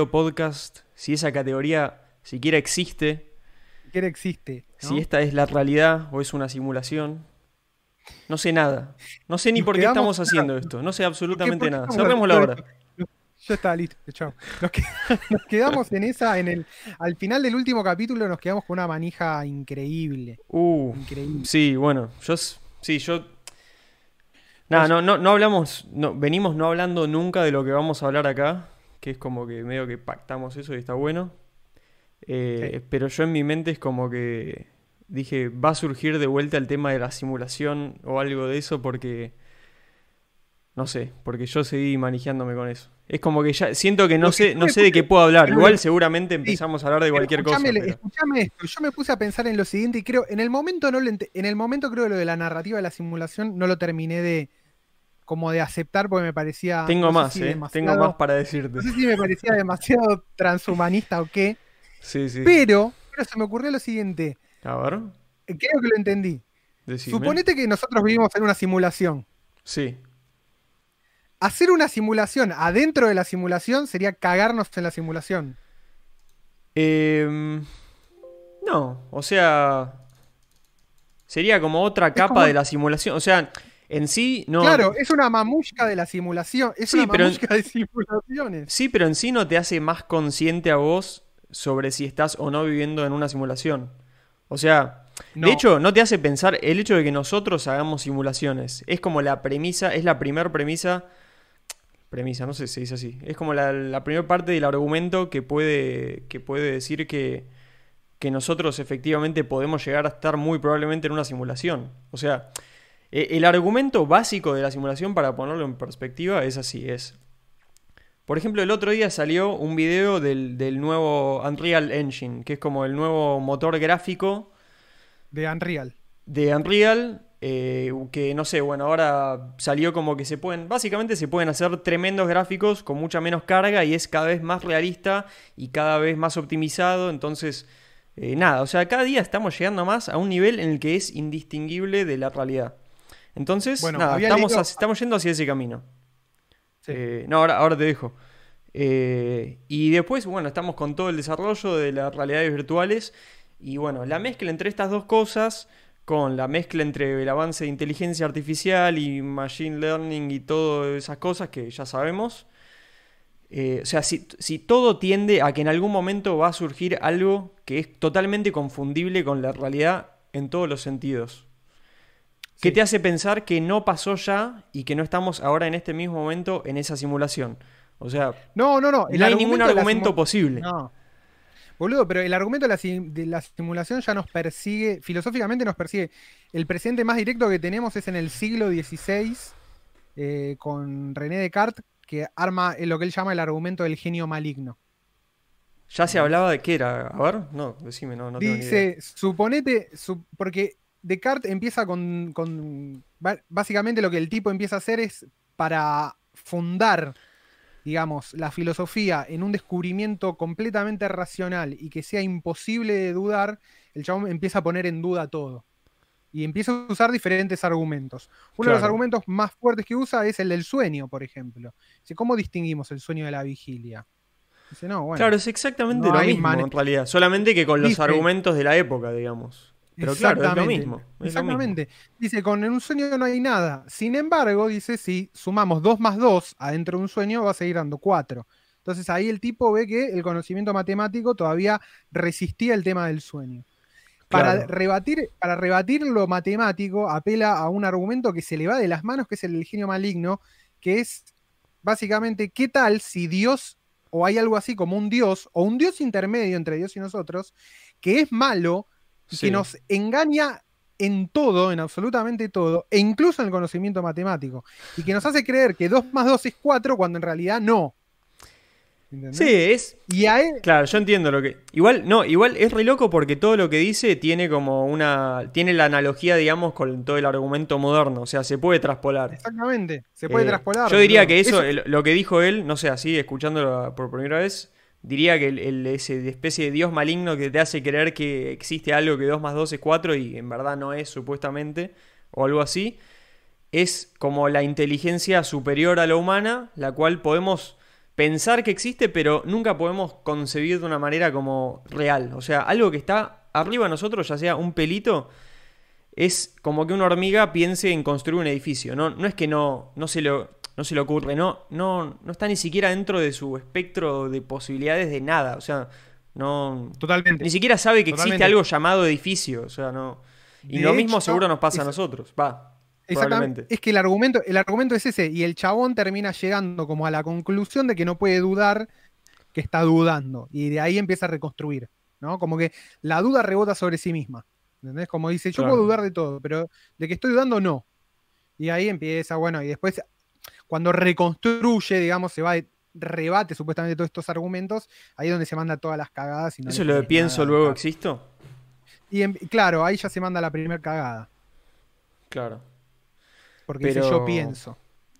podcast, si esa categoría siquiera existe, siquiera existe. ¿no? si esta es la realidad o es una simulación. No sé nada. No sé ni Nos por qué estamos haciendo esto. No sé absolutamente ¿Por qué nada. Cerremos la hora. Ya está, listo, chao. Nos, que- nos quedamos en esa, en el. Al final del último capítulo nos quedamos con una manija increíble. Uh, Increíble. sí, bueno, yo sí, yo Nada, no, no, no hablamos, no, venimos no hablando nunca de lo que vamos a hablar acá, que es como que medio que pactamos eso y está bueno. Eh, Sí. Pero yo en mi mente es como que dije, va a surgir de vuelta el tema de la simulación o algo de eso porque, no sé, porque yo seguí manejando con eso. Es como que ya siento que no sé, no sé de qué puedo hablar. Igual seguramente empezamos a hablar de cualquier cosa. pero- escuchame esto. Yo me puse a pensar en lo siguiente y creo, en el momento no lo en el momento creo que lo de la narrativa de la simulación no lo terminé de como de aceptar porque me parecía. Tengo no más, si eh. Tengo más para decirte. No sé si me parecía demasiado transhumanista o qué. Sí, sí. Pero, pero se me ocurrió lo siguiente. A ver, Creo que lo entendí. decime. Suponete que nosotros vivimos en una simulación. Sí. Hacer una simulación adentro de la simulación sería cagarnos en la simulación. Em, no, o sea, sería como otra capa como- de la simulación. O sea, en sí no. Claro, es una mamushka de la simulación. Es Sí, una pero- mamushka de simulaciones. Sí, pero en sí no te hace más consciente a vos sobre si estás o no viviendo en una simulación. O sea, No. de hecho, no te hace pensar el hecho de que nosotros hagamos simulaciones. Es como la premisa, es la primer premisa. Premisa, no sé si se dice así. Es como la, la primera parte del argumento que puede, que puede decir que, que nosotros efectivamente podemos llegar a estar muy probablemente en una simulación. O sea, el argumento básico de la simulación, para ponerlo en perspectiva, es así, es... Por ejemplo, el otro día salió un video del, del nuevo Unreal Engine, que es como el nuevo motor gráfico De Unreal. de Unreal, eh, que no sé, bueno, ahora salió como que se pueden, básicamente se pueden hacer tremendos gráficos con mucha menos carga y es cada vez más realista y cada vez más optimizado, entonces, eh, nada, o sea, cada día estamos llegando más a un nivel en el que es indistinguible de la realidad. Entonces, Bueno, nada, estamos, leído- hacia- estamos yendo hacia ese camino. Sí. Eh, no, ahora, ahora te dejo. Eh, y después, bueno, estamos con todo el desarrollo de las realidades virtuales. Y bueno, la mezcla entre estas dos cosas, con la mezcla entre el avance de inteligencia artificial y machine learning y todas esas cosas que ya sabemos. eh, o sea, si, si todo tiende a que en algún momento va a surgir algo que es totalmente confundible con la realidad en todos los sentidos. ¿Qué Sí. te hace pensar que no pasó ya y que no estamos ahora en este mismo momento en esa simulación? O sea, No, no, no. el no hay ningún argumento posible. No. Boludo, pero el argumento de la, sim- de la simulación ya nos persigue, filosóficamente nos persigue. El presente más directo que tenemos es en el siglo XVI, eh, con René Descartes, que arma eh, lo que él llama el argumento del genio maligno. Ya se hablaba de qué era. A ver, no, decime, no, no tengo ni idea. Dice, suponete, su- porque Descartes empieza con, Básicamente lo que el tipo empieza a hacer es para fundar, digamos, la filosofía en un descubrimiento completamente racional y que sea imposible de dudar, el chabón empieza a poner en duda todo. Y empieza a usar diferentes argumentos. Uno de los argumentos más fuertes que usa es el del sueño, por ejemplo. Dice, ¿cómo distinguimos el sueño de la vigilia? Dice, no, bueno. claro, es exactamente no lo mismo en realidad. Solamente que con los Dice- argumentos de la época, digamos. Pero claro, es lo Exactamente, mismo. es lo mismo. Exactamente. Dice, con un sueño no hay nada. Sin embargo, dice, si sumamos 2 más 2 adentro de un sueño, va a seguir dando 4. Entonces ahí el tipo ve que el conocimiento matemático todavía resistía el tema del sueño. Para, Claro. rebatir, para rebatir lo matemático, apela a un argumento que se le va de las manos, que es el del genio maligno, que es básicamente, ¿qué tal si Dios, o hay algo así como un Dios, o un Dios intermedio entre Dios y nosotros, que es malo, y Sí. que nos engaña en todo, en absolutamente todo, e incluso en el conocimiento matemático, y que nos hace creer que 2 más 2 es 4 cuando en realidad no. ¿Entendés? Sí, es. Y a él, Claro, yo entiendo lo que. Igual, no, igual es re loco porque todo lo que dice tiene como una. Tiene la analogía, digamos, con todo el argumento moderno. O sea, se puede traspolar. exactamente, se puede Eh, traspolar. Yo diría que eso, el- lo que dijo él, no sé, así, escuchándolo por primera vez, diría que el, ese especie de dios maligno que te hace creer que existe algo que 2 más 2 es 4 y en verdad no es, supuestamente, o algo así, es como la inteligencia superior a la humana, la cual podemos pensar que existe, pero nunca podemos concebir de una manera como real. O sea, algo que está arriba de nosotros, ya sea un pelito, es como que una hormiga piense en construir un edificio. No, no es que no, no, se lo, no se le ocurre, no, no, no está ni siquiera dentro de su espectro de posibilidades de nada. O sea, no. Totalmente. Ni siquiera sabe que existe algo llamado edificio. O sea, no. Y De lo mismo hecho, seguro nos pasa a nosotros. Va. Exactamente. Es que el argumento, el argumento es ese, y el chabón termina llegando como a la conclusión de que no puede dudar que está dudando. Y de ahí empieza a reconstruir. ¿no? Como que la duda rebota sobre sí misma. ¿Entendés? Como dice, yo Claro. puedo dudar de todo, pero de que estoy dudando, no. Y ahí empieza, bueno, y después, cuando reconstruye, digamos, se va, de- rebate supuestamente todos estos argumentos, ahí es donde se manda todas las cagadas. Y no Eso es lo de pienso, luego existo. Y claro, ahí ya se manda la primera cagada. Claro. Porque dice Pero- yo pienso.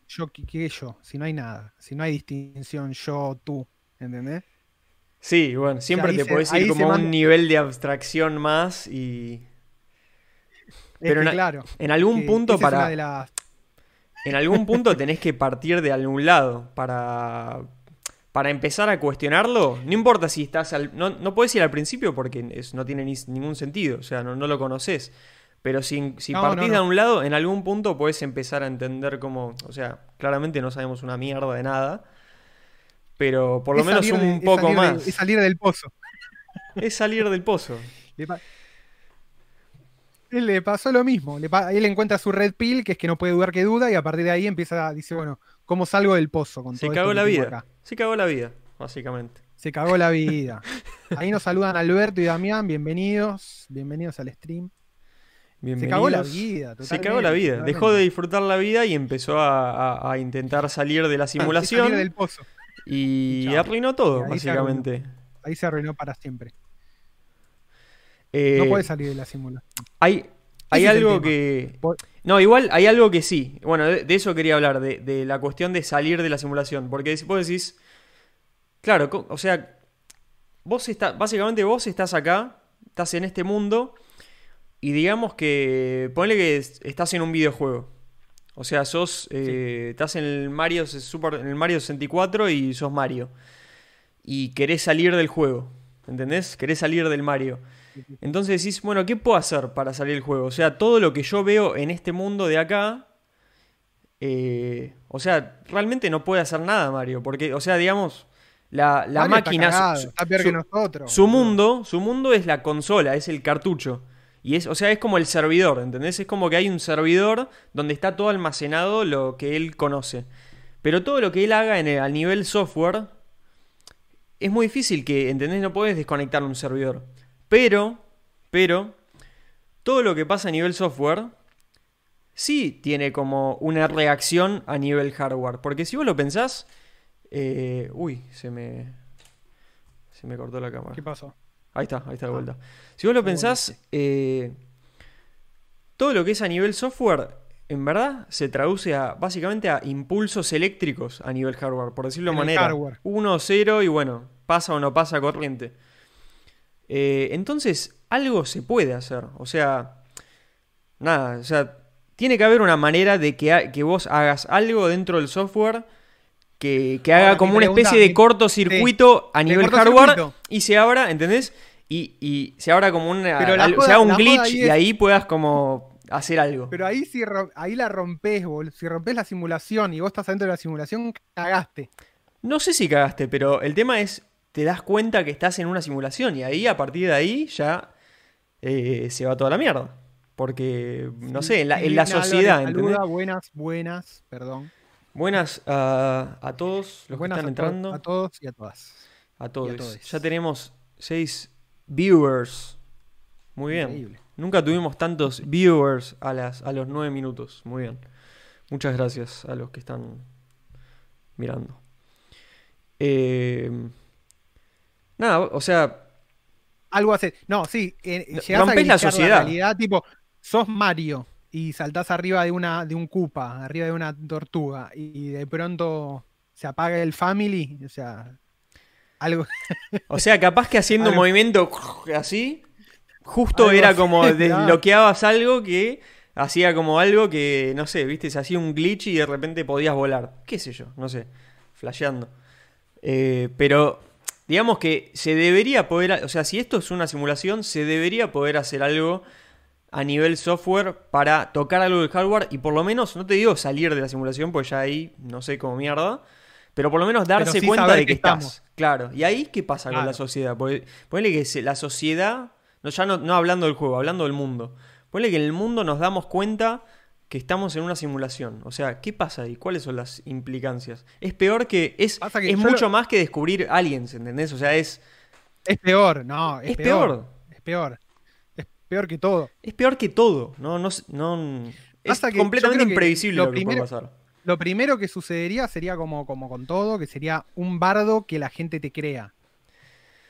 Yo, ¿qué, yo? Si no hay nada. Si no hay distinción, yo, tú. ¿Entendés? Sí, bueno, siempre te se- podés ir como a un nivel de abstracción más y. Es Pero que, na- claro. En algún punto para. las- En algún punto tenés que partir de algún lado para. Para empezar a cuestionarlo, no importa si estás al. No, no podés ir al principio porque es- no tiene ni- ningún sentido, o sea, no, no lo conoces. Pero si, si No, partís no, de un lado, en algún punto podés empezar a entender cómo. O sea, claramente no sabemos una mierda de nada. Pero por lo es menos un de- es poco salir de- más. es salir del pozo. Es salir del pozo. Le, pasó lo mismo. Le pa- Él encuentra su red pill, que es que no puede dudar que duda, y a partir de ahí empieza a decir, bueno, ¿cómo salgo del pozo con Se todo cagó la vida. acá? Se cagó la vida, básicamente. Se cagó la vida. Ahí nos saludan Alberto y Damián, bienvenidos. Bienvenidos al stream. Se cagó la Bienvenidos. vida. Se cagó la totalmente, vida. Dejó de disfrutar la vida y empezó a, a- a intentar salir de la simulación. salir del pozo. Y arruinó Y todo, se básicamente. Ahí se arruinó para siempre. Eh, No puede salir de la simulación. Hay, hay algo que. No, igual hay algo que sí. Bueno, de, de eso quería hablar, de, de la cuestión de salir de la simulación. Porque si vos decís. Claro, o sea. Vos está, básicamente vos estás acá, estás en este mundo. Y digamos que. Ponle que es- estás en un videojuego. O sea, sos. eh, Estás en el Mario Super, en el Mario 64 y sos Mario. Y querés salir del juego. ¿Entendés? Querés salir del Mario. Entonces decís, bueno, ¿qué puedo hacer para salir del juego? O sea, todo lo que yo veo en este mundo de acá. eh, o sea, realmente no puede hacer nada Mario. Porque, o sea, digamos, la, la Mario está máquina. su- cagado, su- está peor su- que nosotros. su mundo, su mundo es la consola, es el cartucho. Y es, o sea, es como el servidor, ¿entendés? Es como que hay un servidor donde está todo almacenado lo que él conoce. Pero todo lo que él haga en el, al nivel software es muy difícil que, ¿entendés? No puedes desconectar un servidor. Pero, pero, todo lo que pasa a nivel software sí tiene como una reacción a nivel hardware. Porque si vos lo pensás, eh, uy, se me, se me cortó la cámara. ¿Qué pasó? Ahí está, ahí está de vuelta. Si vos lo pensás, eh, todo lo que es a nivel software, en verdad, se traduce a básicamente a impulsos eléctricos a nivel hardware, por decirlo de manera. hardware. 1, 0 y bueno, pasa o no pasa corriente. Eh, entonces, algo se puede hacer. O sea, nada, o sea, tiene que haber una manera de que, ha- que vos hagas algo dentro del software que, que haga Ahora, como una especie de cortocircuito a nivel hardware y se abra, ¿entendés? Y, y se abra como una, al- joda- se un glitch ahí y ahí puedas como hacer algo. Pero ahí si ahí la rompes. Si rompes la simulación y vos estás dentro de la simulación, cagaste. No sé si cagaste, pero el tema es, te das cuenta que estás en una simulación y ahí, a partir de ahí, ya eh, se va toda la mierda. Porque, no sé, en la, en la sociedad, buenas, buenas, perdón. Buenas a todos los buenas que están a, to- entrando. a todos y a todas. A todos. todes. Ya tenemos seis viewers. Muy bien. Increíble. Nunca tuvimos tantos viewers a, las, a los nueve minutos. Muy bien. Muchas gracias a los que están mirando. Eh, nada, o sea, Algo hace. No, sí. eh, a la sociedad. realidad, tipo, sos Mario y saltás arriba de una de un Koopa, arriba de una tortuga, y de pronto se apaga el family. O sea, algo. o sea, capaz que haciendo un movimiento así, justo Algo era así, como claro. desbloqueabas algo que hacía como algo que, no sé, viste, se hacía un glitch y de repente podías volar. ¿Qué sé yo? No sé, flasheando. Eh, pero digamos que se debería poder, o sea, si esto es una simulación, se debería poder hacer algo a nivel software para tocar algo del hardware y por lo menos, no te digo salir de la simulación, pues ya ahí no sé cómo mierda, pero por lo menos darse cuenta de que, estás. Claro, y ahí qué pasa con la sociedad, ponle que la sociedad, no, ya no, no hablando del juego, hablando del mundo, ponle que en el mundo nos damos cuenta que estamos en una simulación. O sea, ¿qué pasa ahí? ¿Cuáles son las implicancias? Es peor que. Es, es mucho más que descubrir aliens, ¿entendés? O sea, es. Es peor, no. Es, peor, Es peor. Es peor que todo. Es peor que todo. No, no, no es completamente imprevisible lo, que primero, puede pasar. Lo primero que sucedería sería como, como con todo, que sería un bardo que la gente te crea.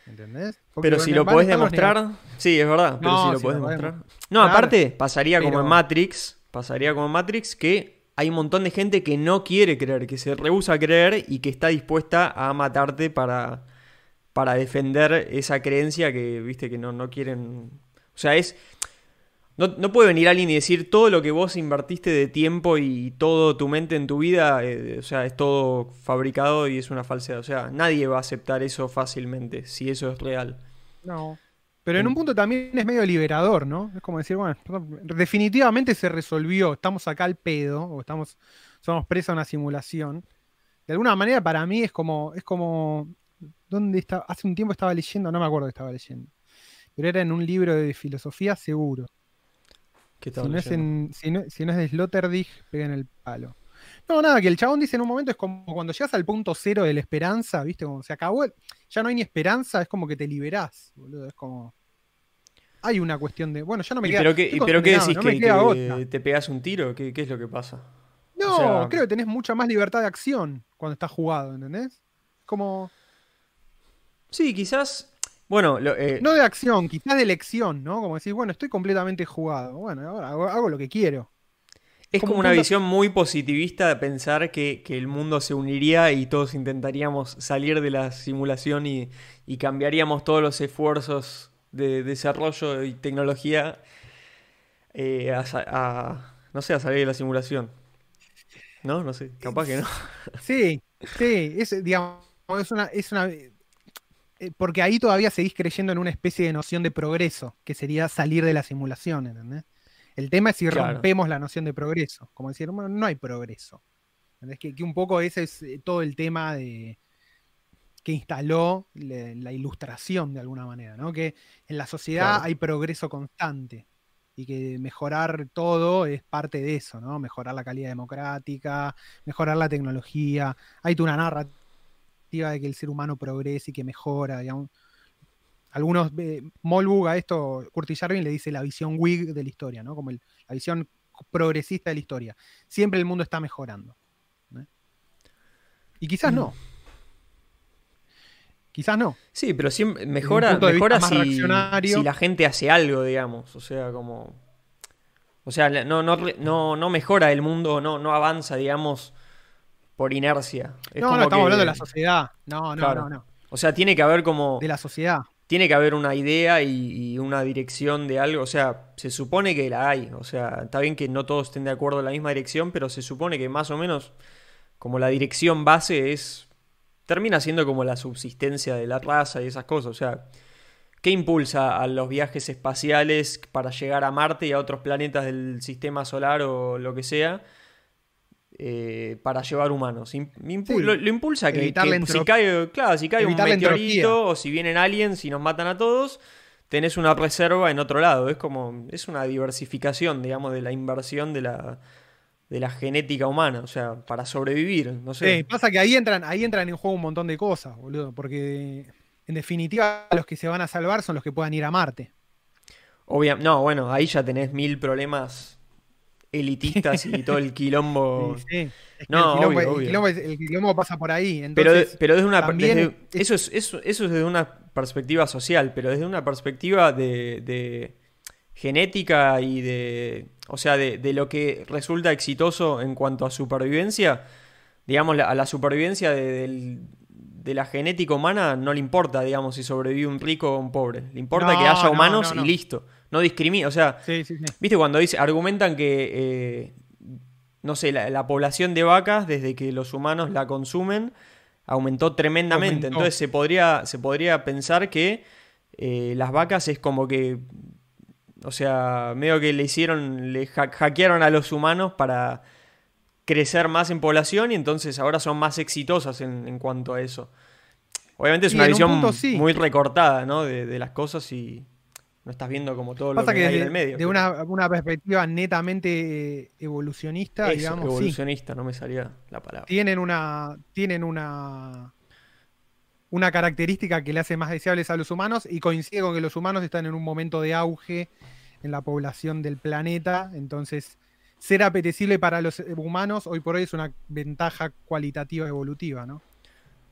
¿Entendés? pero si lo podés demostrar. Sí, es verdad. Pero si lo podés demostrar. No, aparte, pasaría como en Matrix pasaría como Matrix que hay un montón de gente que no quiere creer, que se rehúsa a creer y que está dispuesta a matarte para, para defender esa creencia que, viste, que no, no quieren... O sea, es... No, puede venir alguien y decir todo lo que vos invertiste de tiempo y todo tu mente en tu vida, eh, o sea, es todo fabricado y es una falsedad. O sea, nadie va a aceptar eso fácilmente, si eso es real. No. Pero en un punto también es medio liberador, ¿no? Es como decir, bueno, definitivamente se resolvió, estamos acá al pedo, o estamos, somos presos a una simulación. De alguna manera para mí es como, es como, ¿dónde está? Hace un tiempo estaba leyendo, no me acuerdo que estaba leyendo, pero era en un libro de filosofía seguro. ¿Qué si, no es si, no, si no es de Sloterdijk, pega en el palo. No, nada, que el chabón dice en un momento es como cuando llegas al punto cero de la esperanza, ¿viste? Como se acabó, ya no hay ni esperanza, es como que te liberás, boludo. Es como. Hay una cuestión de. Bueno, ya no me queda. ¿Pero qué, pero qué decís? ¿Que, te pegas un tiro? ¿Qué, es lo que pasa? No, creo que tenés mucha más libertad de acción cuando estás jugado, ¿entendés? Como. Sí, quizás. Bueno, eh, no de acción, quizás de elección, ¿no? Como decir, bueno, estoy completamente jugado. Bueno, ahora hago lo que quiero. Es como, una visión muy positivista de pensar que, el mundo se uniría y todos intentaríamos salir de la simulación y, cambiaríamos todos los esfuerzos de desarrollo y tecnología eh, a, no sé, a salir de la simulación. ¿No? No sé, capaz que no. Sí, sí, es, digamos, es una, es una... Eh, porque ahí todavía seguís creyendo en una especie de noción de progreso, que sería salir de la simulación, ¿entendés? El tema es si rompemos la noción de progreso. Como decir, no hay progreso. Es que, un poco ese es eh, todo el tema de que instaló la, ilustración de alguna manera, ¿no? Que en la sociedad hay progreso constante y que mejorar todo es parte de eso, ¿no? Mejorar la calidad democrática, mejorar la tecnología. Hay una narrativa de que el ser humano progresa y que mejora, digamos algunos, eh, Molbug a esto, Curtis Jarvin le dice la visión Whig de la historia, ¿no? Como la visión progresista de la historia. Siempre el mundo está mejorando. Y quizás no. Quizás no. Sí, pero siempre mejora, mejora si, si, la gente hace algo, digamos. O sea, como. O sea, no, no, no, mejora el mundo, no, no avanza, digamos, por inercia. no, no, estamos hablando de la sociedad. No, no, no, no. O sea, tiene que haber como. De la sociedad tiene que haber una idea y, una dirección de algo. O sea, se supone que la hay. O sea, está bien que no todos estén de acuerdo en la misma dirección, pero se supone que más o menos como la dirección base es. termina siendo como la subsistencia de la raza y esas cosas. O sea, ¿qué impulsa a los viajes espaciales para llegar a Marte y a otros planetas del sistema solar o lo que sea? Eh, para llevar humanos. lo, impulsa que, si cae, claro, si cae un meteorito o si vienen aliens y nos matan a todos, tenés una reserva en otro lado. Es como, es una diversificación, digamos, de la inversión de la, de la genética humana, o sea, para sobrevivir, no sé. pasa que ahí entran, ahí entran en juego un montón de cosas, boludo, porque en definitiva los que se van a salvar son los que puedan ir a Marte. No, bueno, ahí ya tenés mil problemas elitistas y todo el quilombo. Sí, no, el, quilombo, pasa por ahí. pero, pero desde una eso, es, eso, eso es desde una perspectiva social, pero desde una perspectiva de, genética y de. O sea, de, lo que resulta exitoso en cuanto a supervivencia. Digamos, a la supervivencia de, la genética humana no le importa, digamos, si sobrevive un rico o un pobre. Le importa que haya humanos y listo no discrimina. O sea, viste cuando dice, argumentan que, eh, no sé, la, población de vacas, desde que los humanos la consumen, aumentó tremendamente. Aumentó. Entonces se podría, se podría pensar que eh, las vacas es como que, o sea, medio que le hicieron, le ha- hackearon a los humanos para crecer más en población y entonces ahora son más exitosas en, en cuanto a eso. Obviamente es Y una un visión punto sí. muy recortada, ¿no? De, de las cosas y no estás viendo como todo lo Pasa que, que hay en desde el medio. de pero una, una perspectiva netamente eh, evolucionista, eso, digamos, sí, evolucionista, no me salía la palabra. tienen una tienen una una característica que le hace más deseables a los humanos y coincide con que los humanos están en un momento de auge en la población del planeta, entonces ser apetecible para los humanos hoy por hoy es una ventaja cualitativa evolutiva, ¿no?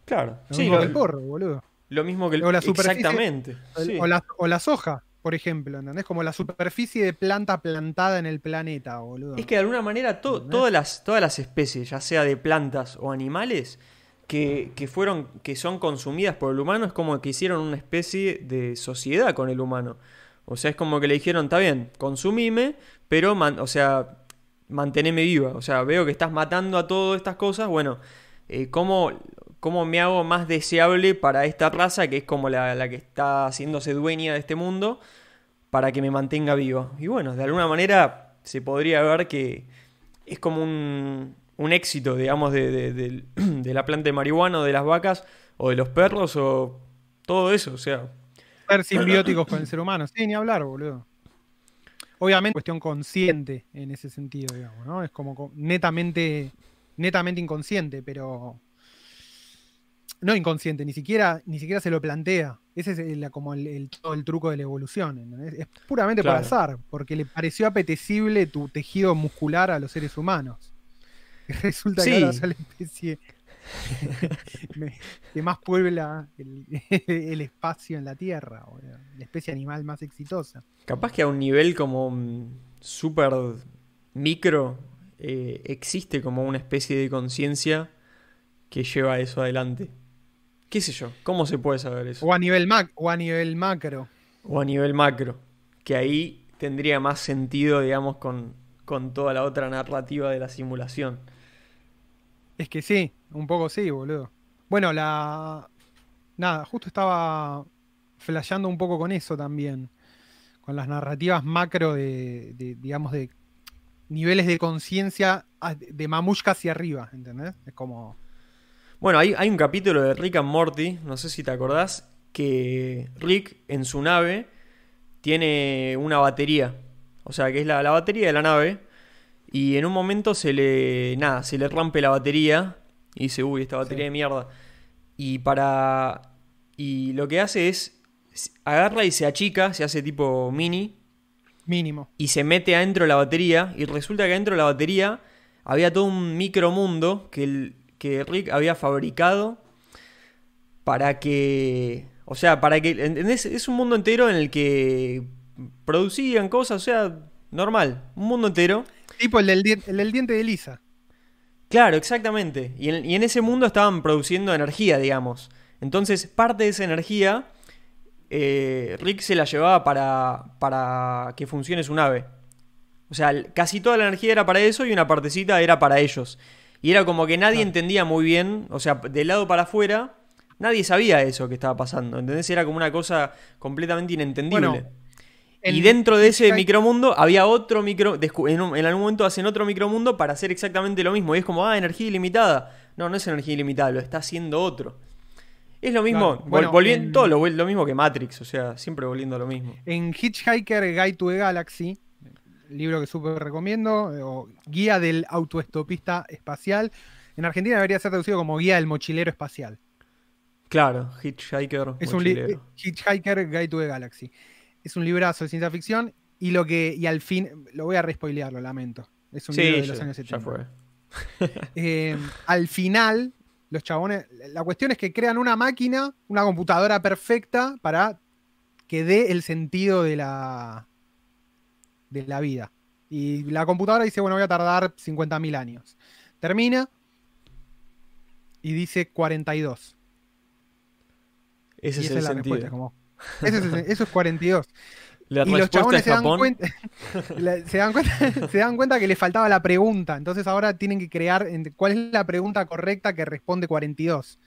Claro, Lo sí, mismo lo, que el porro, boludo. lo mismo que el O la superficie- Exactamente. Sí. O, la, o la soja, por ejemplo, ¿entendés? Como la superficie de planta plantada en el planeta, boludo. Es que de alguna manera todas, las, todas las especies, ya sea de plantas o animales, que, que fueron, que son consumidas por el humano, es como que hicieron una especie de sociedad con el humano. O sea, es como que le dijeron, está bien, consumime, pero, man- o sea, manteneme viva. O sea, veo que estás matando a todas estas cosas, bueno, eh, ¿cómo, cómo me hago más deseable para esta raza que es como la, que está haciéndose dueña de este mundo para que me mantenga viva? Y bueno, de alguna manera se podría ver que es como un, éxito, digamos, de, la planta de marihuana o de las vacas o de los perros o todo eso. O sea, ser simbióticos con el ser humano. Sí, ni hablar, boludo. Obviamente, cuestión consciente en ese sentido, digamos, ¿no? Es como co- netamente, netamente inconsciente, pero. No inconsciente, ni siquiera, ni siquiera se lo plantea. Ese es el- como el, el- todo el truco de la evolución. Es puramente por Claro. azar, porque le pareció apetecible tu tejido muscular a los seres humanos. Y resulta Sí. que ahora sos la especie que más puebla el, el espacio en la Tierra, boludo. la especie animal más exitosa. capaz que a un nivel como súper micro eh, existe como una especie de conciencia que lleva eso adelante. ¿Qué sé yo? ¿Cómo se puede saber eso? O a nivel mac o a nivel macro. O a nivel macro, que ahí tendría más sentido, digamos, con, con toda la otra narrativa de la simulación. Es que sí, un poco sí, boludo. Bueno, la. Nada, justo estaba flasheando un poco con eso también. Con las narrativas macro de, de, digamos, de niveles de conciencia de mamushka hacia arriba, ¿entendés? Es como. Bueno, hay, hay un capítulo de Rick and Morty, no sé si te acordás, que Rick en su nave tiene una batería. O sea, que es la, la batería de la nave. Y en un momento se le. Nada, se le rompe la batería. Y dice, uy, esta batería Sí. de mierda. Y para. Y lo que hace es. Agarra y se achica, se hace tipo mini. Mínimo. y se mete adentro de la batería y resulta que adentro de la batería había todo un micromundo que, el, que Rick había fabricado para que... O sea, para que... Es un mundo entero en el que producían cosas, o sea, normal, un mundo entero. Tipo el del, el del diente de Lisa. Claro, exactamente. Y en, y en ese mundo estaban produciendo energía, digamos. Entonces, parte de esa energía, eh, Rick se la llevaba para, para que funcione su nave. O sea, casi toda la energía era para eso y una partecita era para ellos. Y era como que nadie Claro. entendía muy bien, o sea, de lado para afuera, nadie sabía eso que estaba pasando. ¿Entendés? Era como una cosa completamente inentendible. Bueno, y En- dentro de ese micromundo había otro micro. En, un- en algún momento hacen otro micromundo para hacer exactamente lo mismo. Y es como, ah, energía ilimitada. No, no es energía ilimitada, lo está haciendo otro. Es lo mismo, Claro. vol- Bueno, volviendo en- todo lo, lo mismo que Matrix, o sea, siempre volviendo a lo mismo. En Hitchhiker Guide to the Galaxy, libro que súper recomiendo, eh, o Guía del autoestopista espacial, en Argentina debería ser traducido como Guía del mochilero espacial. Claro, Hitchhiker. Es un. Hitchhiker Guide to the Galaxy. Es un librazo de ciencia ficción y lo que y al fin lo voy a respoilear, lo lamento. Es un libro de los ya, años ya 70. fue. Eh, al final, los chabones, la cuestión es que crean una máquina, una computadora perfecta para que dé el sentido de la, de la vida. Y la computadora dice, bueno, voy a tardar 50.000 años. Termina y dice 42. Ese y es esa el es la sentido. respuesta. Como, eso, es, eso es 42. La y los chabones es se dan, cuenta, se, dan cuenta, se dan cuenta que le faltaba la pregunta. Entonces ahora tienen que crear en- cuál es la pregunta correcta que responde 42.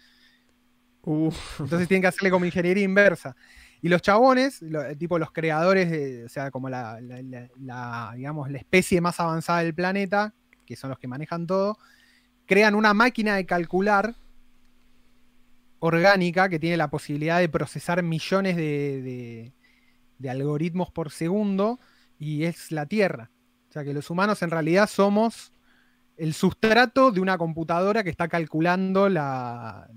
Entonces tienen que hacerle como ingeniería inversa. Y los chabones, tipo los creadores, de, o sea, como la, digamos, la especie más avanzada del planeta, que son los que manejan todo, crean una máquina de calcular orgánica que tiene la posibilidad de procesar millones de algoritmos por segundo y es la Tierra. O sea que los humanos en realidad somos el sustrato de una computadora que está calculando la,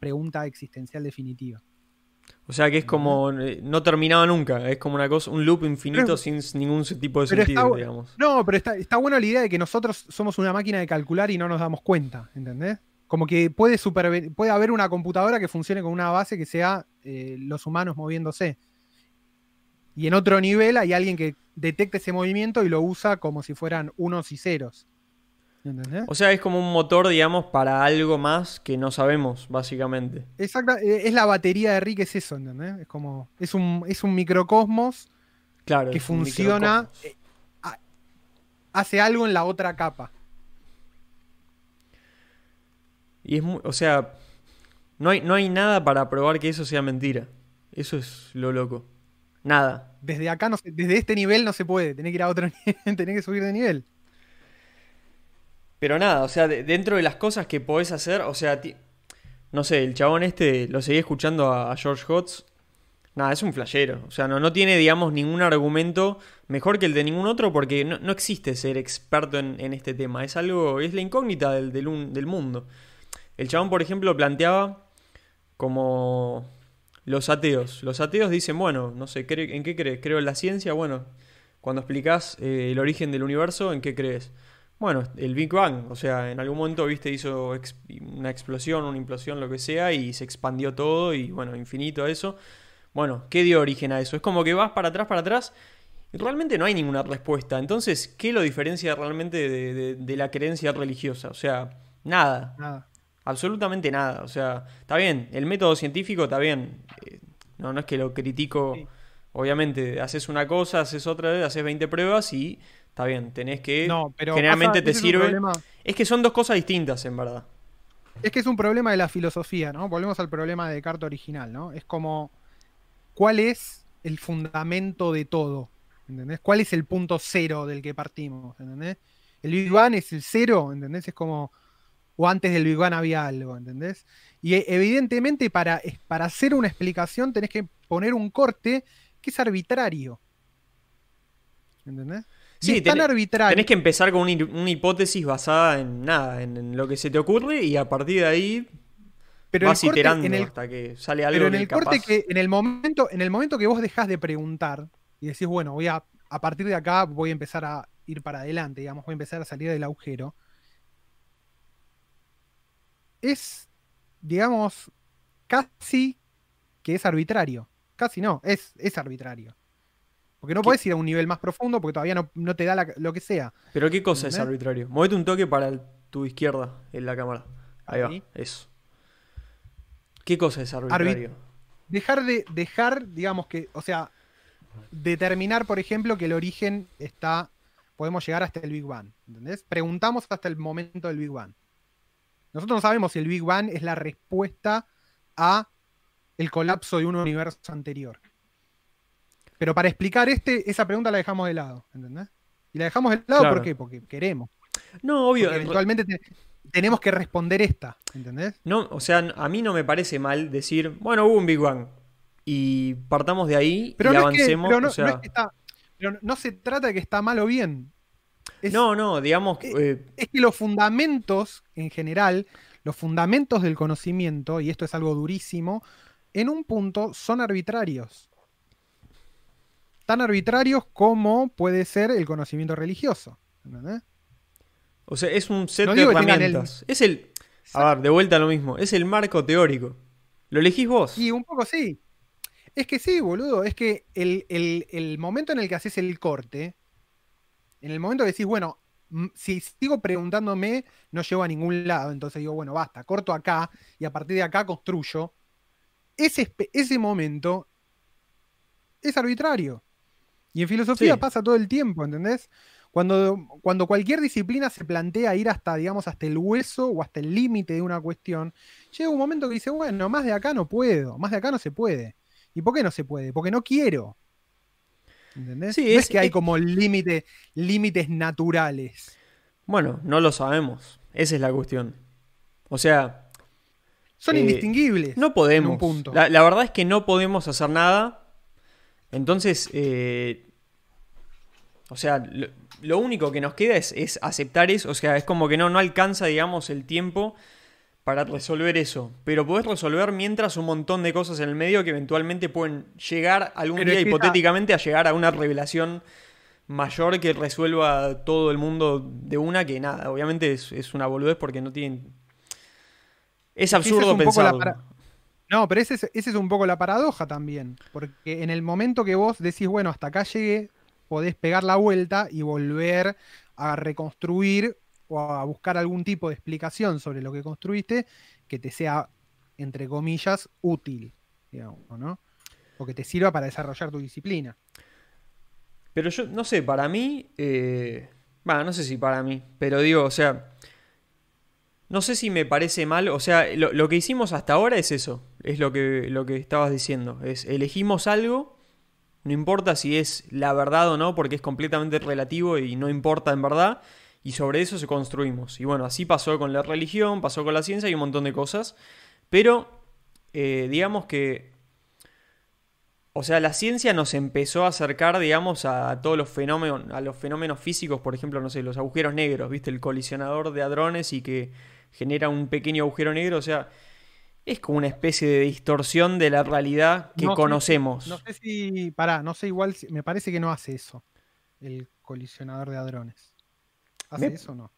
pregunta existencial definitiva. O sea que es como. No terminaba nunca. Es como una cosa, un loop infinito sin ningún tipo de sentido, digamos. No, pero está, está buena la idea de que nosotros somos una máquina de calcular y no nos damos cuenta, ¿entendés? Como que puede, puede haber una computadora que funcione con una base que sea eh, los humanos moviéndose. Y en otro nivel hay alguien que detecta ese movimiento y lo usa como si fueran unos y ceros. O sea, es como un motor, digamos, para algo más que no sabemos, básicamente. Exacto, eh, es la batería de Rick, es eso, ¿entendés? Es como, es un, es un microcosmos claro, que funciona, eh, hace algo en la otra capa. Y es muy, o sea, no hay, no hay nada para probar que eso sea mentira. Eso es lo loco. Nada. Desde acá, no desde este nivel no se puede, tenés que ir a otro nivel, tenés que subir de nivel. Pero nada, o sea, dentro de las cosas que podés hacer, o sea, no sé, el chabón este, lo seguí escuchando a, George Hotz. Nada, es un flashero. O sea, no, no tiene, digamos, ningún argumento mejor que el de ningún otro porque no, existe ser experto en, este tema. Es algo, es la incógnita del, del, mundo. El chabón, por ejemplo, planteaba como los ateos. Los ateos dicen, bueno, no sé, ¿en qué crees? Creo en la ciencia. Bueno, cuando explicás eh, el origen del universo, ¿en qué crees? Bueno, el Big Bang, o sea, en algún momento, viste, hizo una explosión, una implosión, lo que sea, y se expandió todo, y bueno, infinito eso. Bueno, ¿qué dio origen a eso? Es como que vas para atrás, para atrás, y realmente no hay ninguna respuesta. Entonces, ¿qué lo diferencia realmente de, la creencia religiosa? O sea, nada. Nada. Absolutamente nada. O sea, está bien, el método científico está bien. Eh, no, no es que lo critico. Obviamente, haces una cosa, haces otra, haces 20 pruebas y Está bien, tenés que. No, pero generalmente te sirve. Es, que son dos cosas distintas, en verdad. Es que es un problema de la filosofía, ¿no? Volvemos al problema de Descartes original, ¿no? Es como. ¿Cuál es el fundamento de todo? ¿Entendés? ¿Cuál es el punto cero del que partimos? ¿Entendés? El Big Bang es el cero, ¿entendés? Es como. O antes del Big Bang había algo, ¿entendés? Y evidentemente para, para hacer una explicación tenés que poner un corte que es arbitrario. ¿Entendés? Sí, tan arbitrario. Tenés que empezar con una, hipótesis basada en nada, en, lo que se te ocurre y a partir de ahí pero vas iterando hasta que sale algo. Pero en el corte que en el momento, en el momento que vos dejás de preguntar y decís, bueno, voy a, a partir de acá voy a empezar a ir para adelante, digamos, voy a empezar a salir del agujero. Es, digamos, casi que es arbitrario. Casi no, es, es arbitrario. Porque no puedes ir a un nivel más profundo porque todavía no, te da lo que sea. Pero ¿qué cosa es arbitrario? Movete un toque para tu izquierda en la cámara. Ahí, va, eso. ¿Qué cosa es arbitrario? dejar de, dejar, digamos que, o sea, determinar, por ejemplo, que el origen está, podemos llegar hasta el Big Bang, ¿entendés? Preguntamos hasta el momento del Big Bang. Nosotros no sabemos si el Big Bang es la respuesta a el colapso de un universo anterior. Pero para explicar este, esa pregunta la dejamos de lado, ¿entendés? Y la dejamos de lado ¿por qué? Porque queremos. No, obvio. eventualmente tenemos que responder esta, ¿entendés? No, o sea, a mí no me parece mal decir, bueno, hubo un Big Bang. Y partamos de ahí y avancemos. pero, no, no, se trata de que está mal o bien. no, no, digamos. Eh, es que los fundamentos, en general, los fundamentos del conocimiento, y esto es algo durísimo, en un punto son arbitrarios tan arbitrarios como puede ser el conocimiento religioso. O sea, es un set de herramientas. Es el. A ver, de vuelta a lo mismo. Es el marco teórico. Lo elegís vos. Y un poco sí. Es que sí, boludo. Es que el, momento en el que haces el corte, en el momento que decís, bueno, si sigo preguntándome, no llego a ningún lado. Entonces digo, bueno, basta, corto acá y a partir de acá construyo. Ese, ese momento es arbitrario. Y en filosofía pasa todo el tiempo, ¿entendés? Cuando, cuando cualquier disciplina se plantea ir hasta, digamos, hasta el hueso o hasta el límite de una cuestión, llega un momento que dice, bueno, más de acá no puedo, más de acá no se puede. ¿Y por qué no se puede? Porque no quiero. ¿Entendés? Sí, no es- es que hay es- como límite, límites naturales. Bueno, no lo sabemos. Esa es la cuestión. O sea, Son Eh, indistinguibles. no podemos. en un punto. La, la verdad es que no podemos hacer nada. Entonces, eh, o sea, lo, lo único que nos queda es, es aceptar eso. O sea, es como que no, no alcanza, digamos, el tiempo para resolver eso. Pero podés resolver mientras un montón de cosas en el medio que eventualmente pueden llegar algún Pero día es que hipotéticamente a llegar a una revelación mayor que resuelva todo el mundo de una que nada. Obviamente es, es una boludez porque no tienen... Es es absurdo poco la pensarlo. para- No, pero ese es, ese es un poco la paradoja también. Porque en el momento que vos decís, bueno, hasta acá llegué, podés pegar la vuelta y volver a reconstruir o a buscar algún tipo de explicación sobre lo que construiste que te sea, entre comillas, útil, digamos, ¿no? O que te sirva para desarrollar tu disciplina. Pero yo, no sé, para mí. eh, Bueno, no sé si para mí. Pero digo, o sea. No sé si me parece mal. O sea, lo que hicimos hasta ahora es eso. Es lo que, lo que estabas diciendo. Es elegimos algo. No importa si es la verdad o no, porque es completamente relativo y no importa en verdad. Y sobre eso se construimos. Y bueno, así pasó con la religión, pasó con la ciencia y un montón de cosas. Pero, eh, digamos que o sea, la ciencia nos empezó a acercar, digamos, a todos los fenómenos, a los fenómenos físicos, por ejemplo, no sé, los agujeros negros, ¿viste? El colisionador de hadrones y que genera un pequeño agujero negro, o sea, es como una especie de distorsión de la realidad que No conocemos. No sé si. Pará, no sé igual. me parece que no hace eso. El colisionador de hadrones. ¿Hace Me- eso o no?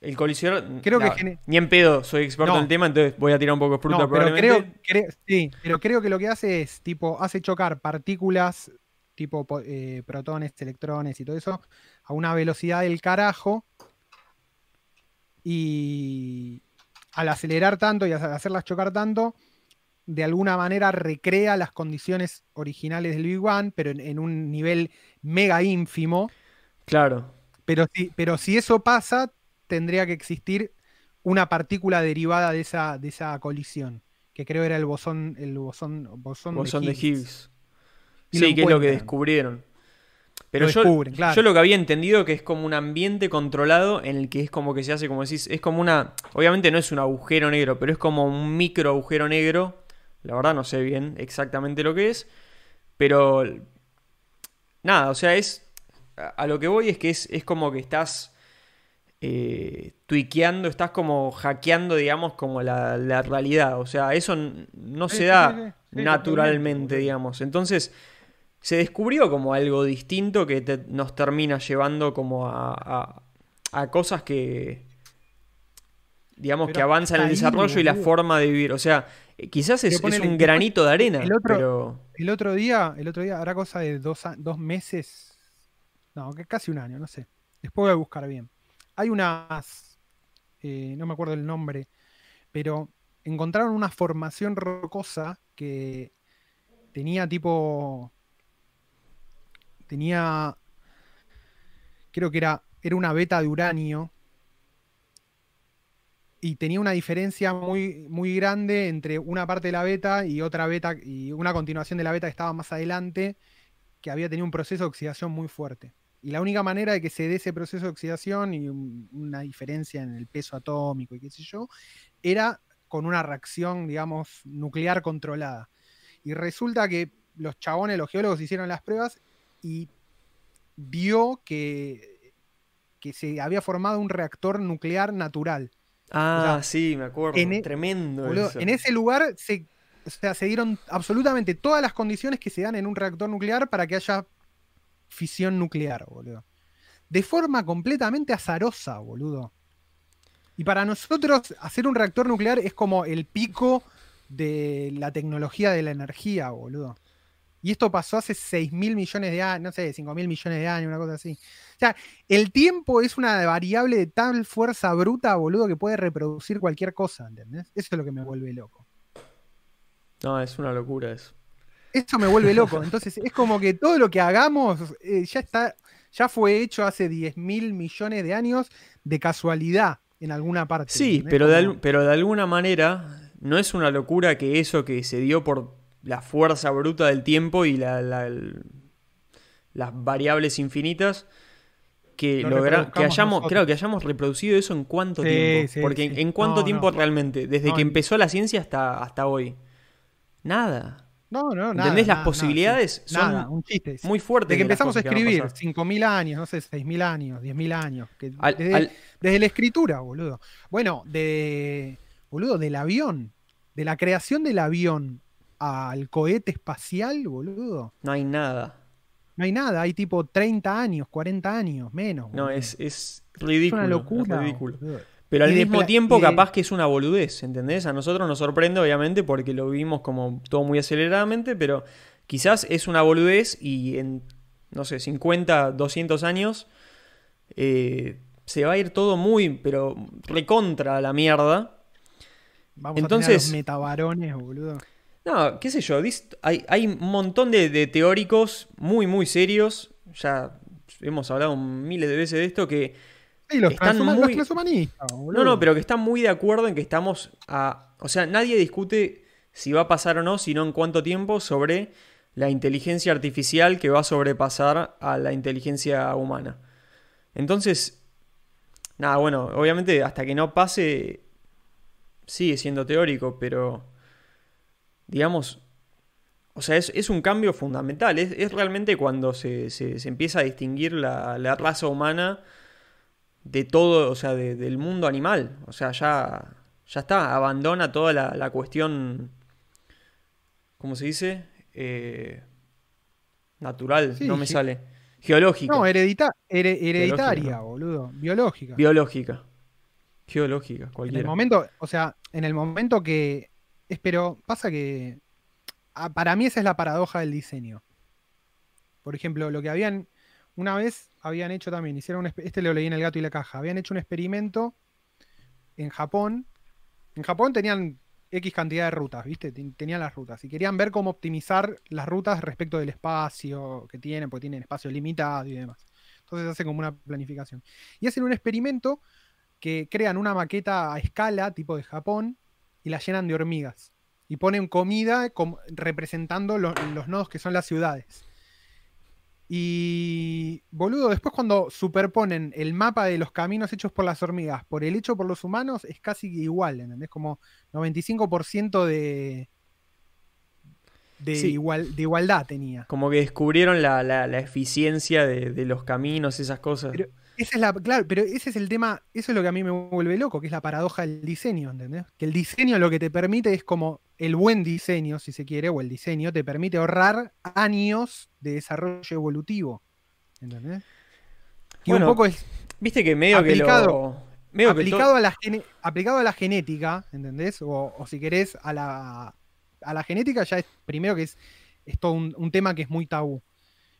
El colisionador, Creo que ni en pedo, soy experto en el tema, entonces voy a tirar un poco de fruta pero probablemente. creo, cre- sí, pero creo que lo que hace es, tipo, hace chocar partículas, tipo po- eh, protones, electrones y todo eso, a una velocidad del carajo. Y al acelerar tanto y al hacerlas chocar tanto, de alguna manera recrea las condiciones originales del Big Bang, pero en, en un nivel mega ínfimo. Claro. Pero si, pero si eso pasa, tendría que existir una partícula derivada de esa, de esa colisión, que creo era el bosón, el bosón, bosón, Bosón de Higgs. Y lo Sí, que es lo que descubrieron. Pero Lo yo, claro. yo lo que había entendido que es como un ambiente controlado en el que es como que se hace, como decís, es como una. Obviamente no es un agujero negro, pero es como un micro agujero negro. La verdad no sé bien exactamente lo que es. Pero. Nada, o sea, es. A lo que voy es que es, es como que estás. Eh, tuiqueando, estás como hackeando, digamos, como la, la realidad. O sea, eso no se da sí, sí, sí, naturalmente, digamos. Entonces, se descubrió como algo distinto que te- nos termina llevando como a, a- a cosas que, digamos, Pero que avanzan el ahí, desarrollo y la forma de vivir. O sea, eh, quizás es, un granito de arena, el otro- pero... El otro día, el otro día, hará cosa de dos, dos meses, no, que casi un año, no sé. Después voy a buscar bien. Hay unas, eh, no me acuerdo el nombre, pero encontraron una formación rocosa que tenía tipo, tenía, creo que era, era una beta de uranio y tenía una diferencia muy, muy grande entre una parte de la beta y otra beta y una continuación de la beta que estaba más adelante que había tenido un proceso de oxidación muy fuerte. Y la única manera de que se dé ese proceso de oxidación y un- una diferencia en el peso atómico y qué sé yo, era con una reacción, digamos, nuclear controlada. Y resulta que los chabones, los geólogos hicieron las pruebas y vio que, que se había formado un reactor nuclear natural. Ah, sea, sí, me acuerdo. en e- Tremendo Boludo, eso. en ese lugar se, o sea, se dieron absolutamente todas las condiciones que se dan en un reactor nuclear para que haya fisión nuclear, boludo. De forma completamente azarosa, boludo. Y para nosotros, hacer un reactor nuclear es como el pico de la tecnología de la energía, boludo. Y esto pasó hace 6 mil millones de años, no sé, 5 mil millones de años, una cosa así. O sea, el tiempo es una variable de tal fuerza bruta, boludo, que puede reproducir cualquier cosa, ¿entendés? Eso es lo que me vuelve loco. No, es una locura eso. Eso me vuelve loco. Entonces, es como que todo lo que hagamos eh, ya está, ya fue hecho hace 10 mil millones de años de casualidad en alguna parte. Sí, pero de, pero de alguna manera no es una locura que eso que se dio por la fuerza bruta del tiempo y la, las variables infinitas que que hayamos, creo que hayamos reproducido eso en cuánto tiempo. Porque en, cuánto tiempo realmente, desde que empezó la ciencia hasta, hasta hoy. Nada. No, no, nada. ¿Entendés? Las posibilidades son un chiste. muy fuertes. De que empezamos a escribir, 5.000 años, no sé, 6.000 años, 10.000 años. desde, la escritura, boludo. Bueno, de. Boludo, del avión. De la creación del avión al cohete espacial, boludo. No hay nada. No hay nada, hay tipo 30 años, 40 años, menos. No, es, es ridículo. Es una locura. ridículo. Pero al mismo tiempo, capaz que es una boludez, ¿entendés? A nosotros nos sorprende, obviamente, porque lo vimos como todo muy aceleradamente, pero quizás es una boludez y en, no sé, 50, 200 años eh, se va a ir todo muy, pero recontra la mierda. Vamos Entonces, a tener los metabarones, boludo. No, qué sé yo, hay, hay un montón de, teóricos muy, muy serios, ya hemos hablado miles de veces de esto, que los están muy... No, no, pero que están muy de acuerdo en que estamos a... O sea, nadie discute si va a pasar o no, sino en cuánto tiempo sobre la inteligencia artificial que va a sobrepasar a la inteligencia humana. Entonces, nada, bueno, obviamente hasta que no pase sigue siendo teórico, pero digamos, o sea, es, un cambio fundamental. Es, realmente cuando se, empieza a distinguir la, raza humana de todo, o sea, del mundo animal. O sea, ya, ya está, abandona toda la, cuestión, ¿cómo se dice? Eh, natural, no me sale. Geológica. No, hereditaria, boludo. Biológica. Biológica. Geológica, cualquiera. En el momento, o sea, en el momento que pero pasa que para mí esa es la paradoja del diseño. Por ejemplo, lo que habían, una vez habían hecho también, hicieron un, este lo leí en el gato y la caja, habían hecho un experimento en Japón. En Japón tenían X cantidad de rutas, ¿viste? Tenían las rutas y querían ver cómo optimizar las rutas respecto del espacio que tienen, porque tienen espacio limitado y demás. Entonces hacen como una planificación. Y hacen un experimento que crean una maqueta a escala, tipo de Japón, y la llenan de hormigas. Y ponen comida representando los nodos que son las ciudades. Y, boludo, después cuando superponen el mapa de los caminos hechos por las hormigas por el hecho por los humanos, es casi igual, ¿entendés? Como 95% de, de, igual, de igualdad tenía. Como que descubrieron la, eficiencia de, los caminos, esas cosas. Esa es la, claro, pero ese es el tema, eso es lo que a mí me vuelve loco, que es la paradoja del diseño, ¿entendés? Que el diseño lo que te permite es como el buen diseño, si se quiere, o el diseño, te permite ahorrar años de desarrollo evolutivo. ¿Entendés? Y un poco es. Viste que medio aplicado, que lo. aplicado, a la aplicado a la genética, ¿entendés? O, si querés, a la, a la genética ya es, primero que es, es todo un tema que es muy tabú.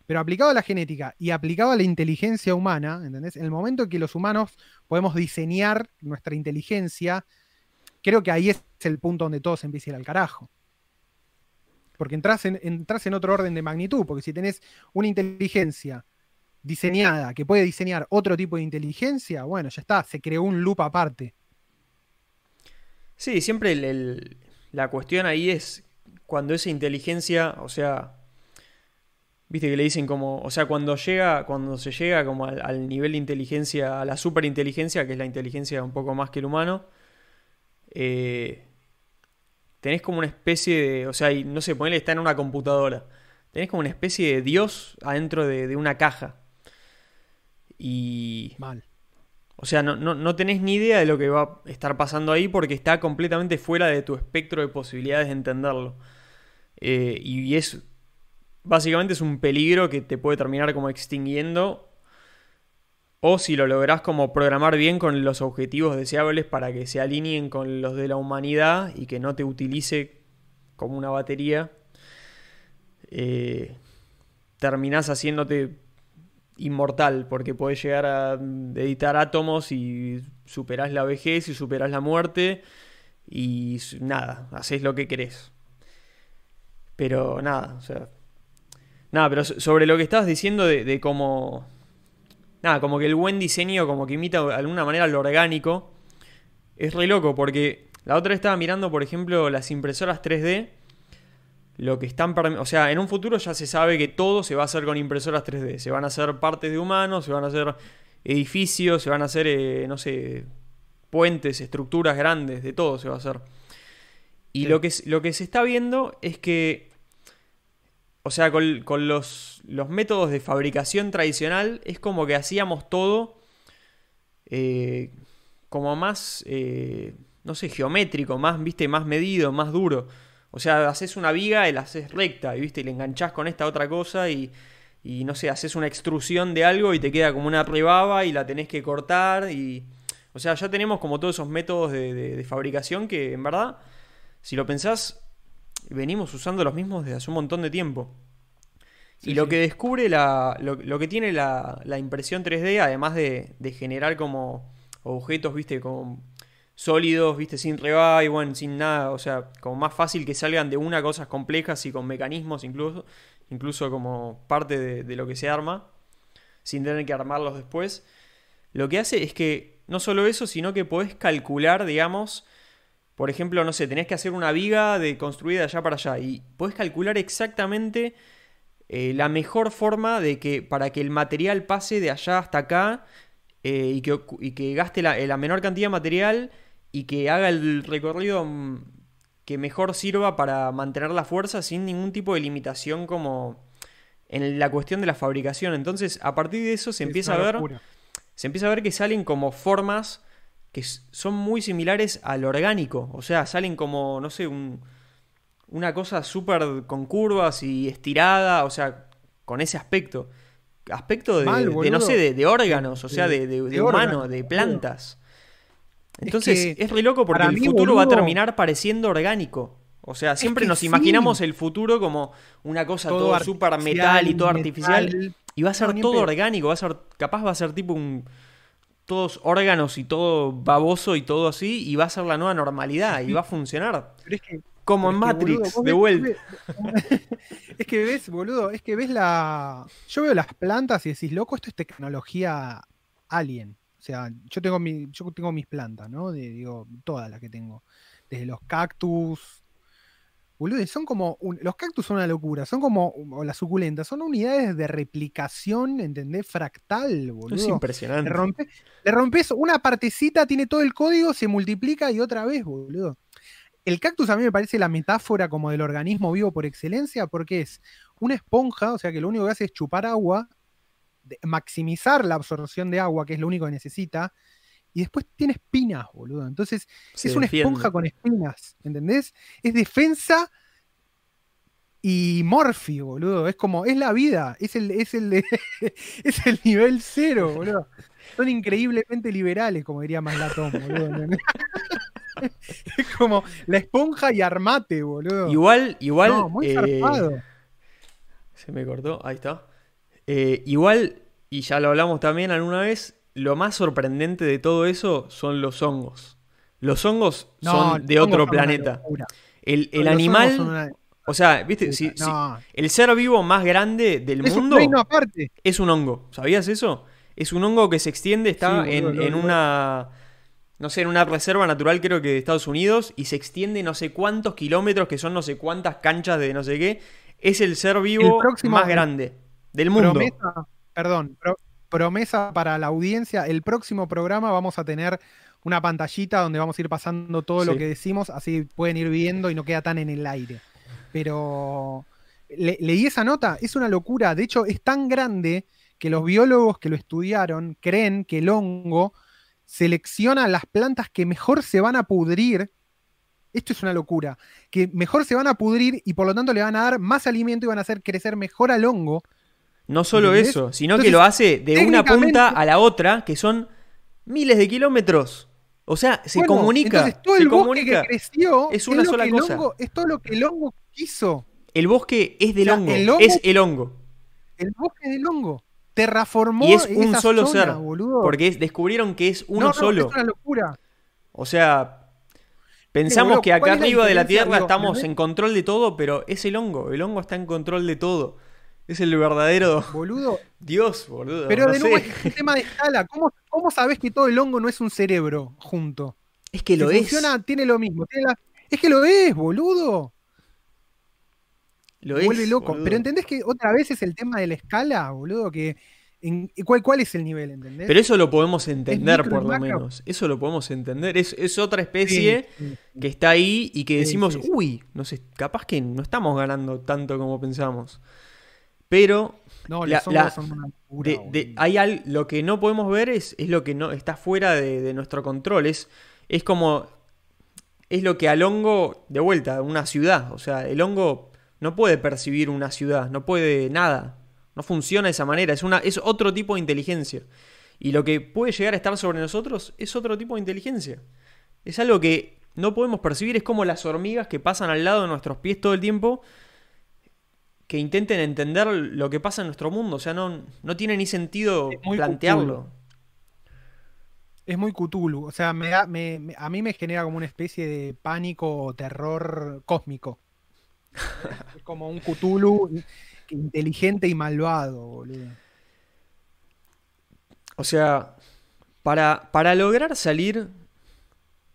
Pero aplicado a la genética y aplicado a la inteligencia humana, ¿entendés? En el momento en que los humanos podemos diseñar nuestra inteligencia, creo que ahí es el punto donde todo se empieza a ir al carajo. Porque entras en, en otro orden de magnitud, porque si tenés una inteligencia diseñada que puede diseñar otro tipo de inteligencia, bueno, ya está, se creó un loop aparte. Sí, siempre la cuestión ahí es cuando esa inteligencia, o sea, Viste que le dicen como, o sea, cuando llega, cuando se llega como al, nivel de inteligencia, a la superinteligencia, que es la inteligencia un poco más que el humano, eh, tenés como una especie de, o sea, no sé, ponele está en una computadora, tenés como una especie de Dios adentro de, una caja. Y... Mal. O sea, no, no, tenés ni idea de lo que va a estar pasando ahí porque está completamente fuera de tu espectro de posibilidades de entenderlo. Eh, y es básicamente es un peligro que te puede terminar como extinguiendo. O si lo lográs como programar bien con los objetivos deseables para que se alineen con los de la humanidad y que no te utilice como una batería, eh, terminás haciéndote inmortal porque podés llegar a editar átomos y superás la vejez y superás la muerte y nada, haces lo que querés. Pero nada, o sea. Nada, pero sobre lo que estabas diciendo de, de cómo. Nada, como que el buen diseño, como que imita de alguna manera lo orgánico. Es re loco, porque la otra estaba mirando, por ejemplo, las impresoras 3D. Lo que están. O sea, en un futuro ya se sabe que todo se va a hacer con impresoras 3D. Se van a hacer partes de humanos, se van a hacer edificios, se van a hacer, eh, no sé, puentes, estructuras grandes, de todo se va a hacer. Y lo, que, lo que se está viendo es que, o sea, con, los, métodos de fabricación tradicional es como que hacíamos todo eh, como más, eh, no sé, geométrico, más, viste, más medido, más duro. O sea, haces una viga y la haces recta, y viste, y le enganchás con esta otra cosa y, no sé, haces una extrusión de algo y te queda como una rebaba y la tenés que cortar y... O sea, ya tenemos como todos esos métodos de fabricación que en verdad si lo pensás, venimos usando los mismos desde hace un montón de tiempo. y lo que descubre la. Lo, que tiene la, impresión 3D, además de, generar como objetos, viste, como sólidos, viste, sin y bueno, sin nada, o sea, como más fácil que salgan de una cosas complejas y con mecanismos incluso, incluso como parte de, de lo que se arma, sin tener que armarlos después. Lo que hace es que no solo eso, sino que podés calcular, digamos, por ejemplo, no sé, tenés que hacer una viga de construida de allá para allá y podés calcular exactamente eh, la mejor forma de que para que el material pase de allá hasta acá eh, y, que, gaste la, menor cantidad de material y que haga el recorrido mm, que mejor sirva para mantener la fuerza sin ningún tipo de limitación como en la cuestión de la fabricación. Entonces, a partir de eso se empieza a ver se empieza a ver que salen como formas que son muy similares al orgánico. O sea, salen como, no sé, un, una cosa súper con curvas y estirada, o sea, con ese aspecto. Aspecto de, no sé, de, órganos, o sea, de, de, humanos, de plantas. Entonces, es, re loco porque el futuro va a terminar pareciendo orgánico. O sea, siempre nos imaginamos el futuro como una cosa todo, súper metal y todo artificial. Y va a ser todo orgánico, va a ser, capaz va a ser tipo un, todos órganos y todo baboso y todo así, y va a ser la nueva normalidad y va a funcionar. Como en Matrix, de vuelta. es que ves, boludo, es que ves la. Yo veo las plantas y decís, loco, esto es tecnología alien. O sea, yo tengo mi, yo tengo mis plantas, ¿no? digo, todas las que tengo. Desde los cactus, Boludo, son como. los cactus son una locura. Son como. O las suculentas. Son unidades de replicación, ¿entendés? Fractal, boludo. Es impresionante. Le, rompes una partecita, tiene todo el código, se multiplica y otra vez, boludo. El cactus a mí me parece la metáfora como del organismo vivo por excelencia, porque es una esponja, o sea que lo único que hace es chupar agua, maximizar la absorción de agua, que es lo único que necesita, y después tiene espinas, boludo. Entonces es una esponja con espinas, ¿entendés? Es defensa y morfi, boludo. Es como, es la vida, es el, es el, es el nivel cero, boludo. Son increíblemente liberales, como diría Maslatón, boludo. es como la esponja y armate, boludo. Igual, igual. muy eh, Se me cortó, ahí está. Eh, igual, y ya lo hablamos también alguna vez, lo más sorprendente de todo eso son los hongos. Los hongos son de otro planeta. El, animal. O sea, viste, el ser vivo más grande del mundo es un hongo. ¿Sabías eso? Es un hongo que se extiende, está en, una. No sé, en una reserva natural, creo que de Estados Unidos, y se extiende no sé cuántos kilómetros, que son no sé cuántas canchas de no sé qué. Es el ser vivo más grande del mundo. perdón, promesa para la audiencia, el próximo programa vamos a tener una pantallita donde vamos a ir pasando todo lo que decimos, así pueden ir viendo y no queda tan en el aire. Pero leí esa nota, es una locura, de hecho es tan grande que los biólogos que lo estudiaron creen que el hongo selecciona las plantas que mejor se van a pudrir. Esto es una locura, que mejor se van a pudrir y por lo tanto le van a dar más alimento y van a hacer crecer mejor al hongo no solo eso, sino que lo hace de una punta a la otra, que son miles de kilómetros. O sea, se comunica. Entonces todo el bosque que creció es una sola cosa. es todo lo que el hongo quiso. El bosque es del hongo, es el hongo. El bosque es del hongo. Terraformó y es un solo ser, porque descubrieron que es uno solo. Es una locura. O sea, Pensamos boludo, que acá ¿cuál es la arriba de la? Tierra Digo, estamos en control de todo, pero es el hongo. El hongo está en control de todo. Es el verdadero Boludo. Dios, boludo. Pero no de nuevo sé. es un tema de escala. ¿Cómo, ¿Cómo sabes que todo el hongo no es un cerebro junto? Es que lo Si es. funciona, tiene lo mismo. tiene la- Es que lo es, boludo. Lo vuelve es, loco. boludo. Pero ¿entendés que otra vez es el tema de la escala, boludo? Que en- ¿cuál, ¿Cuál es el nivel, entendés? Pero eso lo podemos entender, por lo menos. Eso lo podemos entender. Es, es otra especie sí, sí. que está ahí y que Sí, decimos, sí, sí. uy, no sé, capaz que no estamos ganando tanto como pensamos. Pero No, La- los hongos la- son una locura, de- hay al- lo que no podemos ver es, es lo que no está fuera de, de nuestro control. Es, es como. Es lo que al hongo, de vuelta, una ciudad. O sea, el hongo no puede percibir una ciudad, no puede nada. No funciona de esa manera. Es, una, es otro tipo de inteligencia. Y lo que puede llegar a estar sobre nosotros es otro tipo de inteligencia. Es algo que no podemos percibir. Es como las hormigas que pasan al lado de nuestros pies todo el tiempo. Que intenten entender lo que pasa en nuestro mundo. O sea, no, no tiene ni sentido plantearlo. Es muy Cthulhu. O sea, me da, me- me- a mí me genera como una especie de pánico o terror cósmico. es como un Cthulhu inteligente y malvado, boludo. O sea, para, para lograr salir,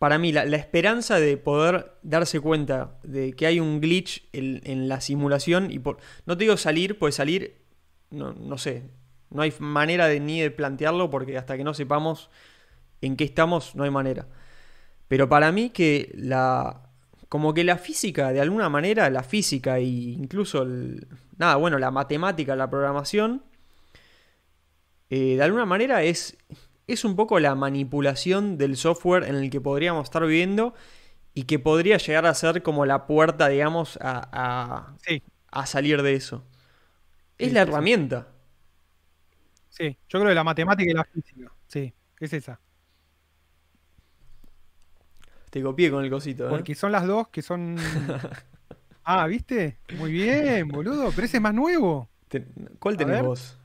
para mí, la, esperanza de poder darse cuenta de que hay un glitch en, en la simulación, y por, no te digo salir, pues salir, no, no sé, no hay manera de, ni de plantearlo, porque hasta que no sepamos en qué estamos, no hay manera. Pero para mí que la... Como que la física, de alguna manera, la física e incluso el, nada, bueno, la matemática, la programación, eh, de alguna manera es, es un poco la manipulación del software en el que podríamos estar viviendo y que podría llegar a ser como la puerta, digamos, a, a- Sí, a salir de eso. Es Sí, la sí, herramienta. sí. Yo creo que la matemática y la física. Sí, es esa. Te copié con el cosito, ¿eh? Porque son las dos que son. Ah, ¿viste? Muy bien, boludo. Pero ese es más nuevo. ¿Cuál tenés vos?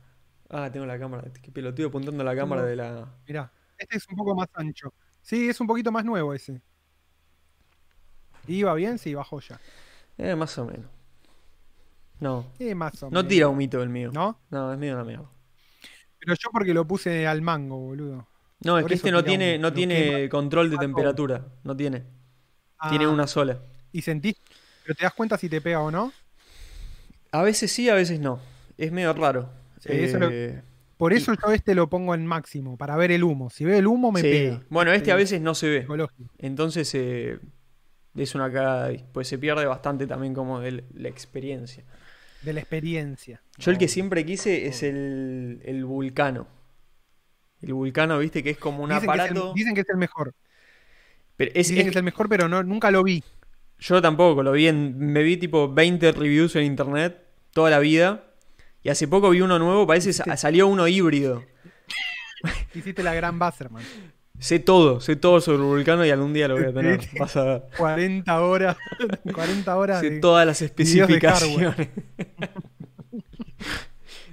Ah, tengo la cámara. Qué pelotudo apuntando a la cámara de la... Mirá, este es un poco más ancho. Sí, es un poquito más nuevo ese. ¿Iba bien? Sí, bajó ya. Eh, más o menos. No. Más o No menos. tira un mito el mío. ¿No? No, es mío la mierda. Pero yo porque lo puse al mango, boludo. No, es que este no tiene, no tiene control de temperatura. No tiene. Ah, Tiene una sola. ¿Y sentís? ¿Pero te das cuenta si te pega o no? A veces sí, a veces no. Es medio raro. Sí, eso es lo- Eh, Por eso yo este lo pongo en máximo, para ver el humo. Si ve el humo, me sí. pega. Bueno, este a veces no se ve. Psicológico. Entonces eh, es una cagada. Pues se pierde bastante también como de la experiencia. De la experiencia. Yo el que siempre quise es el, el vulcano. El vulcano, viste, que es como un dicen, que es el, aparato. dicen que es el mejor. Pero es- dicen es- que es el mejor, pero no, nunca lo vi. Yo tampoco, lo vi en. Me vi tipo 20 reviews en internet toda la vida. Y hace poco vi uno nuevo, parece sa- salió uno híbrido. Hiciste la gran Basserman. Sé todo, sé todo sobre el vulcano y algún día lo voy a tener. Vas a ver. 40 horas. 40 horas. Sé de- todas las especificaciones.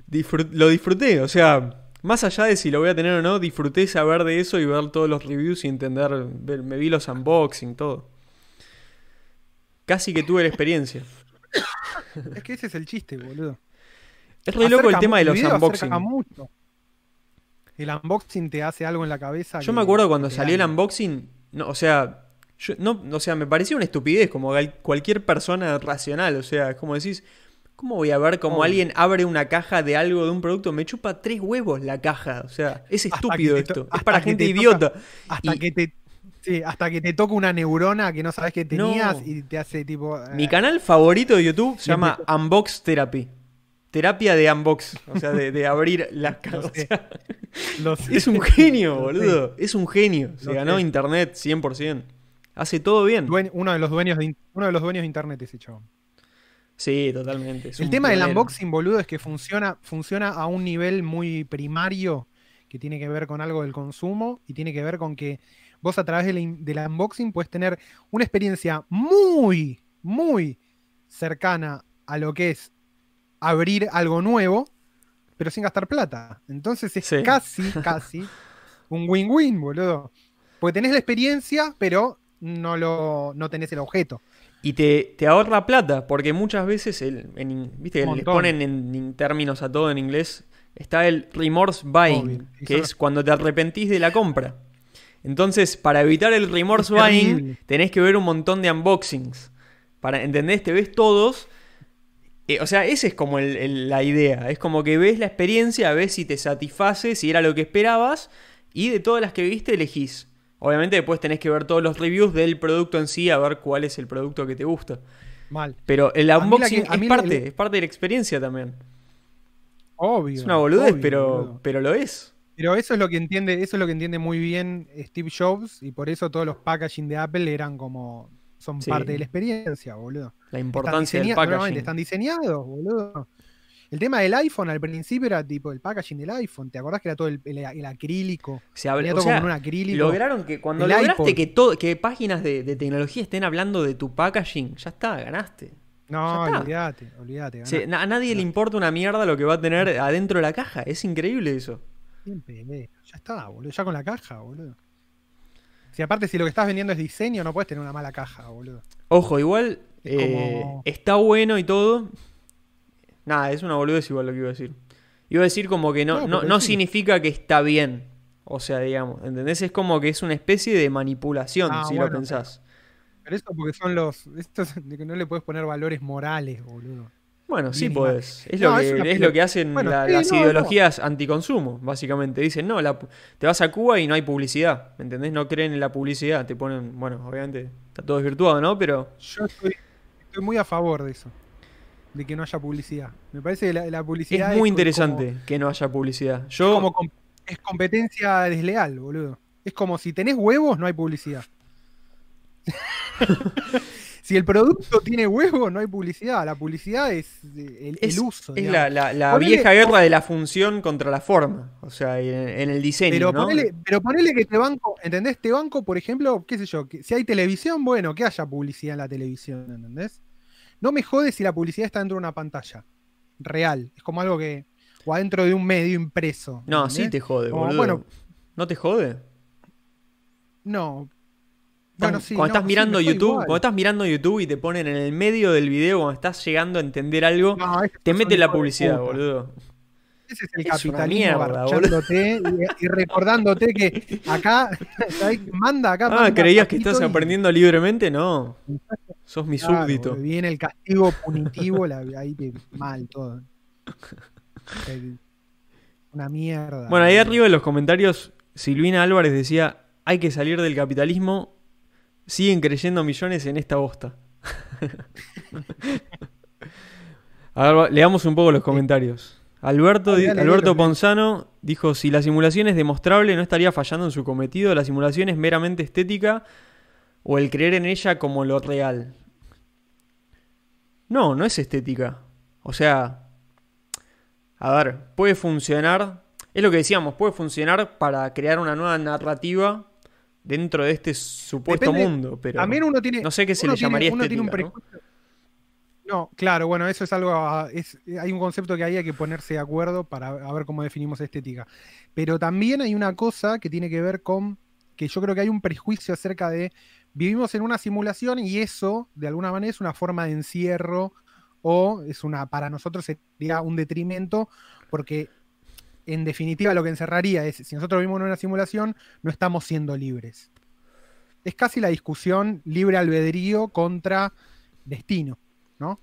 Disfrut- lo disfruté, o sea, más allá de si lo voy a tener o no, disfruté saber de eso y ver todos los reviews y entender, ver- me vi los unboxing, todo. Casi que tuve la experiencia. Es que ese es el chiste, boludo. Es re loco el tema de los unboxing. mucho. El unboxing te hace algo en la cabeza. Yo me acuerdo cuando salió el unboxing, no, o sea, yo, no, o sea, me parecía una estupidez como cualquier persona racional, o sea, es como decís, ¿cómo voy a ver Obvio. alguien abre una caja de algo de un producto? Me chupa tres huevos la caja, o sea, es estúpido esto, es para gente te idiota. Hasta Y- que te. Sí, hasta que te toca una neurona que no sabes que tenías No. y te hace tipo. Mi eh, canal favorito de YouTube se llama Unbox Therapy. Terapia de unbox, o sea, de, de abrir las cajas. Es un genio, boludo. Es un genio. Se Lo ganó sé. internet 100%. Hace todo bien. Uno de los dueños de uno de los dueños de internet ese chabón. Sí, totalmente. es El tema del unboxing, boludo, es que funciona, funciona a un nivel muy primario que tiene que ver con algo del consumo y tiene que ver con que vos a través del, del unboxing puedes tener una experiencia muy, muy cercana a lo que es abrir algo nuevo, pero sin gastar plata. Entonces es Sí. casi, casi un win-win, boludo. Porque tenés la experiencia, pero no, lo, no tenés el objeto. Y te, te ahorra plata, porque muchas veces, el, en, viste, les ponen en, en términos a todo en inglés, está el remorse buying, que es cuando te arrepentís de la compra. Entonces, para evitar el remorse buying, terrible. tenés que ver un montón de unboxings. Para, ¿Entendés? Te ves todos. Eh, o sea, esa es como el- el- la idea. Es como que ves la experiencia, ves si te satisface, si era lo que esperabas. Y de todas las que viste, elegís. Obviamente después tenés que ver todos los reviews del producto en sí, a ver cuál es el producto que te gusta. Mal. Pero el unboxing que- es parte, es parte de la experiencia también. Obvio. Es una boludez, obvio, pero, boludo. pero lo es. Pero eso es lo que entiende, eso es lo que entiende muy bien Steve Jobs, y por eso todos los packaging de Apple eran como. Son Sí. parte de la experiencia, boludo. La importancia del packaging. están diseñados, boludo. El tema del iPhone al principio era tipo el packaging del iPhone. ¿Te acordás que era todo el, el- el acrílico? Se o todo sea, como un acrílico. lograron que cuando El lograste iPod. que, todo, que páginas de, de tecnología estén hablando de tu packaging, ya está, ganaste. No, olvídate, olvídate. A nadie le importa una mierda lo que va a tener adentro de la caja. Es increíble eso. Ya está, boludo. Ya con la caja, boludo. Si aparte, si lo que estás vendiendo es diseño, no puedes tener una mala caja, boludo. Ojo, igual Es eh, como- está bueno y todo. Nada, es una boludez igual lo que iba a decir. Iba a decir como que no, No, no, pero no sí. significa que está bien. O sea, digamos, ¿entendés? Es como que es una especie de manipulación, Ah, si lo pensás. Pero eso porque son los. Esto es de que no le puedes poner valores morales, boludo. Bueno, sí mal. podés. Es, No, lo, es que, es lo que hacen Bueno, la- sí, las no, no. ideologías anticonsumo, básicamente. Dicen, no, la te vas a Cuba y no hay publicidad. ¿Me entendés? No creen en la publicidad. Te ponen, bueno, obviamente está todo desvirtuado, ¿no? Pero Yo estoy, estoy muy a favor de eso. De que no haya publicidad. Me parece que la, la es publicidad. muy interesante como- que no haya publicidad. Es, Yo, como com- es competencia desleal, boludo. Es como si tenés huevos, no hay publicidad. si el producto tiene huevos, no hay publicidad. La publicidad es eh, el, uso. es digamos. la, la- la Ponele- vieja guerra de la función contra la forma. O sea, en, en el diseño, Pero ¿no? ponele, pero ponele que te banco, ¿entendés? Te banco, por ejemplo, qué sé yo, que si hay televisión, bueno, que haya publicidad en la televisión, ¿entendés? No me jode si la publicidad está dentro de una pantalla. Real. Es como algo que. O adentro de un medio impreso. No, ¿entendés? sí te jode, Como, boludo. bueno. ¿No te jode? No. Estás- Bueno, sí, cuando no, estás mirando YouTube, igual. cuando estás mirando YouTube y te ponen en el medio del video cuando estás llegando a entender algo, No, te mete la publicidad, boludo. Ese es el Es capitalismo y, y recordándote que acá manda acá. Ah, ¿creías que estás y- aprendiendo libremente? No. Sos mi Claro, súbdito. Viene el castigo punitivo, la- ahí te, mal todo. Una mierda. Bueno, ahí arriba en los comentarios, Silvina Álvarez decía, hay que salir del capitalismo, siguen creyendo millones en esta bosta. A ver, leamos un poco los comentarios. Alberto, dale, Alberto Ponzano dijo, si la simulación es demostrable no estaría fallando en su cometido, la simulación es meramente estética o el creer en ella como lo real. No, no es estética. O sea, a ver, puede funcionar, es lo que decíamos, puede funcionar para crear una nueva narrativa dentro de este supuesto Depende- mundo, pero También uno tiene. no sé qué se le tiene- llamaría uno tiene un estética, ¿no? claro, bueno, eso es algo. ah, Es, hay un concepto que ahí hay que ponerse de acuerdo para a ver cómo definimos estética. Pero también hay una cosa que tiene que ver con que yo creo que hay un prejuicio acerca de vivimos en una simulación y eso, de alguna manera, es una forma de encierro o es una, para nosotros sería un detrimento, porque en definitiva lo que encerraría es, si nosotros vivimos en una simulación, no estamos siendo libres. Es casi la discusión libre albedrío contra destino, ¿no?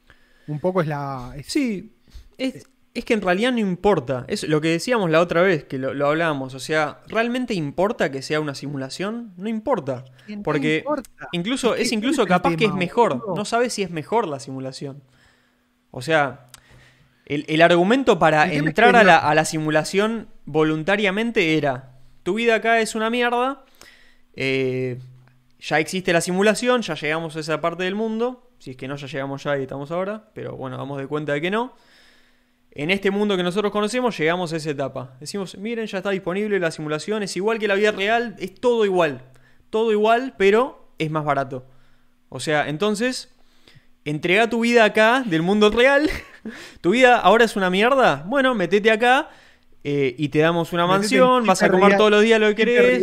Un poco es la... es- Sí, es, es que en realidad no importa. Es lo que decíamos la otra vez, que lo, lo hablábamos. O sea, ¿realmente importa que sea una simulación? No importa. Porque importa. incluso, Es incluso capaz que es mejor. No sabes si es mejor la simulación. O sea, el, el argumento para El tema es entrar que a la, a la simulación voluntariamente era, tu vida acá es una mierda, eh, ya existe la simulación, ya llegamos a esa parte del mundo, si es que no, ya llegamos ya y estamos ahora, pero bueno, damos de cuenta de que no. En este mundo que nosotros conocemos llegamos a esa etapa. Decimos, miren, ya está disponible la simulación, es igual que la vida real, es todo igual. Todo igual, pero es más barato. O sea, entonces, entrega tu vida acá del mundo real. tu vida ahora es una mierda. Bueno, metete acá eh, y te damos una mansión, vas a comer real- todos los días lo que querés.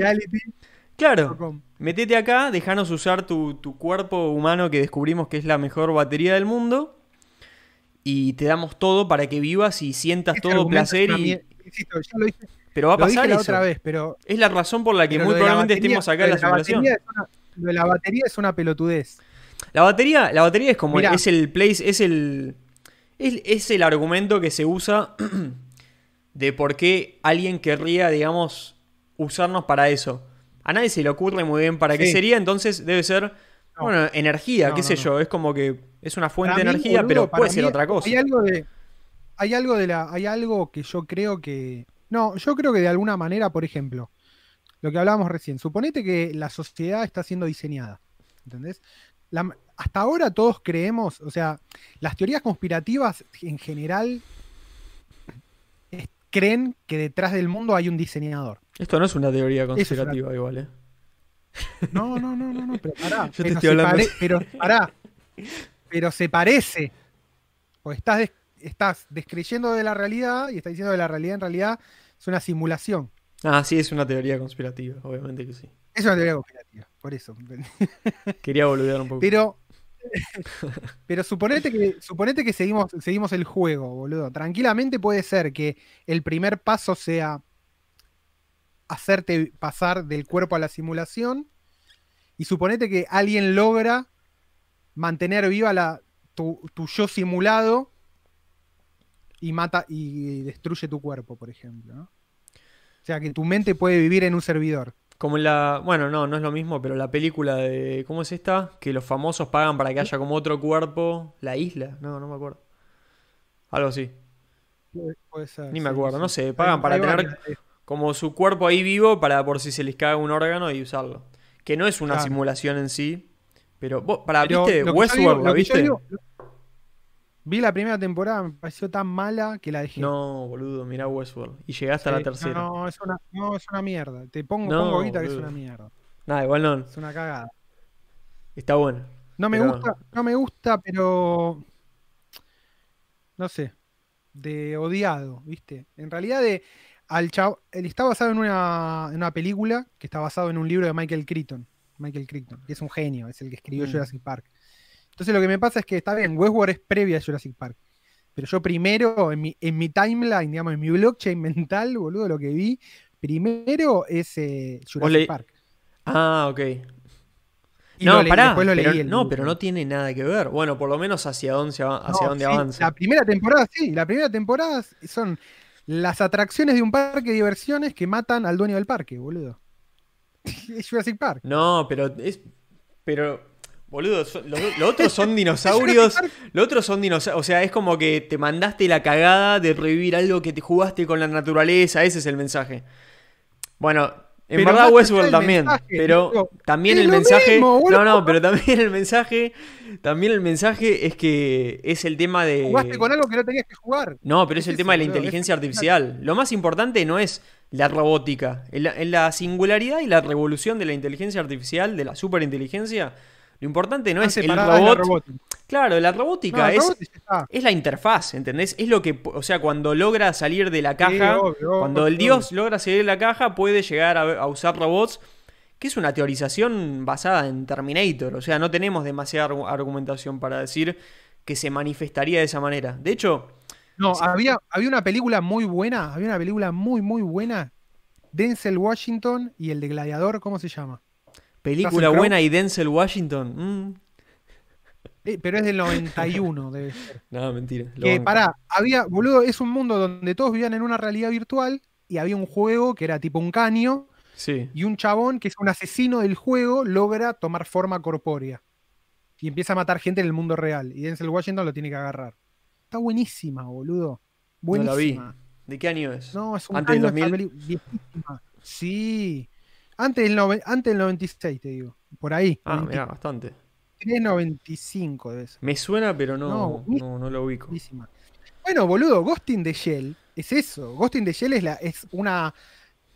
Claro, metete acá, déjanos usar tu, tu cuerpo humano que descubrimos que es la mejor batería del mundo y te damos todo para que vivas y sientas Este todo placer y... mier- insisto, ya lo dije, Pero va a pasar la eso. otra vez, pero. Es la razón por la que muy la probablemente batería- estemos acá en la la simulación. una- Lo de la batería es una pelotudez. La batería, la batería es como Mirá. es el place, es el es, es el argumento que se usa de por qué alguien querría, digamos, usarnos para eso. A nadie se le ocurre muy bien para qué sería, entonces debe ser No. bueno, energía, No, qué no, sé yo, es como que es una fuente Para de mí, energía, boludo, pero puede ser otra cosa. Hay algo de. Hay algo de la. Hay algo que yo creo que. No, yo creo que de alguna manera, por ejemplo, lo que hablábamos recién, suponete que la sociedad está siendo diseñada. ¿Entendés? La- hasta ahora todos creemos, o sea, las teorías conspirativas en general es- creen que detrás del mundo hay un diseñador. Esto no es una teoría una- conspirativa igual, ¿eh? No, no, no, no, no, pero pará. Yo te pero, estoy se hablando. pare- pero pará. Pero se parece. Porque estás, des- estás descreyendo de la realidad y estás diciendo que la realidad en realidad es una simulación. Ah, sí, es una teoría conspirativa, obviamente que sí. Es una teoría conspirativa, por eso. Quería boludear un poco. Pero, pero suponete que, suponete que seguimos, seguimos el juego, boludo. Tranquilamente puede ser que el primer paso sea hacerte pasar del cuerpo a la simulación. Y suponete que alguien logra mantener viva la, tu, tu yo simulado y mata y destruye tu cuerpo, por ejemplo. ¿no? O sea que tu mente puede vivir en un servidor. Como en la. Bueno, no, no es lo mismo, pero la película de. ¿Cómo es esta? Que los famosos pagan para que haya como otro cuerpo. La isla. No, no me acuerdo. Algo así. Puede, ser, Ni me acuerdo, sí. no sé, Hay- pagan para hay tener- varias. Como su cuerpo ahí vivo para por si se les cae un órgano y usarlo. Que no es una Claro. simulación en sí. Pero. vos- Para, Pero ¿viste? Westworld, ¿la yo viste? digo- vi la primera temporada, me pareció tan mala que la dejé. No, boludo, mirá Westworld. Y llegaste a la Sí, tercera. No, es una, no, es una mierda. Te pongo, No, pongo ahorita que es una mierda. Nada, igual no. Es una cagada. Está bueno. No me Pero- gusta, no me gusta, pero no sé, de odiado, ¿viste? En realidad de al chavo, él está basado en una, en una película que está basado en un libro de Michael Crichton. Michael Crichton, que es un genio, es el que escribió Mm. Jurassic Park. Entonces lo que me pasa es que está bien, Westworld es previa a Jurassic Park. Pero yo primero, en mi, en mi timeline, digamos, en mi blockchain mental, boludo, lo que vi, primero es eh, Jurassic Park. Ah, ok. Y no, lo pará. después lo pero, leí el no, libro. pero no tiene nada que ver. Bueno, por lo menos hacia dónde, hacia No, dónde sí, avanza. La primera temporada, sí. La primera temporada son las atracciones de un parque de diversiones que matan al dueño del parque, boludo. es Jurassic Park. No, pero es. Pero. Boludo, los otros son dinosaurios. Los otros son dinosaurios. O sea, es como que te mandaste la cagada de revivir algo que te jugaste con la naturaleza. Ese es el mensaje. Bueno, en Pero verdad Westworld también. mensaje, pero digo, también es el mensaje. mismo, no, no, pero también el mensaje. También el mensaje es que es el tema de. Jugaste con algo que no tenías que jugar. No, pero es, Es el eso, tema de la es inteligencia artificial. Lo más importante no es la robótica. En la, en la singularidad y la revolución de la inteligencia artificial, de la superinteligencia, lo importante no es el robot. Claro, la No, robótica es, es la interfaz, ¿entendés? Es lo que, o sea, cuando logra salir de la Sí, caja, obvio, cuando el dios logra salir de la caja, puede llegar a, a usar robots, que es una teorización basada en Terminator. O sea, no tenemos demasiada argu- argumentación para decir que se manifestaría de esa manera. De hecho, No, había, había una película muy buena, había una película muy, muy buena. Denzel Washington y el de Gladiador, ¿cómo se llama? Película buena y Denzel Washington. mm, Eh, pero es del 91, debe ser. No, mentira. Que banco. pará, había, boludo, es un mundo donde todos vivían en una realidad virtual y había un juego que era tipo un caño Sí. y un chabón que es un asesino del juego logra tomar forma corpórea y empieza a matar gente en el mundo real y Denzel Washington lo tiene que agarrar. Está buenísima, boludo. No la vi. Buenísima. ¿De qué año es? No, es un ¿Antes del caño esta 2000? peli- viejísima. Sí. Antes del, antes del 96, te digo. Por ahí. Ah, 93, mira, bastante. 95 debe ser. Me suena, pero no, No, no, no lo ubico. Buenísima. Bueno, boludo, Ghost in the Shell es eso. Ghost in the Shell es, la, es una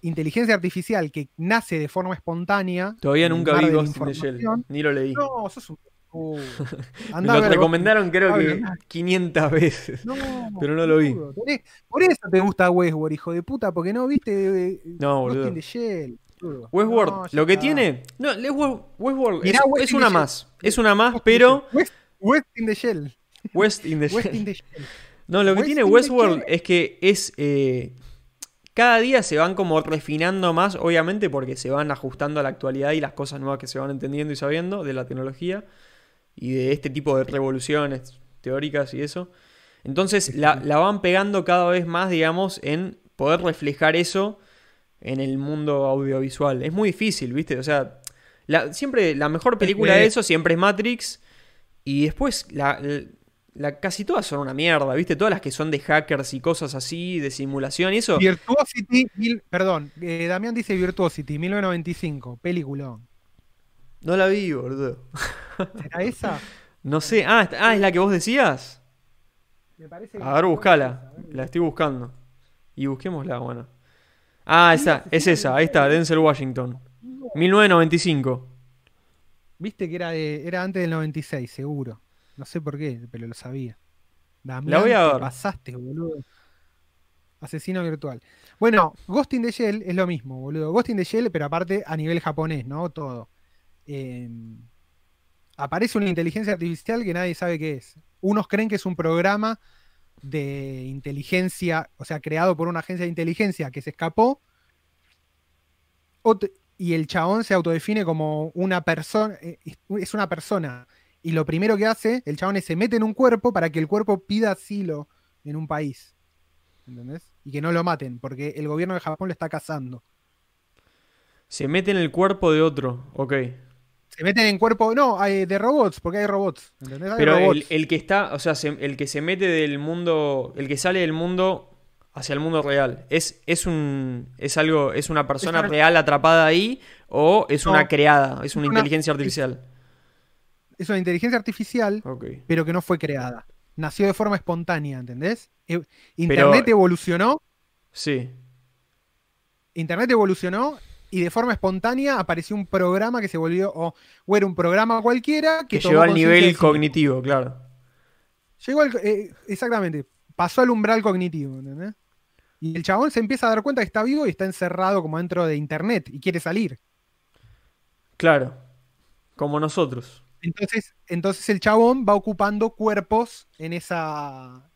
inteligencia artificial que nace de forma espontánea. Todavía nunca vi de la Ghost in the Shell. Ni lo leí. No, sos un. Uh, Me lo recomendaron creo que mal. 500 veces. No, pero no lo vi. boludo, tenés- por eso te gusta Westworld, hijo de puta, porque no viste No, Ghost boludo. in the Shell. Boludo. Westworld, No, lo que está. tiene. No, es West- Westworld Mirá es, West es in una the Shell. más. Es una más, pero. West, West in the Shell. West in the West Shell. in the Shell. No, lo que West tiene in the Westworld Shell. es que es. eh, cada día se van como refinando más, obviamente, porque se van ajustando a la actualidad y las cosas nuevas que se van entendiendo y sabiendo de la tecnología y de este tipo de revoluciones teóricas y eso. Entonces la, la van pegando cada vez más, digamos, en poder reflejar eso en el mundo audiovisual. Es muy difícil, ¿viste? O sea, la, siempre la mejor película de eso siempre es Matrix. Y después la, casi todas son una mierda, ¿viste? Todas las que son de hackers y cosas así, de simulación y eso. Virtuosity, mil- perdón, eh, Damián dice Virtuosity, 1995, peliculón. No la vi, boludo. ¿Será esa? No sé. Ah, ah, ¿es la que vos decías? Me parece que- A ver, buscala. La estoy buscando. Y busquémosla, bueno. Ah, esa, es esa, ahí está, Denzel Washington. 1995. Viste que era, de- era antes del 96, seguro. No sé por qué, pero lo sabía. Damián, La voy a te ver. pasaste, boludo. Asesino virtual. Bueno, Ghost in the Shell es lo mismo, boludo. Ghost in the Shell, pero aparte a nivel japonés, ¿no? Todo. Eh, aparece una inteligencia artificial que nadie sabe qué es. Unos creen que es un programa de inteligencia, o sea, creado por una agencia de inteligencia que se escapó. Y el chabón se autodefine como una persona, eh, es una persona. Y lo primero que hace, el chabón es se mete en un cuerpo para que el cuerpo pida asilo en un país. ¿Entendés? Y que no lo maten, porque el gobierno de Japón lo está cazando. Se mete en el cuerpo de otro, ok. Se meten en cuerpo, no, hay de robots, porque hay robots. ¿Entendés? Hay Pero el, robots. el que está, o sea, se- el que se mete del mundo, el que sale del mundo hacia el mundo real, ¿es, es un, es algo, es una persona una- real atrapada ahí o es una creada, es una una- inteligencia artificial? Es una inteligencia artificial, pero que no fue creada. Nació de forma espontánea, ¿entendés? E- Internet evolucionó, Sí. Internet evolucionó y de forma espontánea apareció un programa que se volvió, o, o era un programa cualquiera que, llegó al nivel cognitivo, claro. Llegó al, eh, exactamente, pasó al umbral cognitivo, ¿entendés? Y el chabón se empieza a dar cuenta que está vivo y está encerrado como dentro de internet y quiere salir. Claro. Como nosotros. Entonces, entonces el chabón va ocupando cuerpos en esa.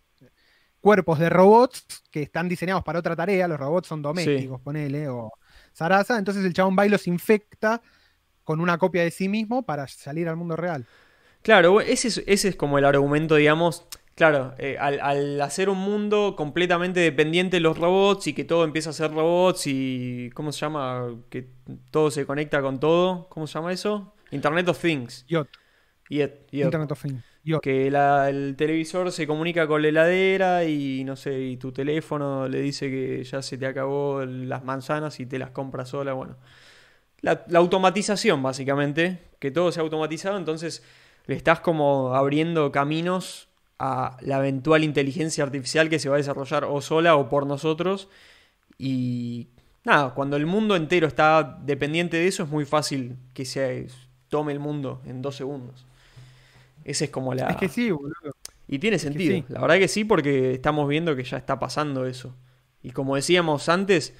cuerpos de robots que están diseñados para otra tarea. Los robots son domésticos, ponele, o zaraza. Entonces el chabón va y los infecta con una copia de sí mismo para salir al mundo real. Claro, ese es, ese es como el argumento, digamos. Claro, eh, al, al hacer un mundo completamente dependiente de los robots y que todo empieza a ser robots y. ¿Cómo se llama? Que todo se conecta con todo. ¿Cómo se llama eso? Internet of Things. Internet of Things. Que el televisor se comunica con la heladera y no sé, y tu teléfono le dice que ya se te acabó las manzanas y te las compras sola. Bueno, la, la automatización, básicamente, que todo se ha automatizado, entonces le estás como abriendo caminos a la eventual inteligencia artificial que se va a desarrollar o sola o por nosotros. Y nada, cuando el mundo entero está dependiente de eso, es muy fácil que se tome el mundo en dos segundos. Esa es como la. Es que sí, boludo. Y tiene que sentido. sí. La verdad que sí, porque estamos viendo que ya está pasando eso. Y como decíamos antes,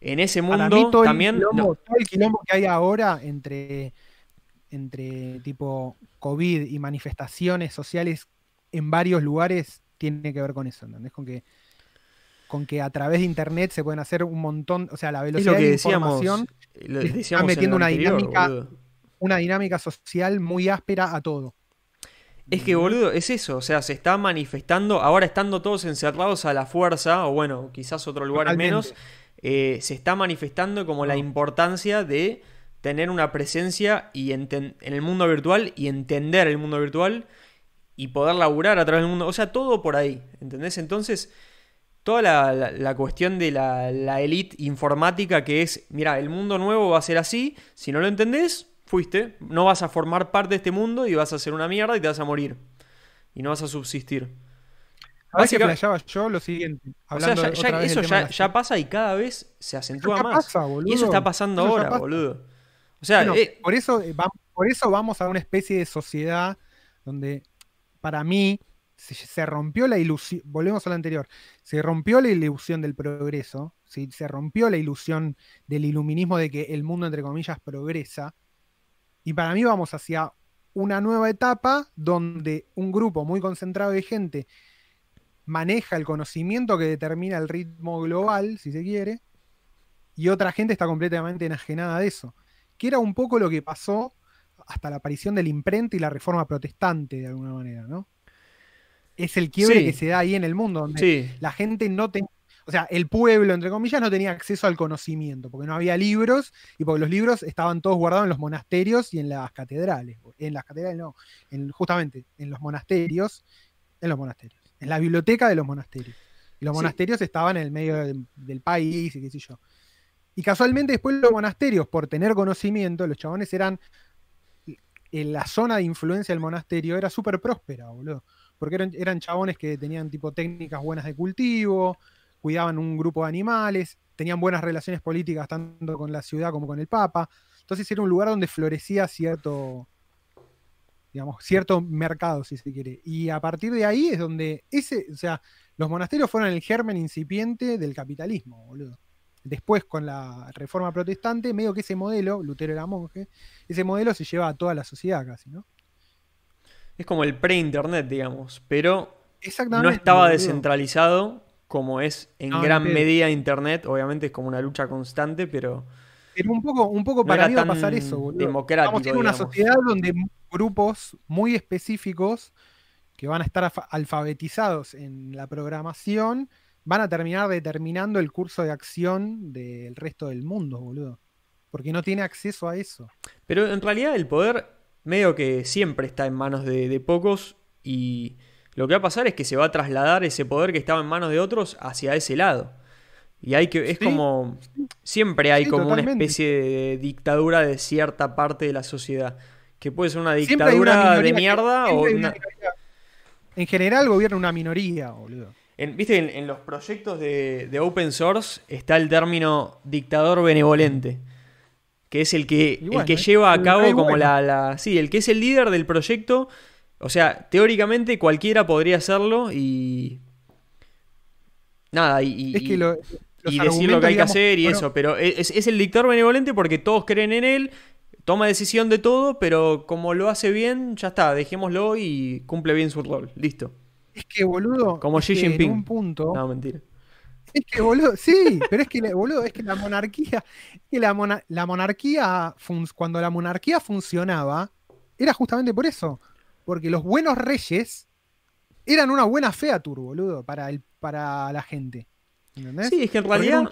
en ese Para mundo mí todo también. el, quilombo, no, todo el quilombo que hay ahora entre, entre tipo COVID y manifestaciones sociales en varios lugares tiene que ver con eso, ¿entendés? Con que, con que a través de internet se pueden hacer un montón, o sea, la velocidad de decíamos. información, Lo está metiendo una anterior, dinámica- boludo. una dinámica social muy áspera a todo. Es que, boludo, es eso. O sea, se está manifestando. Ahora estando todos encerrados a la fuerza, o bueno, quizás otro lugar Totalmente. menos. eh, se está manifestando como la importancia de tener una presencia y en el mundo virtual y entender el mundo virtual y poder laburar a través del mundo. O sea, todo por ahí. ¿Entendés? Entonces, toda la, la- la cuestión de la, la elite informática que es, mira, el mundo nuevo va a ser así. Si no lo entendés, fuiste. No vas a formar parte de este mundo y vas a ser una mierda y te vas a morir. Y no vas a subsistir. A Básica- flayaba yo lo siguiente. O sea, Hablando ya- otra vez eso ya, ya pasa y cada vez se acentúa más. pasa, y eso está pasando Eso ahora, pasa. boludo. O sea, Bueno, eh, por, eso, eh, por eso vamos a una especie de sociedad donde, para mí, se, rompió la ilusión, volvemos a lo anterior, se rompió la ilusión del progreso, se rompió la ilusión del iluminismo de que el mundo, entre comillas, progresa. Y para mí vamos hacia una nueva etapa donde un grupo muy concentrado de gente maneja el conocimiento que determina el ritmo global, si se quiere, y otra gente está completamente enajenada de eso. Que era un poco lo que pasó hasta la aparición del imprenta y la reforma protestante, de alguna manera, ¿no? Es el quiebre que se da ahí en el mundo, donde la gente no tenía, o sea, el pueblo, entre comillas, no tenía acceso al conocimiento, porque no había libros y porque los libros estaban todos guardados en los monasterios y en las catedrales. En las catedrales no, justamente en los monasterios, en los monasterios, en la biblioteca de los monasterios. Y los monasterios estaban en el medio del, del país y qué sé yo. Y casualmente después los monasterios, por tener conocimiento, los chabones eran en la zona de influencia del monasterio era súper próspera, boludo. Porque eran, eran chabones que tenían tipo técnicas buenas de cultivo, cuidaban un grupo de animales, tenían buenas relaciones políticas tanto con la ciudad como con el Papa. Entonces era un lugar donde florecía cierto, digamos, cierto mercado, si se quiere. Y a partir de ahí es donde ese, o sea, los monasterios fueron el germen incipiente del capitalismo, boludo. Después, con la reforma protestante, medio que ese modelo, Lutero era monje, ese modelo se lleva a toda la sociedad casi, ¿no? Es como el pre-internet, digamos, pero no estaba descentralizado como es en gran medida internet. Obviamente es como una lucha constante, pero. Pero un poco, un poco para mí va a pasar eso, boludo. Democrático. Vamos una sociedad donde grupos muy específicos que van a estar alfabetizados en la programación van a terminar determinando el curso de acción del resto del mundo, boludo. Porque no tiene acceso a eso. Pero en realidad el poder medio que siempre está en manos de, pocos y lo que va a pasar es que se va a trasladar ese poder que estaba en manos de otros hacia ese lado. Y hay que, es como, siempre hay como una especie de dictadura de cierta parte de la sociedad. Que puede ser una dictadura de mierda o una... En general gobierna una minoría, boludo. Viste, en, en, los proyectos de, open source está el término dictador benevolente, que es el que, el que lleva a cabo como la, la... Sí, el que es el líder del proyecto. O sea, teóricamente cualquiera podría hacerlo y... Nada, y, y decir lo que hay que hacer y eso, pero es, es el dictador benevolente porque todos creen en él, toma decisión de todo, pero como lo hace bien, ya está, dejémoslo y cumple bien su rol, listo. Es que, boludo. Como Xi Jinping. En un punto. No, mentira. Es que, boludo, sí, pero es que, boludo, es que la monarquía. Que la, monarquía. Cuando la monarquía funcionaba, era justamente por eso. Porque los buenos reyes eran una buena featur, boludo, para, el, para la gente. ¿Entendés? Sí, es que en realidad.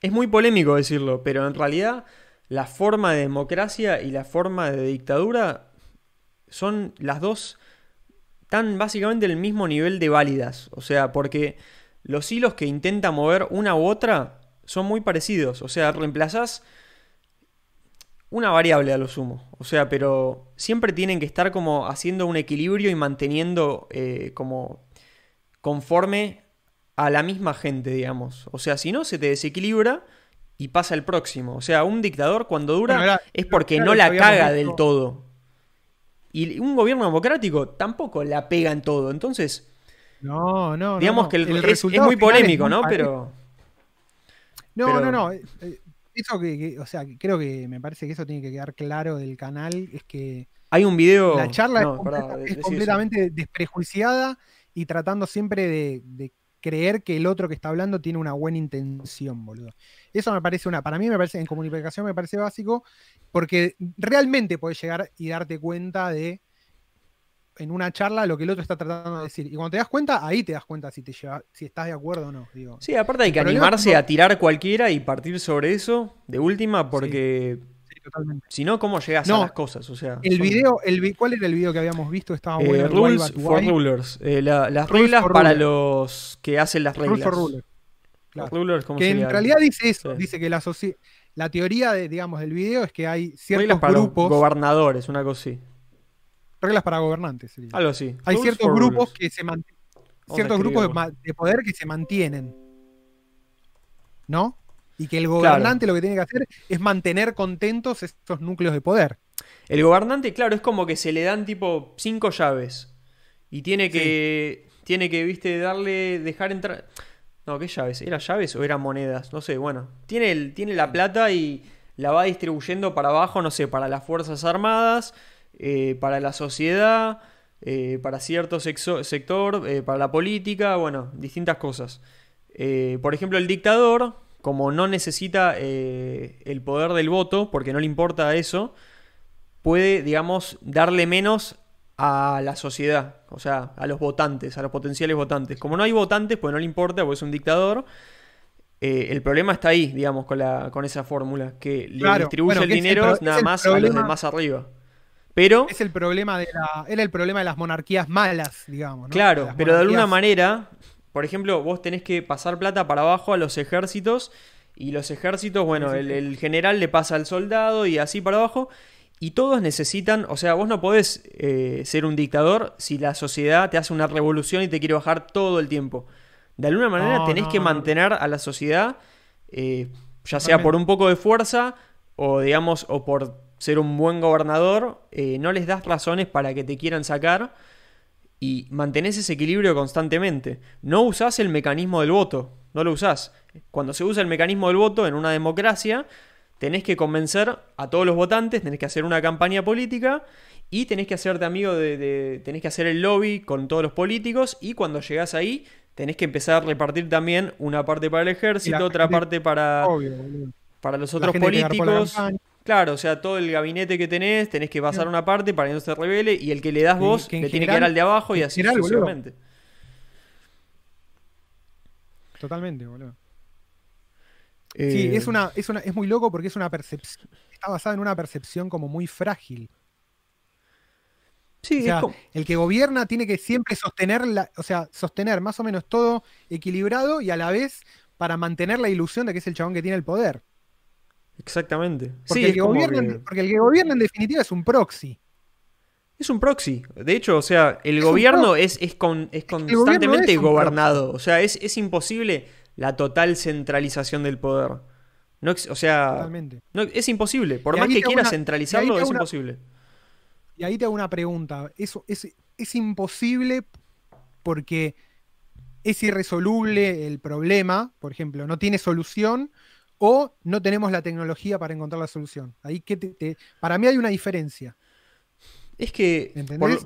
Es muy polémico decirlo, pero en realidad la forma de democracia y la forma de dictadura son las dos están básicamente en el mismo nivel de válidas. O sea, porque los hilos que intenta mover una u otra son muy parecidos. O sea, reemplazás una variable a lo sumo. O sea, pero siempre tienen que estar como haciendo un equilibrio y manteniendo eh, como conforme a la misma gente, digamos. O sea, si no, se te desequilibra y pasa el próximo. O sea, un dictador cuando dura es porque no la caga del todo. Y un gobierno democrático tampoco la pega en todo. Entonces, no, no, digamos que el, es, muy polémico, ¿no? Pero... No, no, no. Eh, eh, eso que, o sea, creo que me parece que eso tiene que quedar claro del canal, es que... Hay un video... La charla es, completamente desprejuiciada y tratando siempre de, creer que el otro que está hablando tiene una buena intención, boludo. Eso me parece una, para mí me parece, en comunicación me parece básico porque realmente puedes llegar y darte cuenta de en una charla lo que el otro está tratando de decir. Y cuando te das cuenta, ahí te das cuenta si, te lleva, si estás de acuerdo o no. Digo. Sí, aparte hay que animarse a tirar cualquiera y partir sobre eso de última, porque si no, ¿cómo llegas a las cosas? O sea, el video, el, ¿cuál era el video que habíamos visto? Estaba eh, bueno. rules for rulers. Eh, las reglas para los que hacen las reglas. Rules for rulers. que en realidad dice eso, dice que la sociedad la teoría, de, digamos, del video es que hay ciertos Reglas para grupos. Gobernadores, una cosa así. Reglas para gobernantes. Sería. Algo así. Hay ciertos grupos que se mantienen. Ciertos grupos de, poder que se mantienen. ¿No? Y que el gobernante lo que tiene que hacer es mantener contentos estos núcleos de poder. El gobernante, claro, es como que se le dan tipo cinco llaves. Y tiene que, tiene que, viste, darle, dejar entrar... No, ¿qué llaves? ¿Era llaves o eran monedas? No sé, bueno. Tiene, el, tiene la plata y la va distribuyendo para abajo, no sé, para las Fuerzas Armadas, eh, para la sociedad, eh, para cierto sector, eh, para la política, bueno, distintas cosas. por ejemplo, el dictador, como no necesita el poder del voto, porque no le importa eso, puede, digamos, darle menos a la sociedad, o sea, a los votantes, a los potenciales votantes. Como no hay votantes, pues no le importa, porque es un dictador. Eh, el problema está ahí, digamos, con, la, con esa fórmula, que le distribuye el dinero nada más a los de más arriba. Pero, es el problema de la, era el problema de las monarquías malas, digamos. Claro, pero de alguna manera, por ejemplo, vos tenés que pasar plata para abajo a los ejércitos y los ejércitos, bueno, el, el, general le pasa al soldado y así para abajo y todos necesitan, o sea, vos no podés eh, ser un dictador si la sociedad te hace una revolución y te quiere bajar todo el tiempo. De alguna manera tenés que mantener a la sociedad, eh, ya sea por un poco de fuerza o digamos, o por ser un buen gobernador, eh, no les das razones para que te quieran sacar y mantenés ese equilibrio constantemente. No usás el mecanismo del voto, no lo usás. Cuando se usa el mecanismo del voto en una democracia, tenés que convencer a todos los votantes, tenés que hacer una campaña política y tenés que hacerte amigo de, tenés que hacer el lobby con todos los políticos y cuando llegás ahí tenés que empezar a repartir también una parte para el ejército, otra parte para, para los otros políticos. Claro, o sea, todo el gabinete que tenés, tenés que pasar una parte para que no se revele y el que le das vos le tiene que dar al de abajo y así sucesivamente. Totalmente, boludo sí, es, eh, una, es, una, es muy loco porque es una percepción, está basada en una percepción como muy frágil. Sí, el que gobierna tiene que siempre sostener, la, o sea, sostener más o menos todo equilibrado y a la vez para mantener la ilusión de que es el chabón que tiene el poder. Exactamente. Porque, el, que gobierna, porque el que gobierna en definitiva es un proxy. Es un proxy. De hecho, o sea, el gobierno es, es, con, es constantemente gobernado. O sea, es, es imposible la total centralización del poder. No, o sea, no, es imposible. Por más que quieras centralizarlo, es imposible. Y ahí te hago una pregunta. Eso es, es imposible porque es irresoluble el problema, por ejemplo, no tiene solución o no tenemos la tecnología para encontrar la solución. Ahí que te, para mí hay una diferencia. Es que,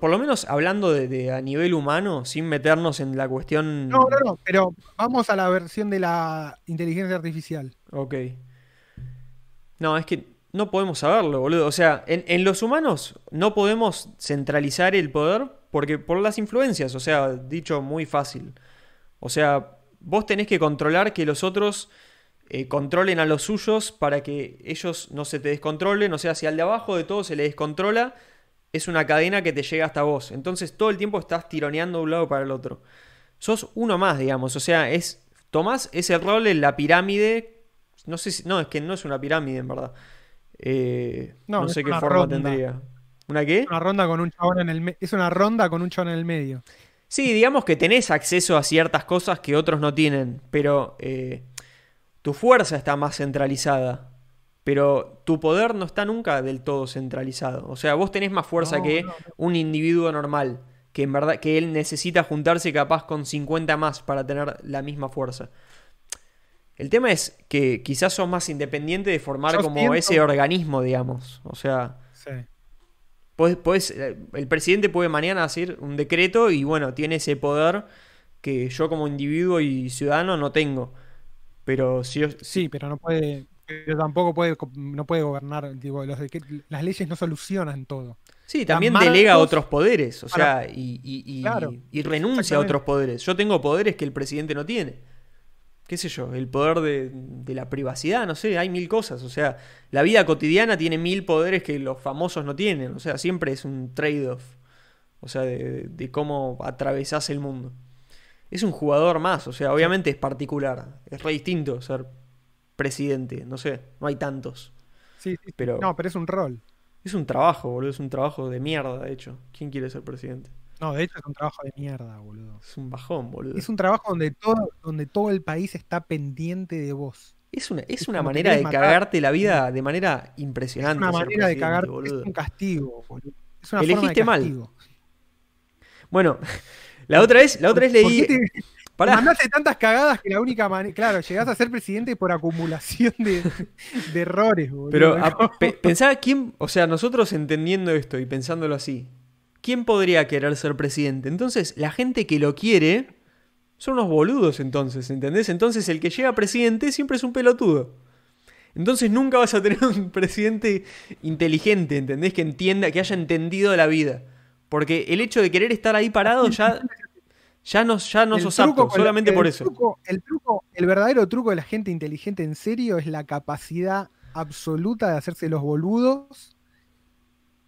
por, lo menos hablando de, a nivel humano, sin meternos en la cuestión. No, no, no, pero vamos a la versión de la inteligencia artificial. Ok. No, es que no podemos saberlo, boludo. O sea, en, en los humanos no podemos centralizar el poder porque por las influencias, o sea, dicho muy fácil. O sea, vos tenés que controlar que los otros eh, controlen a los suyos para que ellos no se te descontrolen. O sea, si al de abajo de todo se le descontrola es una cadena que te llega hasta vos. Entonces todo el tiempo estás tironeando de un lado para el otro. Sos uno más, digamos. O sea, es. Tomás ese rol en la pirámide. No sé si. No, es que no es una pirámide, en verdad. Eh, no, sé qué forma tendría. ¿Una qué? Una ronda con un chabón en el Es una ronda con un chabón en el medio. Sí, digamos que tenés acceso a ciertas cosas que otros no tienen. Pero eh, tu fuerza está más centralizada. Pero tu poder no está nunca del todo centralizado. O sea, vos tenés más fuerza que un individuo normal. Que en verdad, que él necesita juntarse capaz con 50 más para tener la misma fuerza. El tema es que quizás sos más independiente de formar como ese organismo, digamos. O sea. Sí. Eh, el presidente puede mañana hacer un decreto y bueno, tiene ese poder que yo como individuo y ciudadano no tengo. Pero si yo, Sí, pero no puede, pero tampoco puede, no puede gobernar, digo, los las leyes no solucionan todo. Sí, también delega otros poderes, o sea, y, y, renuncia a otros poderes. Yo tengo poderes que el presidente no tiene. ¿Qué sé yo? El poder de, la privacidad, no sé, hay mil cosas. O sea, la vida cotidiana tiene mil poderes que los famosos no tienen. O sea, siempre es un trade-off. O sea, de, de cómo atravesás el mundo. Es un jugador más, o sea, obviamente es particular. Es re distinto ser presidente. No sé, no hay tantos. Sí, sí, pero. No, pero es un rol. Es un trabajo, boludo. Es un trabajo de mierda, de hecho. ¿Quién quiere ser presidente? No, de hecho es un trabajo de mierda, boludo. Es un bajón, boludo. Es un trabajo donde todo, donde todo el país está pendiente de vos. Es una, es, una manera de cagarte la vida de manera impresionante. Es una manera de cagarte, boludo. es un castigo, boludo. Es una Elegiste mal. Bueno, la otra vez, la otra vez ¿Por leí. te- Pará. Mandaste tantas cagadas que la única manera. Claro, llegás a ser presidente por acumulación de, de errores, boludo. Pero a- pe- pensá quién, o sea, nosotros entendiendo esto y pensándolo así, ¿quién podría querer ser presidente? Entonces, la gente que lo quiere son unos boludos entonces, ¿entendés? Entonces, el que llega presidente siempre es un pelotudo. Entonces nunca vas a tener un presidente inteligente, ¿entendés? Que entienda, que haya entendido la vida. Porque el hecho de querer estar ahí parado ya, ya no, ya no El sos apto, solamente el por eso. truco- el truco, el verdadero truco de la gente inteligente en serio es la capacidad absoluta de hacerse los boludos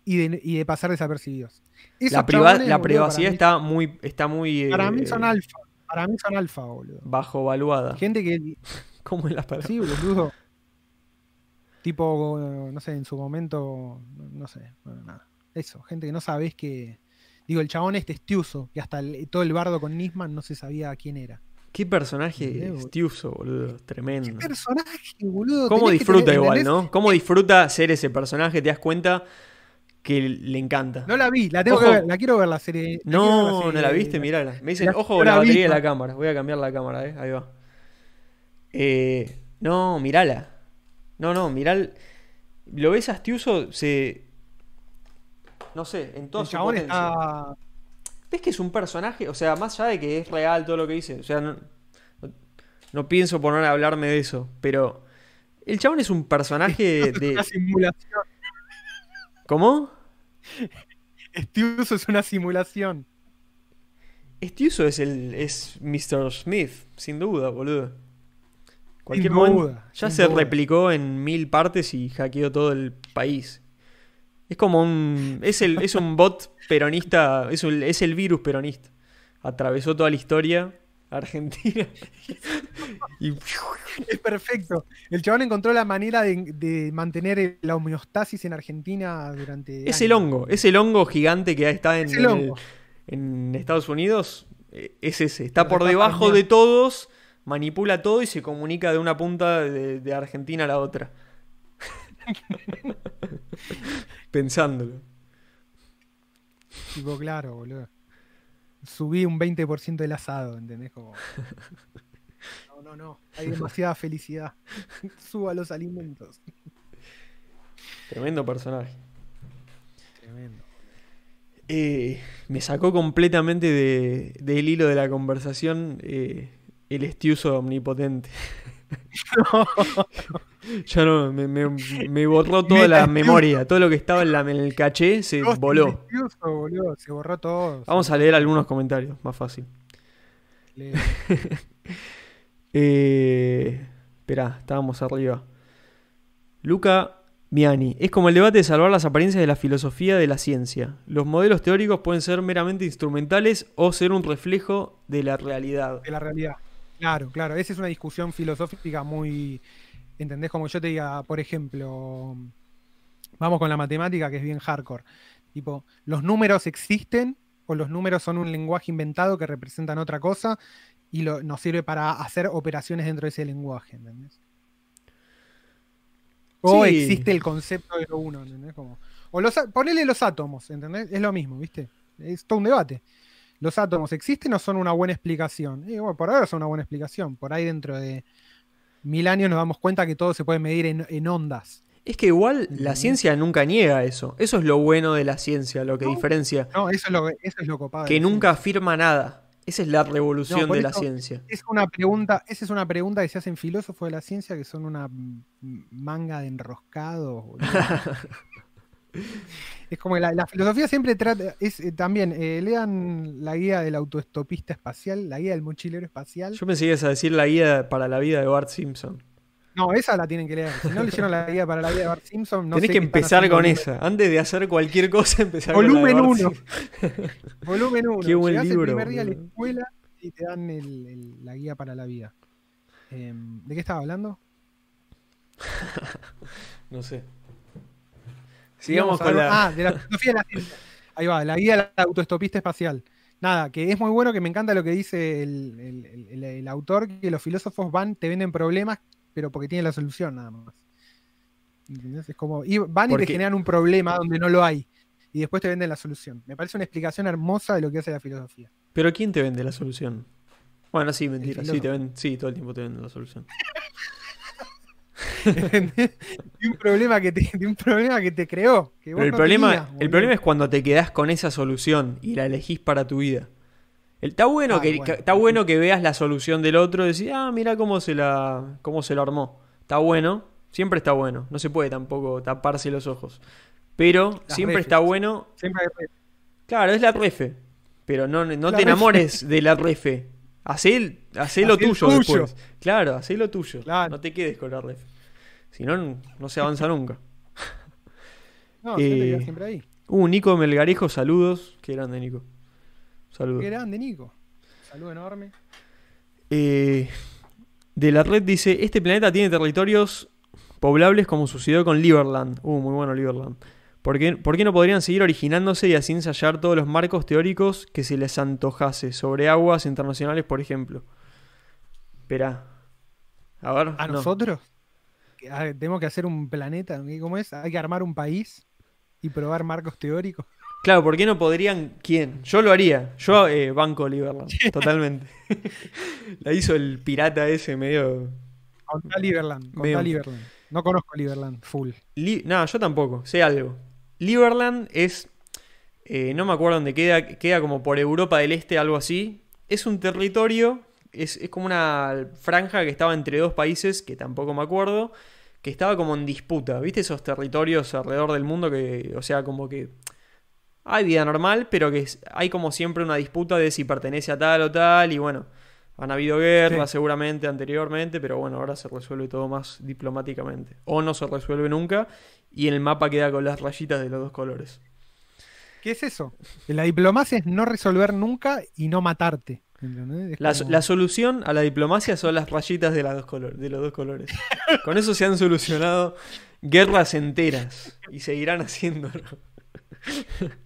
y de, y de pasar desapercibidos. La, priva- la privacidad está muy, está muy para mí eh, son alfa. Para mí son alfa, boludo. bajo valuada. Gente que. ¿Cómo es la palabra? Sí, boludo. Tipo, no sé, en su momento. No sé, bueno, nada. Eso, gente que no sabes que. Digo, el chabón este Estiuso, que hasta el- todo el bardo con Nisman no se sabía quién era. Qué personaje Entendés, boludo? boludo. ¿Qué Tremendo. personaje, boludo? ¿Cómo Tenés disfruta tener- igual, no? ¿Cómo disfruta ser ese personaje? Te das cuenta que le encanta. No la vi, la tengo Ojo. que ver, la quiero ver la serie. la No, serie no la viste, mirala. Me dicen, la- ojo con la la vi, batería de no. la cámara. Voy a cambiar la cámara, eh. Ahí va. Eh, no, mirala. No, no, miral. Lo ves astiuso, se. No sé, en toda El su chabón potencia. está. ¿Ves que es un personaje? O sea, más allá de que es real todo lo que dice. O sea, no, no, no pienso poner a hablarme de eso. Pero. El chabón es un personaje Es de. una simulación. ¿Cómo? Estiuso es una simulación. Estiuso es el. es Mr. Smith, sin duda, boludo. Cualquier Sin momento. duda, ya se duda. replicó en mil partes y hackeó todo el país. Es como un. Es, el, es un bot peronista. Es, un- es el virus peronista. Atravesó toda la historia. Argentina. y. Es perfecto. El chabón encontró la manera de, de mantener la homeostasis en Argentina durante. Es años. el hongo. Es el hongo gigante que está en, Es el en Estados Unidos. eh, Es ese. Está por debajo de todos. Manipula todo y se comunica de una punta de, de Argentina a la otra. Pensándolo. Tipo, claro, boludo. Subí un 20% del asado, ¿entendés? Como... No, no, no. Hay demasiada felicidad. Suba los alimentos. Tremendo personaje. Tremendo. Eh, me sacó completamente de- del hilo de la conversación eh, el estiuso omnipotente. ya no, me, me- me borró toda la memoria, todo lo que estaba en, la- en el caché se voló. Estiuso, boludo. Se borró todo. Vamos a leer algunos comentarios, más fácil. Eh, esperá, estábamos arriba. Luca Miani. Es como el debate de salvar las apariencias de la filosofía de la ciencia. Los modelos teóricos pueden ser meramente instrumentales o ser un reflejo de la realidad. de la realidad. Claro, claro. Esa es una discusión filosófica muy. ¿Entendés? Como yo te diga, por ejemplo, vamos con la matemática que es bien hardcore. Tipo, ¿los números existen o los números son un lenguaje inventado que representan otra cosa y lo, nos sirve para hacer operaciones dentro de ese lenguaje? ¿Entendés? O Sí. existe el concepto de lo uno, ¿entendés? Como, o los, ponele los átomos, ¿entendés? Es lo mismo, ¿viste? Es todo un debate. ¿Los átomos existen o son una buena explicación? Y bueno, por ahora son una buena explicación. Por ahí dentro de mil años nos damos cuenta que todo se puede medir en, en ondas. Es que igual la ciencia nunca niega eso. Eso es lo bueno de la ciencia, lo que No. diferencia. No, eso es lo, eso es lo copado. Que nunca afirma nada. Esa es la revolución No, de la ciencia. Es una pregunta, esa es una pregunta que se hacen filósofos de la ciencia que son una manga de enroscados. es como que la, la filosofía siempre trata, es eh, también, eh, lean la guía del autoestopista espacial, la guía del mochilero espacial. Yo pensé que ibas a decir la guía para la vida de Bart Simpson. No, esa la tienen que leer. Si no leyeron la guía para la vida de Bart Simpson, no Tenés sé que empezar con esa. Antes de hacer cualquier cosa, empezar con la de Volumen Bart 1. Simpson. Volumen 1. Qué buen Llegás libro, el primer día a la escuela y te dan el- el- la guía para la vida. Em, ¿De qué estaba hablando? No sé. Sigamos con la. Ah, de la filosofía de la ciencia. Ahí va, la guía del autoestopista espacial. Nada, que es muy bueno, que me encanta lo que dice el, el- el- el- el autor, que los filósofos van, te venden problemas, pero porque tienen la solución nada más. ¿Entendés? Es como, y van y te generan un problema donde no lo hay. y después te venden la solución. Me parece una explicación hermosa de lo que hace la filosofía. Pero ¿quién te vende la solución? Bueno, sí, mentira. Sí, te ven, sí, todo el tiempo te venden la solución. de un problema que te, de un problema que te creó. que vos Pero el no problema, tenías, el problema es cuando te quedás con esa solución y la elegís para tu vida. Está bueno, Ah, que, bueno. está bueno que veas la solución del otro y decís, ah, mira cómo se la cómo se lo armó. Está bueno, siempre está bueno. No se puede tampoco taparse los ojos. Pero Las siempre refes. está bueno. Siempre hay- Claro, es la refe. Pero no, no La te refe. enamores de la refe. Hacé, hacé lo Hacé el tuyo, tuyo. después. Claro, hacé lo tuyo. Claro. No te quedes con la refe. Si no, no se avanza nunca. No, siempre, Eh, siempre ahí. Uh, Nico Melgarejo, saludos. Qué grande, Nico. Saludos. Qué grande, Nico. Salud enorme. Eh, de la red dice: Este planeta tiene territorios poblables como sucedió con Liberland. Uh, muy bueno Liberland. ¿Por qué, por qué no podrían seguir originándose y así ensayar todos los marcos teóricos que se les antojase sobre aguas internacionales, por ejemplo? Espera. A ver. ¿A no. nosotros? Ah, Tenemos que hacer un planeta. ¿Cómo es? Hay que armar un país y probar marcos teóricos. Claro, ¿por qué no podrían? ¿Quién? Yo lo haría. Yo eh, banco Liberland, totalmente. La hizo el pirata ese medio. Contá Liberland. Medio- Contá Liberland. No conozco Liberland full. Li- no, yo tampoco, sé algo. Liberland es. eh, no me acuerdo dónde queda, queda como por Europa del Este, algo así. Es un territorio, es, es como una franja que estaba entre dos países, que tampoco me acuerdo, que estaba como en disputa. ¿Viste esos territorios alrededor del mundo que, o sea, como que hay vida normal, pero que hay como siempre una disputa de si pertenece a tal o tal, y bueno, han habido guerras Sí. seguramente anteriormente, pero bueno, ahora se resuelve todo más diplomáticamente. O no se resuelve nunca, y en el mapa queda con las rayitas de los dos colores. ¿Qué es eso? La diplomacia es no resolver nunca y no matarte. La, como- la solución a la diplomacia son las rayitas de, las dos color- de los dos colores. Con eso se han solucionado guerras enteras y seguirán haciéndolo.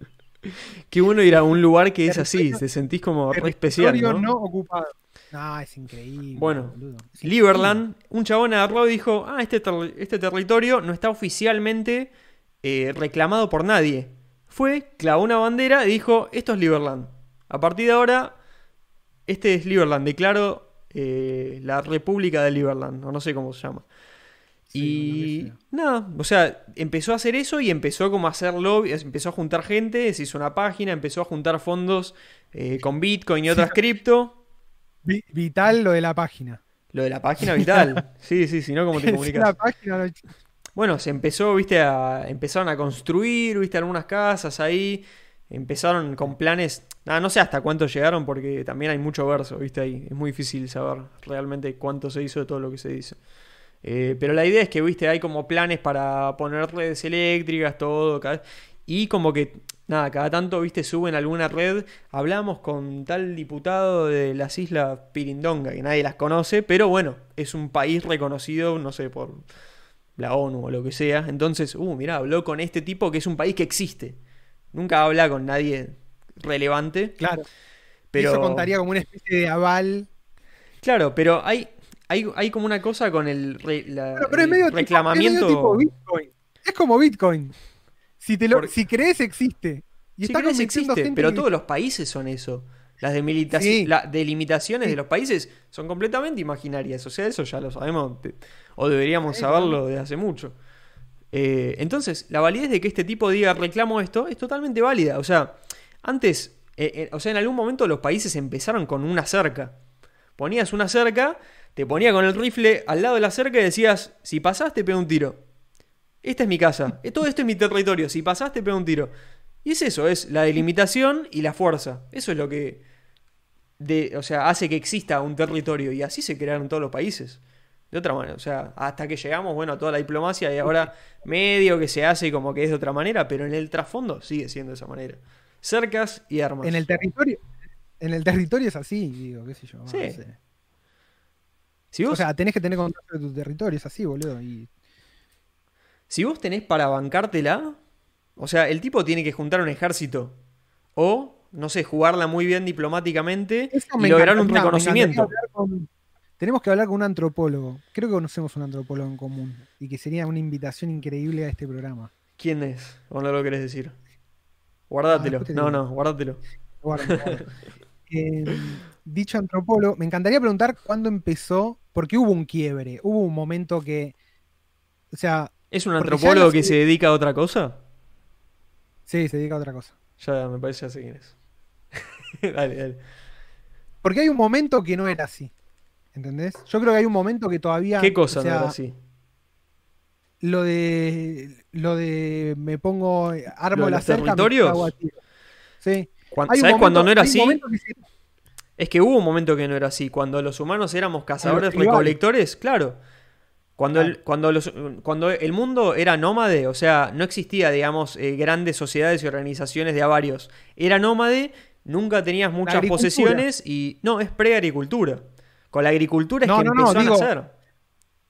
Qué bueno ir a un lugar que es así, te sentís como re especial. ¿no? no ocupado. No, es increíble. Bueno. Es Liberland, un chabón agarró y dijo, ah, este, ter- este territorio no está oficialmente eh, reclamado por nadie. Fue, clavó una bandera y dijo, esto es Liberland. A partir de ahora, este es Liberland, declaro eh, la República de Liberland, o no sé cómo se llama. Sí, y nada, o sea, empezó a hacer eso y empezó como a hacer lobby, empezó a juntar gente, se hizo una página, empezó a juntar fondos eh, con Bitcoin y otras cripto. Vi- Vital lo de la página. Lo de la página vital. Sí, sí, si no, ¿cómo te comunicas? la página no- Bueno, se empezó, viste, a, empezaron a construir, viste, algunas casas ahí. Empezaron con planes. Nada, no sé hasta cuánto llegaron porque también hay mucho verso, viste, ahí. Es muy difícil saber realmente cuánto se hizo de todo lo que se dice. Eh, pero la idea es que, viste, hay como planes para poner redes eléctricas, todo. Y como que, nada, cada tanto, viste, suben alguna red. Hablamos con tal diputado de las islas Pirindonga, que nadie las conoce, pero bueno, es un país reconocido, no sé, por la ONU o lo que sea. Entonces, uh, mirá, habló con este tipo que es un país que existe. Nunca habla con nadie relevante. Claro. Pero, Eso contaría como una especie de aval. Claro, pero hay, hay, hay como una cosa con el, re- la- Pero, pero es medio tipo- reclamamiento. es medio tipo Bitcoin. Es como Bitcoin. Si, te lo, si crees, existe. Y Sí, está convirtiendo existe, pero todos los países son eso. Las Sí. la- delimitaciones Sí. de los países son completamente imaginarias. O sea, eso ya lo sabemos. O deberíamos saberlo desde hace mucho. Eh, entonces, la validez de que este tipo diga reclamo esto es totalmente válida. O sea, antes, eh, eh, o sea, en algún momento los países empezaron con una cerca. Ponías una cerca, te ponía con el rifle al lado de la cerca y decías, si pasás te pego un tiro. Esta es mi casa. Todo esto es mi territorio. Si pasás te un tiro. Y es eso, es la delimitación y la fuerza. Eso es lo que de, o sea, hace que exista un territorio. Y así se crearon todos los países. De otra manera. O sea, hasta que llegamos, bueno, a toda la diplomacia y ahora medio que se hace como que es de otra manera, pero en el trasfondo sigue siendo de esa manera. Cercas y armas. En el territorio. En el territorio es así, digo, qué sé yo. no Sí. sé. Si vos, O sea, tenés que tener control de tu territorio, es así, boludo. Y si vos tenés para bancártela, o sea, el tipo tiene que juntar un ejército. O, no sé, jugarla muy bien diplomáticamente Eso y lograr un me Tenemos que hablar con un antropólogo. Creo que conocemos un antropólogo en común. Y que sería una invitación increíble a este programa. ¿Quién es? ¿O no lo querés decir? Guardátelo. te no, no, guardátelo. Guarda, guarda. Eh, dicho antropólogo, me encantaría preguntar cuándo empezó, porque hubo un quiebre, hubo un momento que, o sea, ¿Es un antropólogo que se dedica a otra cosa? sí, se dedica a otra cosa. Ya me parece ya sé quién es. dale, dale. Porque hay un momento que no era así, ¿entendés? Yo creo que hay un momento que todavía, ¿Qué cosa o sea, no era así? lo de, lo de me pongo, armo ¿Lo la cerca, territorios? Sí. Cuan- Hay un ¿Sabes cuándo momento- no era así? momento que se- Es que hubo un momento que no era así. Cuando los humanos éramos cazadores recolectores, claro. Cuando, el, cuando, los, cuando el mundo era nómade, o sea, no existía, digamos, eh, grandes sociedades y organizaciones de avarios. Era nómade, nunca tenías muchas posesiones y. No, es pre-agricultura. Con la agricultura es No, que no, no, empezó digo- a nacer.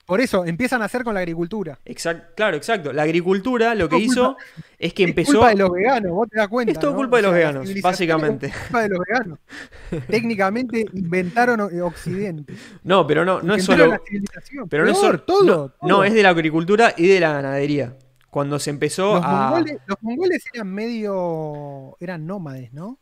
Por eso, empiezan a hacer con la agricultura. Exact- claro, exacto. La agricultura lo que Es hizo culpa- es que Es empezó. culpa de los veganos, vos te das cuenta. Es todo culpa de los veganos, básicamente. Es culpa de los veganos. Técnicamente inventaron eh, Occidente. No, pero no, no es solo. la civilización. Pero no es solo. todo, no, todo. no, es de la agricultura y de la ganadería. Cuando se empezó Los, a. mongoles, los mongoles eran medio. eran nómades, ¿no?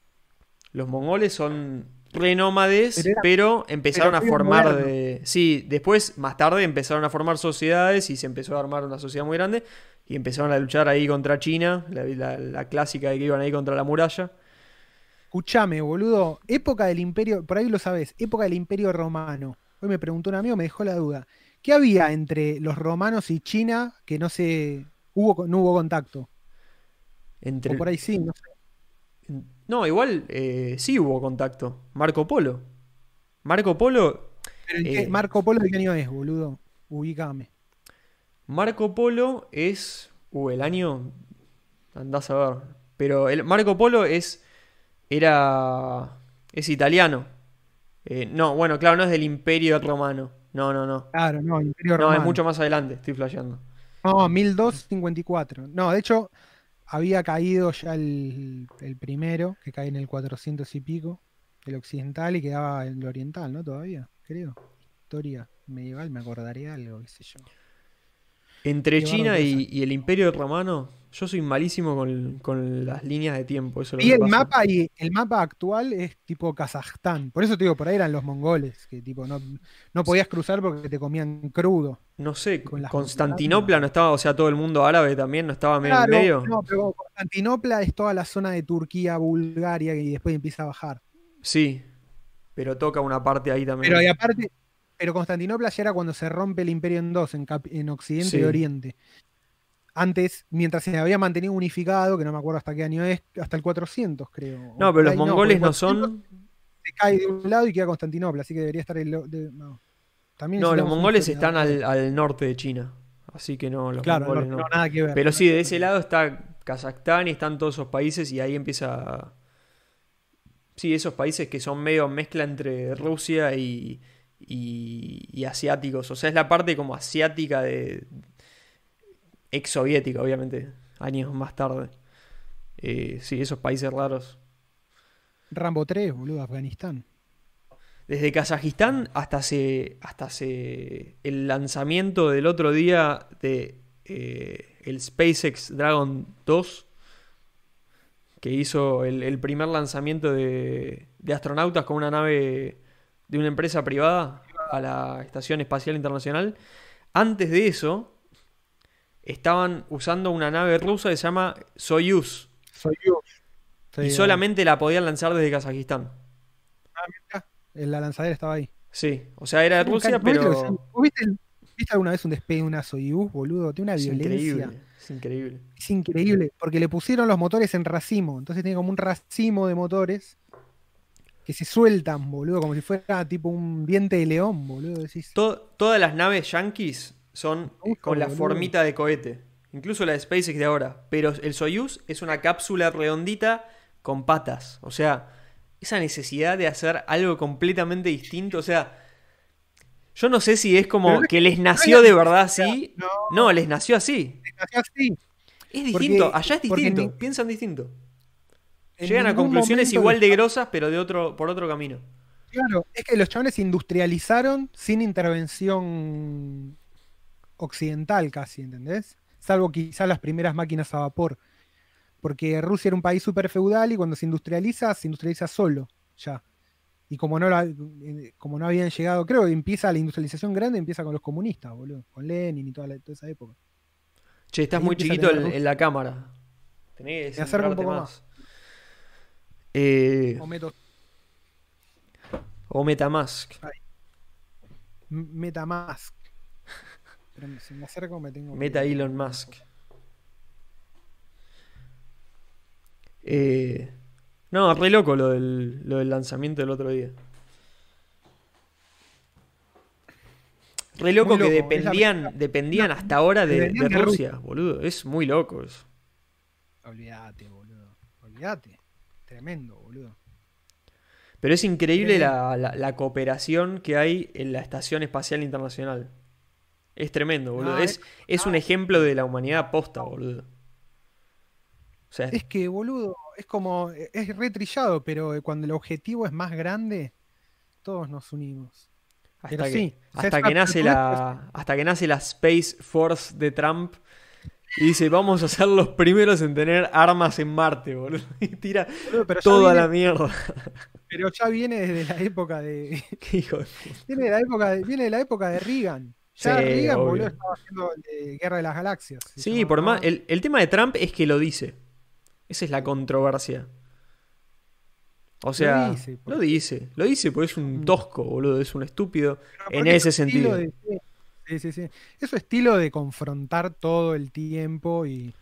Los mongoles son renómades, Pero empezaron pero a formar de. Sí, después, más tarde, empezaron a formar sociedades y se empezó a armar una sociedad muy grande. Y empezaron a luchar ahí contra China, la, la- la clásica de que iban ahí contra la muralla. Escuchame, boludo. Época del imperio. Por ahí lo sabés. Época del imperio romano. Hoy me preguntó un amigo, me dejó la duda. ¿Qué había entre los romanos y China que no se. Hubo, no hubo contacto? Entre, O por ahí sí, no sé. No, igual eh, sí hubo contacto. Marco Polo. Marco Polo. Pero ¿en qué- Eh. Marco Polo de qué año es, boludo? Ubícame. Marco Polo es. Uh, el año. Andás a ver. Pero el Marco Polo es. Era. Es italiano. Eh, no, bueno, claro, no es del Imperio Romano. No, no, no. Claro, no, imperio No, romano. es mucho más adelante, estoy flasheando. No, 1254. No, de hecho, había caído ya el, el primero, que cae en el 400 y pico, el occidental, y quedaba el oriental, ¿no? Todavía, creo. Historia medieval, me acordaré algo, qué sé yo. Entre China y, y el Imperio Romano, yo soy malísimo con, con las líneas de tiempo. Eso Y el pasa. mapa, y el mapa actual es tipo Kazajstán. Por eso te digo, por ahí eran los mongoles, que tipo no, no podías cruzar porque te comían crudo. No sé, con las Constantinopla no estaba, o sea, todo el mundo árabe también no estaba medio Claro, en medio. no, pero Constantinopla es toda la zona de Turquía, Bulgaria, y después empieza a bajar. Sí, pero toca una parte ahí también. Pero y aparte, pero Constantinopla ya era cuando se rompe el imperio en dos, en, Occidente Sí. y Oriente. Antes, mientras se había mantenido unificado, que no me acuerdo hasta qué año es, hasta el 400 creo. no, pero los mongoles no 400 son. Se cae de un lado y queda Constantinopla, así que debería estar el... de- no. También No, los mongoles están al, al norte de China. Así que no, los Claro, mongoles no. no, nada que ver. Pero sí, de ese lado está Kazajstán y están todos esos países y ahí empieza... Sí, esos países que son medio mezcla entre Rusia y, y, y asiáticos. O sea, es la parte como asiática de... Ex soviética, obviamente, años más tarde. Eh, sí, esos países raros. Rambo 3, boludo, Afganistán. Desde Kazajistán hasta se, hasta se, el lanzamiento del otro día de eh, el SpaceX Dragon 2, que hizo el, el primer lanzamiento de, de astronautas con una nave de una empresa privada a la Estación Espacial Internacional. Antes de eso, estaban usando una nave rusa que se llama Soyuz Soy yo. y solamente la podían lanzar desde Kazajistán. La lanzadera estaba ahí. Sí, o sea, era de Rusia, ¿vos viste lo que pero... viste, alguna vez un despegue de una Soyuz, boludo? Tiene una Es violencia. increíble, es increíble. Es increíble, porque le pusieron los motores en racimo. Entonces tiene como un racimo de motores que se sueltan, boludo, como si fuera tipo un diente de león, boludo. Decís, To- todas las naves yankees son con la boludo. formita de cohete, incluso la de SpaceX de ahora. Pero el Soyuz es una cápsula redondita con patas. O sea, esa necesidad de hacer algo completamente distinto. O sea, yo no sé si es como que les nació de verdad así. no. Les nació así. nació así. Es distinto, allá es distinto, piensan distinto. Llegan a conclusiones igual de grosas, pero de otro, por otro camino. Claro, es que los chavales se industrializaron sin intervención occidental casi, ¿entendés? Salvo quizás las primeras máquinas a vapor. porque Rusia era un país súper feudal y cuando se industrializa, se industrializa solo, ya. Y como no, la- eh, como no habían llegado, creo que empieza la industrialización grande, empieza con los comunistas, boludo, con Lenin y toda, la- toda esa época. Che, estás Ahí muy chiquito en, la cámara. Tenés que un poco más. Eh, O meto- o Metamask. Metamask. Pero si me acerco me tengo que- Meta Elon Musk. Eh, no, re loco lo del, lo del lanzamiento del otro día. Re loco que dependían, dependían hasta ahora de, dependían de de Rusia, boludo. Es muy loco eso. Olvídate, boludo. Olvídate. Tremendo, boludo. Pero es increíble Tremendo. la, la- la cooperación que hay en la Estación Espacial Internacional. Es tremendo, boludo. No, es, es un ejemplo de la humanidad posta, boludo. O sea, Es que, boludo, es como. Es retrillado, pero eh, cuando el objetivo es más grande, todos nos unimos. hasta pero que, sí, o sea, hasta que nace la, hasta que nace la Space Force de Trump y dice, vamos a ser los primeros en tener armas en Marte, boludo. Y tira pero, toda viene, la mierda. pero ya viene desde la época de. Qué hijo de. Viene de la época de, viene de la época de Reagan. Ya Sí, Reagan, obvio. boludo, estaba haciendo eh, Guerra de las Galaxias. Sí, por más. El, el tema de Trump es que lo dice. Esa es la controversia. O sea, dice, lo dice. Lo dice porque es un Mm. tosco, boludo. Es un estúpido. En ese sentido. de- sí, sí, sí. Es su estilo de confrontar todo el tiempo y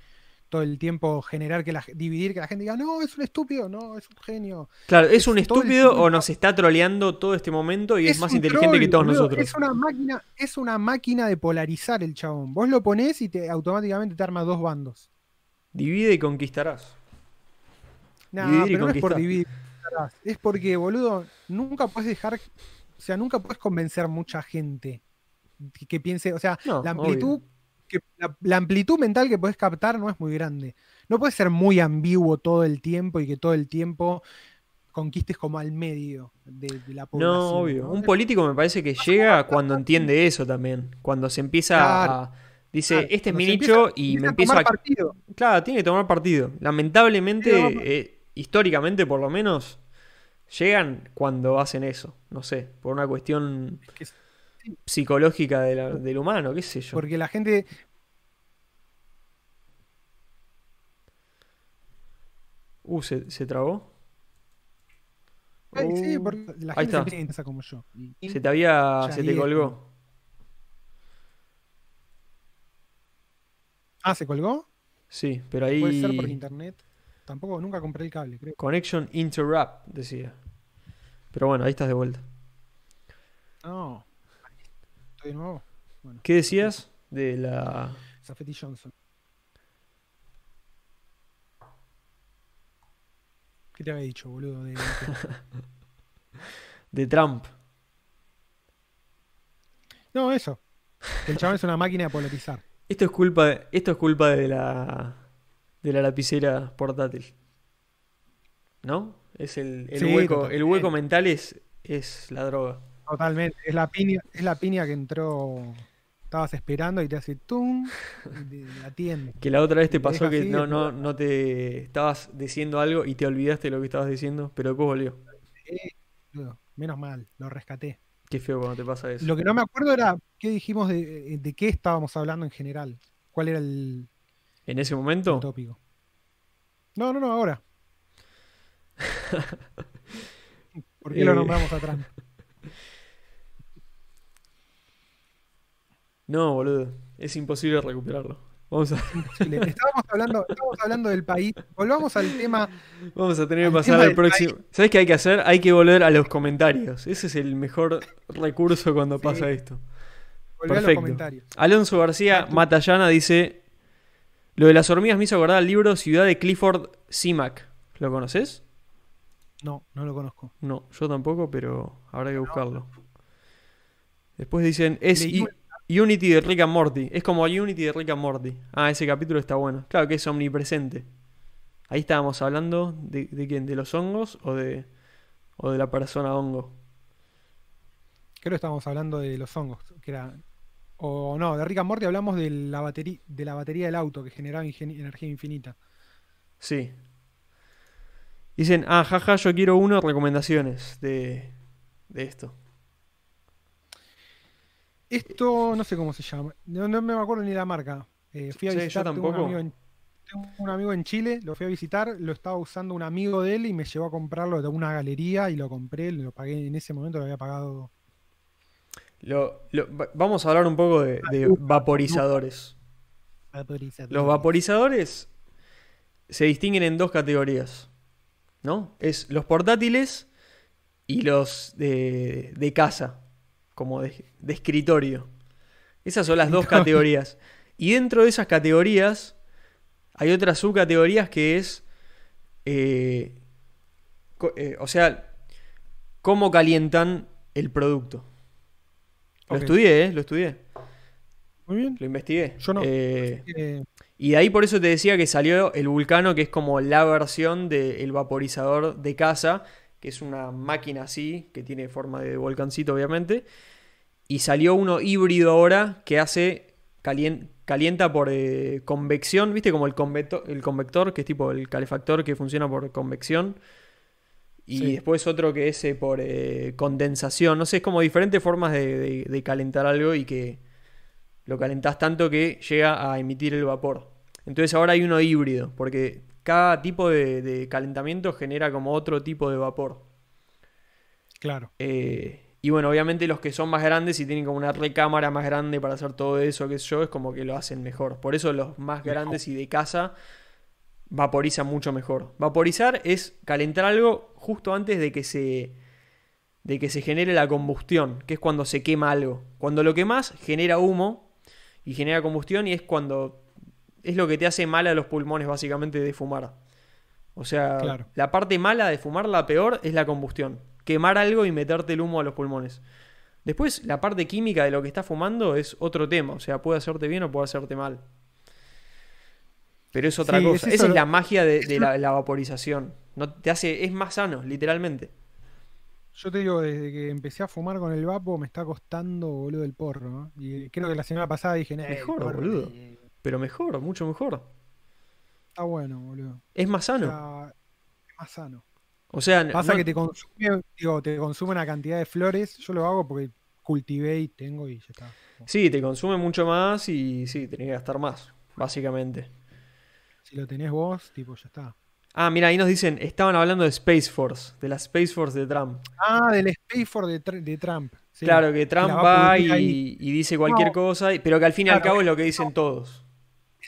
todo el tiempo generar que la dividir que la gente diga, no, es un estúpido, no, es un genio. Claro, ¿es un es estúpido o nos está troleando todo este momento y es, más inteligente troll, que todos boludo. nosotros? Es una máquina, es una máquina de polarizar el chabón. Vos lo ponés y te automáticamente te arma dos bandos. Divide y conquistarás. No, Dividir y pero no es por dividir. Es porque, boludo, nunca puedes dejar, o sea, nunca puedes convencer mucha gente que, que piense, o sea, No, la amplitud, que, la, la amplitud mental que puedes captar no es muy grande. No puedes ser muy ambiguo todo el tiempo y que todo el tiempo conquistes como al medio de, de la población. No, obvio. ¿no? Un político me parece que llega cuando entiende eso también. Cuando se empieza Claro. a. Dice, Claro, este es mi nicho empieza- y me empieza empiezo tomar a. partido. Claro, tiene que tomar partido. Lamentablemente, Sí, eh, históricamente por lo menos, llegan cuando hacen eso. No sé, por una cuestión Es que- psicológica de la- del humano, qué sé yo. porque la gente, Uh, ¿se, se trabó? Ay, sí, Uh, porque la ahí gente se piensa como yo. Y- Se te había. Ya se te colgó. Ah, ¿se colgó? Sí, pero ahí. Puede ser por internet. Tampoco, nunca compré el cable, creo. Connection interrupt, decía. Pero bueno, ahí estás de vuelta. No. De nuevo. Bueno, ¿Qué decías de la. Safety Johnson. ¿Qué te había dicho, boludo? De- de- Trump? No, eso. El chabón es una máquina de polarizar. Esto es culpa de, esto es culpa de la de la lapicera portátil. ¿No? Es el, el Sí, hueco, el hueco mental es, es la droga. Totalmente. Es la piña, es la piña que entró. Estabas esperando y te hace tum y te la atiende. Que la otra vez te pasó que no, no, no te estabas diciendo algo y te olvidaste de lo que estabas diciendo, pero después volvió. boludo. Menos mal, lo rescaté. Qué feo cuando te pasa eso. Lo que no me acuerdo era qué dijimos de, de qué estábamos hablando en general. ¿Cuál era el, En ese el momento, tópico? No, no, no, ahora. ¿Por qué lo Eh. nombramos a no, boludo, es imposible recuperarlo. Vamos a. Estábamos hablando, estábamos hablando del país. Volvamos al tema. vamos a tener que pasar al próximo. ¿Sabes qué hay que hacer? Hay que volver a los comentarios. Ese es el mejor recurso cuando Sí. pasa esto. Volver a los Perfecto. comentarios. Alonso García. Matallana dice: Lo de las hormigas me hizo acordar al libro Ciudad de Clifford Simac. ¿Lo conoces? No, no lo conozco. No, yo tampoco, pero habrá que buscarlo. Después dicen: Es Leí Unity de Rick and Morty. Es como Unity de Rick and Morty. Ah, ese capítulo está bueno. Claro que es omnipresente. Ahí estábamos hablando de, de quién, de los hongos o de, o de la persona hongo. Creo que estábamos hablando de los hongos. Que era, o no, de Rick and Morty hablamos de la batería, de la batería del auto que generaba energía infinita. Sí. Dicen, ah, jaja, yo quiero uno, recomendaciones de, de esto. Esto no sé cómo se llama. No, no me acuerdo ni la marca. Eh, fui a Sí, yo visitar tengo un, amigo en, tengo un amigo en Chile, lo fui a visitar, lo estaba usando un amigo de él y me llevó a comprarlo de una galería y lo compré, lo pagué en ese momento, lo había pagado. Lo- lo- va- vamos a hablar un poco de, de vaporizadores. Los vaporizadores se distinguen en dos categorías, ¿no? Es los portátiles y los de, de casa, como de, de escritorio. Esas son las dos categorías. Y dentro de esas categorías hay otras subcategorías que es, eh, eh, o sea, cómo calientan el producto. Lo estudié, ¿eh? Lo estudié, Muy bien. lo investigué. Yo no. Eh, Eh, y de ahí por eso te decía que salió el Vulcano, que es como la versión del vaporizador de casa, que es una máquina así, que tiene forma de volcancito obviamente. Y salió uno híbrido ahora que hace calien- calienta por eh, convección, ¿viste? Como el convector, el convector, que es tipo el calefactor que funciona por convección. Y Sí. después otro que es eh, por eh, condensación. No sé, es como diferentes formas de, de- de calentar algo y que lo calentás tanto que llega a emitir el vapor. Entonces ahora hay uno híbrido, porque cada tipo de, de calentamiento genera como otro tipo de vapor. claro. Eh, y bueno, obviamente los que son más grandes y tienen como una recámara más grande para hacer todo eso, que yo, es como que lo hacen mejor. Por eso los más grandes y de casa vaporizan mucho mejor. Vaporizar es calentar algo justo antes de que se de que se genere la combustión, que es cuando se quema algo. Cuando lo quemas genera humo y genera combustión y es cuando es lo que te hace mal a los pulmones básicamente de fumar. O sea, Claro. la parte mala de fumar, la peor, es la combustión. Quemar algo y meterte el humo a los pulmones. Después, la parte química de lo que estás fumando es otro tema. O sea, puede hacerte bien o puede hacerte mal. Pero es otra Sí, es cosa. eso Esa es la magia de, la, la vaporización. No, te hace, es más sano, literalmente. Yo te digo, desde que empecé a fumar con el vapo me está costando, boludo, el porro. ¿no? Y creo que la semana pasada dije, "Nah, el Mejor, boludo. eh, Pero mejor, mucho mejor. Está bueno, boludo. Es más sano. sea, es más sano. O sea, Pasa no- que te consume, digo, te consume una cantidad de flores. Yo lo hago porque cultivé y tengo y ya está. sí, te consume mucho más y sí, tenés que gastar más, básicamente. Si lo tenés vos, tipo, ya está. Ah, mira, ahí nos dicen, estaban hablando de Space Force, de la Space Force de Trump. Ah, del Space for de, Tr- de Trump. sí. claro, que Trump va y, dice cualquier No. cosa, pero que al fin y al cabo es lo que dicen todos.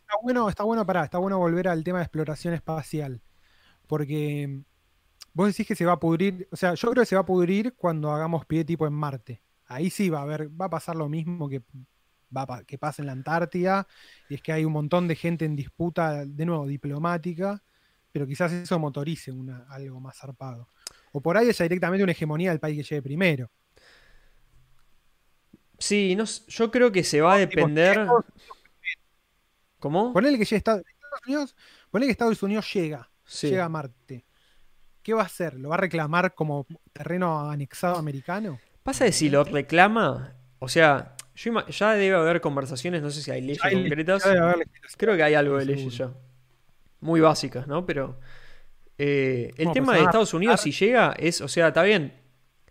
Está bueno, está bueno, pará, está bueno volver al tema de exploración espacial. Porque mm, vos decís que se va a pudrir, o sea, yo creo que se va a pudrir cuando hagamos pie tipo en Marte. Ahí sí va a haber, va a pasar lo mismo que, va a que pasa en la Antártida, y es que hay un montón de gente en disputa, de nuevo, diplomática, pero quizás eso motorice una, algo más zarpado. O por ahí haya directamente una hegemonía del país que llegue primero. Sí, no, yo creo que se va a depender. ¿Cómo? Ponele que llegue Estados Estados Unidos, ponele que Estados Unidos llega, Sí. llega a Marte. ¿Qué va a hacer? ¿Lo va a reclamar como terreno anexado americano? Pasa de si lo reclama, o sea, yo ya debe haber conversaciones, no sé si hay leyes Hay- concretas. ya debe haber legislación. Creo que hay algo de Seguro. leyes ya. Muy básicas, ¿no? Pero eh, el tema pues de Estados Unidos, si llega, es, o sea, está bien.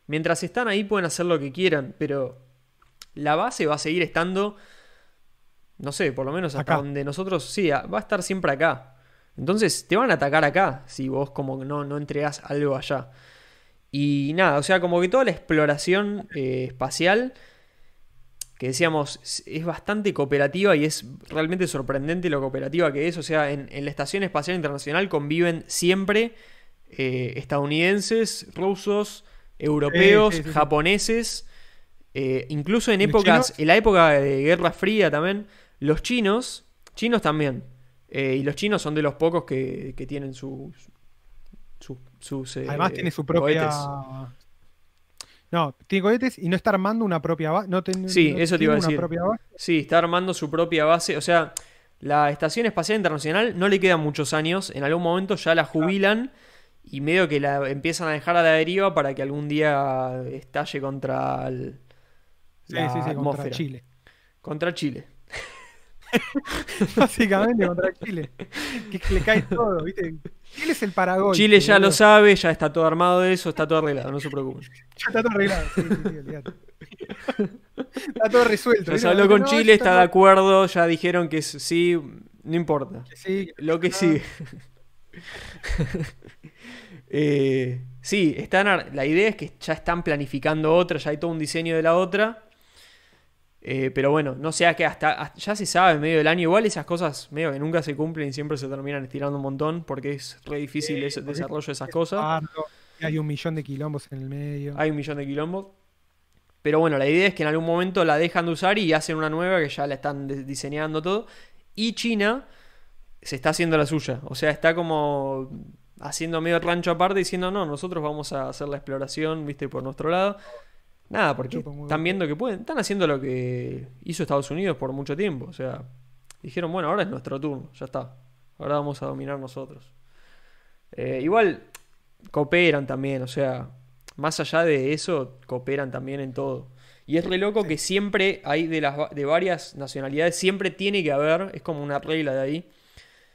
Mientras están ahí pueden hacer lo que quieran, pero la base va a seguir estando, no sé, por lo menos hasta Acá. donde nosotros, sí, va a estar siempre acá. Entonces te van a atacar acá si vos como no, no entregás algo allá. Y nada, o sea, como que toda la exploración eh, espacial, que decíamos, es- bastante cooperativa y es realmente sorprendente lo cooperativa que es. O sea, en, en la Estación Espacial Internacional conviven siempre eh, estadounidenses, rusos, europeos, sí, sí, sí. japoneses, eh, incluso en ¿Los épocas, en la época de Guerra Fría también, los chinos, chinos también. Eh, y los chinos son de los pocos que, que tienen sus, sus, sus, eh, Además tiene su propia... cohetes. No, tiene cohetes y no está armando una propia base. No ten- Sí, no eso te iba a decir. Sí, está armando su propia base. O sea, la Estación Espacial Internacional no le quedan muchos años. En algún momento ya la jubilan y medio que la empiezan a dejar a la deriva para que algún día estalle contra el- Sí, la sí, sí, contra. Chile. Contra Chile. Básicamente contra Chile. Que, le cae todo, ¿viste? Chile es el Paraguay. Chile ya lo sabe, ya está todo armado de eso, está todo arreglado, no se preocupen. Ya está todo arreglado, sí, sí, Está todo resuelto. se habló con Chile, está, de acuerdo, ya dijeron que sí, no importa. sí, lo que sigue. eh, sí, están, la idea es que ya están planificando otra, ya hay todo un diseño de la otra. Eh, pero bueno, no sea que hasta, ya se sabe en medio del año, igual esas cosas medio que nunca se cumplen y siempre se terminan estirando un montón porque es re difícil el desarrollo de esas cosas. Hay un millón de quilombos en el medio. Hay un millón de quilombos. Pero bueno, la idea es que en algún momento la dejan de usar y hacen una nueva que ya la están diseñando todo. Y China se está haciendo la suya. O sea, está como haciendo medio rancho aparte diciendo, no, nosotros vamos a hacer la exploración, viste, por nuestro lado. Nada, porque están viendo que pueden. Están haciendo lo que hizo Estados Unidos por mucho tiempo. O sea, dijeron, bueno, ahora es nuestro turno, ya está. Ahora vamos a dominar nosotros. Eh, igual cooperan también, o sea, más allá de eso, cooperan también en todo. Y es re loco que siempre hay de, las, de varias nacionalidades, siempre tiene que haber, es como una regla de ahí,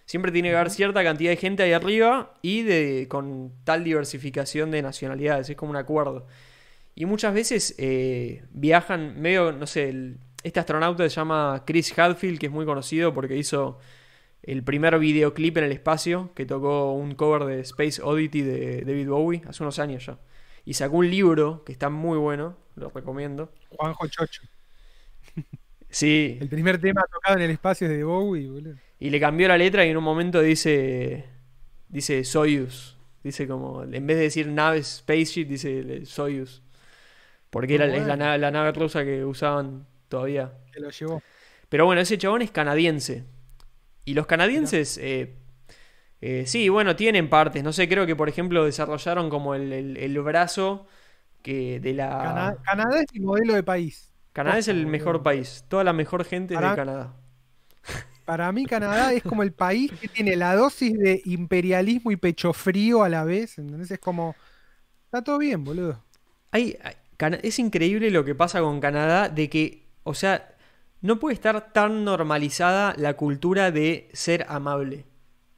siempre tiene que haber cierta cantidad de gente ahí arriba y de, con tal diversificación de nacionalidades, es como un acuerdo. Y muchas veces eh, viajan medio, no sé, este astronauta se llama Chris Hadfield, que es muy conocido porque hizo el primer videoclip en el espacio, que tocó un cover de Space Oddity de David Bowie hace unos años ya. Y sacó un libro que está muy bueno, lo recomiendo. Juanjo Chocho. Sí. El primer tema tocado en el espacio es de Bowie, boludo. Y le cambió la letra y en un momento dice dice Soyuz. Dice como, en vez de decir nave spaceship, dice Soyuz. Porque era, es la, nave rusa que usaban todavía. Que lo llevó. Pero bueno, ese chabón es canadiense. Y los canadienses, eh, eh, sí, bueno, tienen partes. No sé, creo que por ejemplo desarrollaron como el, brazo que de la... Canadá es el modelo de país. Canadá es el mejor país. Toda la mejor gente de Canadá. Para mí Canadá es como el país que tiene la dosis de imperialismo y pecho frío a la vez. Entonces es como... Está todo bien, boludo. hay, es increíble lo que pasa con Canadá de que, o sea, no puede estar tan normalizada la cultura de ser amable.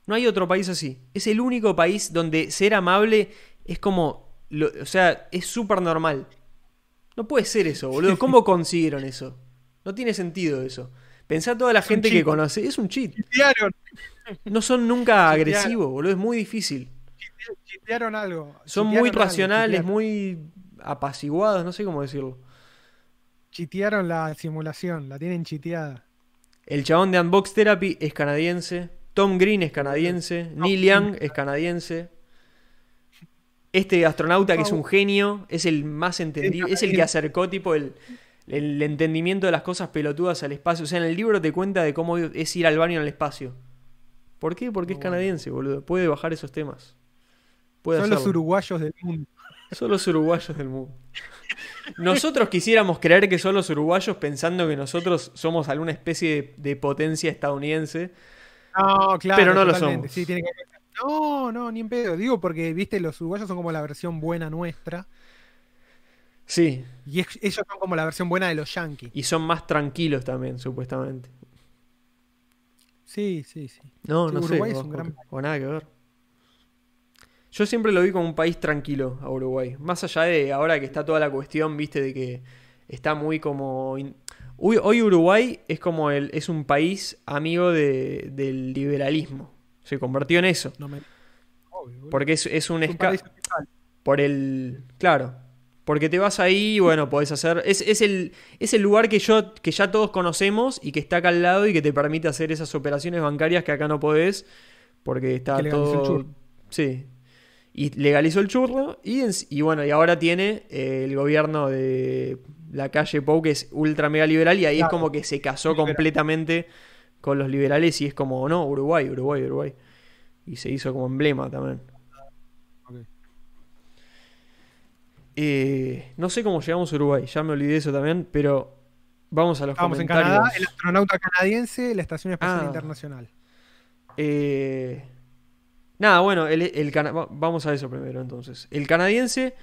No hay otro país así. Es el único país donde ser amable es como, o sea, es súper normal. No puede ser eso, boludo. ¿Cómo consiguieron eso? No tiene sentido eso. Pensá toda la gente que conoce. Es un cheat. No son nunca agresivos, boludo. Es muy difícil. Chitearon algo. Son muy racionales, muy apaciguados, no sé cómo decirlo. Chitearon la simulación, la tienen chiteada. El chabón de Unbox Therapy es canadiense. Tom Green es canadiense. Neil Young es canadiense. Este astronauta que es un genio, es el más entendido, es el que acercó tipo el, el, entendimiento de las cosas pelotudas al espacio. O sea, en el libro te cuenta de cómo es ir al baño en el espacio. ¿Por qué? Porque es canadiense, boludo. Puede bajar esos temas. Son los uruguayos del mundo. Son los uruguayos del mundo. Nosotros quisiéramos creer que son los uruguayos pensando que nosotros somos alguna especie de, potencia estadounidense. No, claro. Pero no lo somos. No, no, ni en pedo. Digo porque, viste, los uruguayos son como la versión buena nuestra. Sí. Y ellos son como la versión buena de los yankees. Y son más tranquilos también, supuestamente. Sí, sí, sí. No, no sé. O nada que ver. Yo siempre lo vi como un país tranquilo a Uruguay. Más allá de ahora que está toda la cuestión, viste, de que está muy como... Hoy, Uruguay es como el, es un país amigo del liberalismo. Se convirtió en eso. Porque es, es un, escape. Por el. Claro. Porque te vas ahí y bueno, podés hacer. Es, es, el, es el lugar que yo, que ya todos conocemos y que está acá al lado y que te permite hacer esas operaciones bancarias que acá no podés. Porque está todo. Sí, y legalizó el churro y, y bueno, y ahora tiene eh, el gobierno de la calle Pou que es ultra mega liberal y ahí es como que se casó completamente con los liberales y es como, no, Uruguay, Uruguay, Uruguay. Y se hizo como emblema también. Eh, no sé cómo llegamos a Uruguay, ya me olvidé eso también, pero vamos a los Vamos en Canadá, el astronauta canadiense, la Estación Espacial ah. Internacional. Eh, Nada, bueno, el, vamos a eso primero entonces. El canadiense,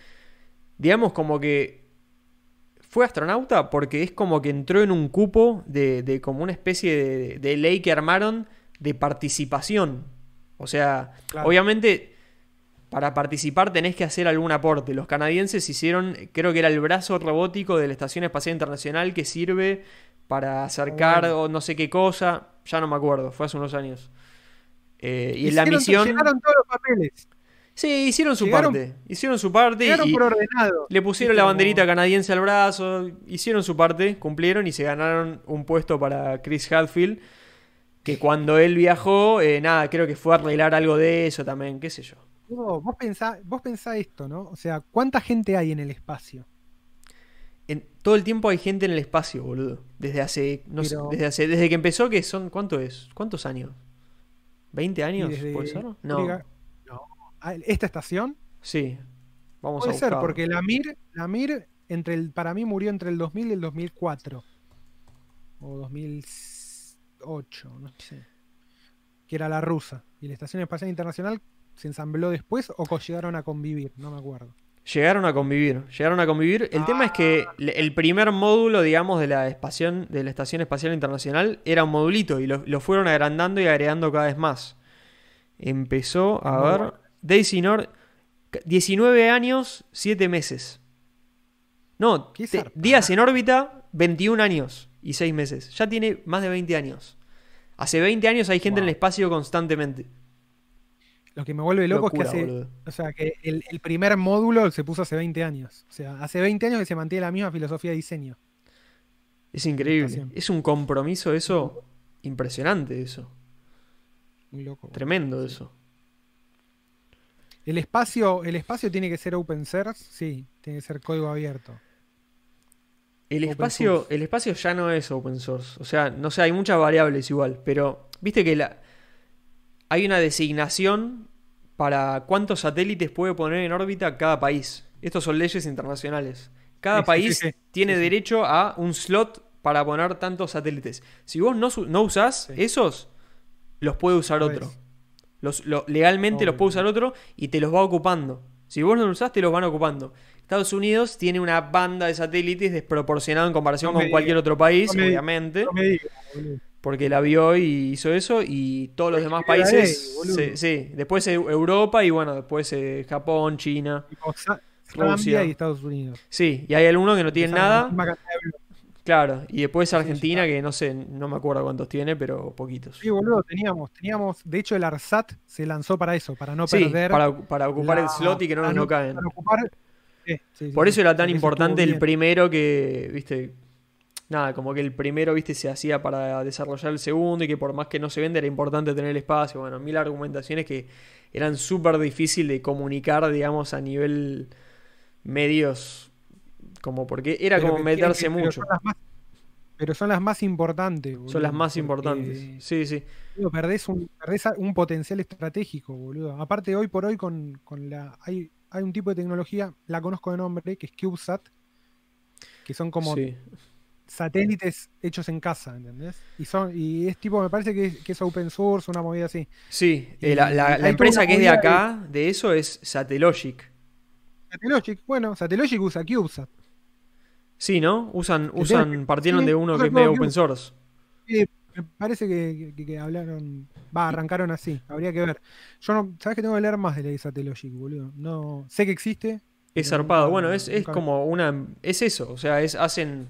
digamos como que fue astronauta porque es como que entró en un cupo de, de como una especie de, de ley que armaron de participación. O sea, Claro. obviamente para participar tenés que hacer algún aporte. Los canadienses hicieron, creo que era el brazo robótico de la Estación Espacial Internacional que sirve para acercar Bueno. o no sé qué cosa. Ya no me acuerdo, fue hace unos años. Eh, y en la Hicieron- misión... Llegaron todos los papeles. Sí, hicieron su Llegaron- parte. Hicieron su parte Llegaron y por ordenado. le pusieron la banderita canadiense al brazo. Hicieron su parte, cumplieron y se ganaron un puesto para Chris Hadfield. Que cuando él viajó, eh, nada, creo que fue a arreglar algo de eso también, qué sé yo. Vos pensá, vos pensá esto, ¿no? O sea, ¿cuánta gente hay en el espacio? En, todo el tiempo hay gente en el espacio, boludo. Desde hace, no sé, Pero- desde hace, desde que empezó, que son, ¿cuánto es? ¿Cuántos años? ¿20 años? ¿Puede ser? No. no. Ah, ¿Esta estación? Sí. Vamos Puede a ser, porque la Mir, la Mir entre el, para mí murió entre el 2000 y el 2004. O 2008, no sé. Que era la rusa. Y la Estación Espacial Internacional se ensambló después o llegaron a convivir, no me acuerdo. Llegaron a convivir, llegaron a convivir. El tema es que Ah. el primer módulo, digamos, de la, espación, de la Estación Espacial Internacional era un modulito y lo, lo fueron agrandando y agregando cada vez más. Empezó, a Muy ver, bueno. Daisy Nord, 19 años, 7 meses. No, te- días en órbita, 21 años y 6 meses. Ya tiene más de 20 años. Hace 20 años hay gente en el espacio constantemente. Lo que me vuelve loco Locura, es que hace, boludo. o sea, que el, el primer módulo se puso hace 20 años. O sea, hace 20 años que se mantiene la misma filosofía de diseño. Es increíble. Es un compromiso eso impresionante eso. Muy loco. Tremendo eso. El espacio, el espacio tiene que ser open source, sí, tiene que ser código abierto. El Open espacio, source. el espacio ya no es open source. O sea, no sé, hay muchas variables igual. Pero, viste que la, hay una designación para cuántos satélites puede poner en órbita cada país. Estos son leyes internacionales. Cada Sí, país sí, sí. tiene derecho a un slot para poner tantos satélites. Si vos no, no usás esos, los puede usar otro. Los, lo- legalmente los puede usar otro y te los va ocupando. Si vos no los usás, te los van ocupando. Estados Unidos tiene una banda de satélites desproporcionada en comparación No con cualquier otro país, obviamente, me. Porque la vio y hizo eso, y todos los demás países, ley, boludo. se- sí, después eh, Europa y bueno, después eh, Japón, China, Rusia. Y Estados Unidos. sí, y hay algunos que no tienen nada, claro, y después Argentina, que no sé, no me acuerdo cuántos tiene, pero poquitos. Sí, boludo, teníamos, teníamos, de hecho el ARSAT se lanzó para eso, para no Sí, perder. para, para ocupar la- el slot y que no nos lo caen. para ocupar- sí, sí, Por sí. eso era tan importante el primero que, viste, nada, como que el primero, viste, se hacía para desarrollar el segundo y que por más que no se vende era importante tener el espacio. Bueno, mil argumentaciones que eran súper difícil de comunicar, digamos, a nivel medios, como porque era Pero como meterse mucho. Pero son las más, pero son las más importantes, boludo, Son las más importantes. Sí, sí. boludo, perdés, un, perdés un potencial estratégico, boludo. Aparte, hoy por hoy, con, con la. Hay, hay un tipo de tecnología, la conozco de nombre, que es CubeSat, que son como sí. Satélites hechos en casa, ¿entendés? Y son, y es tipo, me parece que es, que es open source, una movida así. Sí, eh, Y la, empresa que es de acá, de eso, es Satellogic. Satellogic, bueno, Satellogic usa CubeSat. Sí, ¿no? Usan, usan, partieron sí, de uno que es medio open source. Sí, me parece que, que- que hablaron, va, arrancaron así, habría que ver. Yo no, sabes que tengo que leer más de la de Satellogic, boludo. No, sé que existe. Es zarpado. Bueno, es, es como una. Es eso. O sea, es, hacen.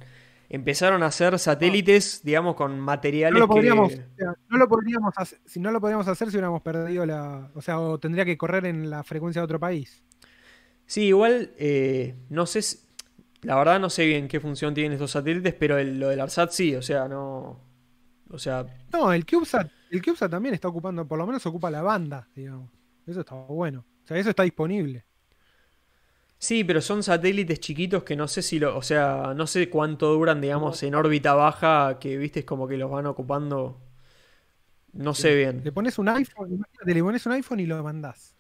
Empezaron a hacer satélites, digamos, con No materiales lo podríamos, que. o sea, no lo podríamos hacer, si no lo podríamos hacer si hubiéramos perdido la, o sea, o tendría que correr en la frecuencia de otro país. Sí, igual. eh, no sé. si- La verdad, no sé bien qué función tienen estos satélites, pero el- lo del ARSAT sí. O sea, no. O sea, No, el CubeSat, el CubeSat también está ocupando, por lo menos ocupa la banda, digamos. Eso está bueno. O sea, eso está disponible. Sí, pero son satélites chiquitos que no sé si lo. O sea, no sé cuánto duran, digamos, en órbita baja, que viste, es como que los van ocupando. No sé bien. Le pones un iPhone, imagínate, le pones un iPhone y lo mandás.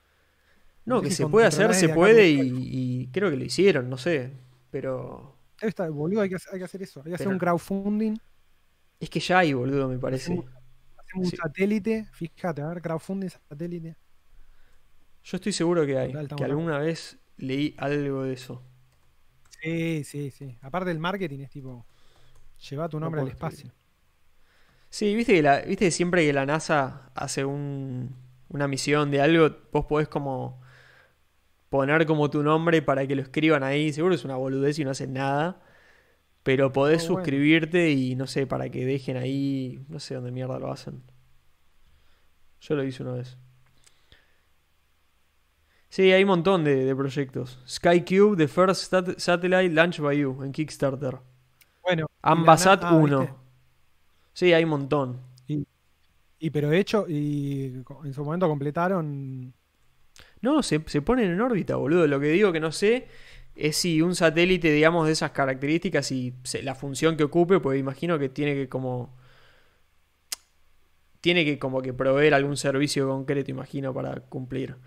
No, No que si se puede hacer, se puede y, creo que lo hicieron, no sé. Pero está, boludo, hay que, hacer- hay que hacer eso. Hay que hacer un crowdfunding. es que ya hay, boludo, me parece. Hacemos, hacemos Sí. un satélite. Fíjate, a ver, crowdfunding, satélite. Yo estoy seguro que hay, Total, que alguna vez leí algo de eso. Sí, sí, sí. Aparte del marketing es tipo, lleva tu nombre al espacio. Sí, viste que, la, viste que siempre que la NASA hace un- una misión de algo, vos podés como poner como tu nombre para que lo escriban ahí. Seguro es una boludez y no hacen nada. Pero podés bueno. suscribirte y no sé, para que dejen ahí. No sé dónde mierda lo hacen. Yo lo hice una vez. Sí, hay un montón de, de proyectos. SkyCube, the first sat- satellite launched by you en Kickstarter. Bueno, y Ambasat na- ah, 1. ¿viste? Sí, hay un montón. Y pero hecho, y en su momento completaron. No, se, se ponen en órbita, boludo. Lo que digo que no sé es si un satélite, digamos, de esas características y se- la función que ocupe, pues imagino que tiene que como... Tiene que como que proveer algún servicio concreto, imagino, para cumplir.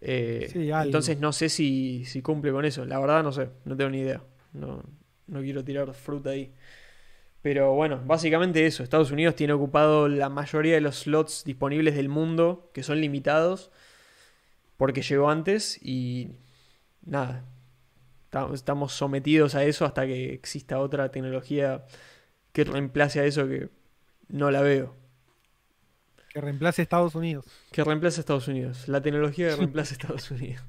Eh, Sí, entonces no sé si, si cumple con eso. La verdad no sé, no tengo ni idea. No, no quiero tirar fruta ahí. Pero bueno, básicamente eso. Estados Unidos tiene ocupado la mayoría de los slots disponibles del mundo, que son limitados, porque llegó antes y nada. ta- Estamos sometidos a eso hasta que exista otra tecnología que reemplace a eso que no la veo. Que reemplace Estados Unidos. Que reemplace a Estados Unidos. La tecnología que reemplace a Estados Unidos.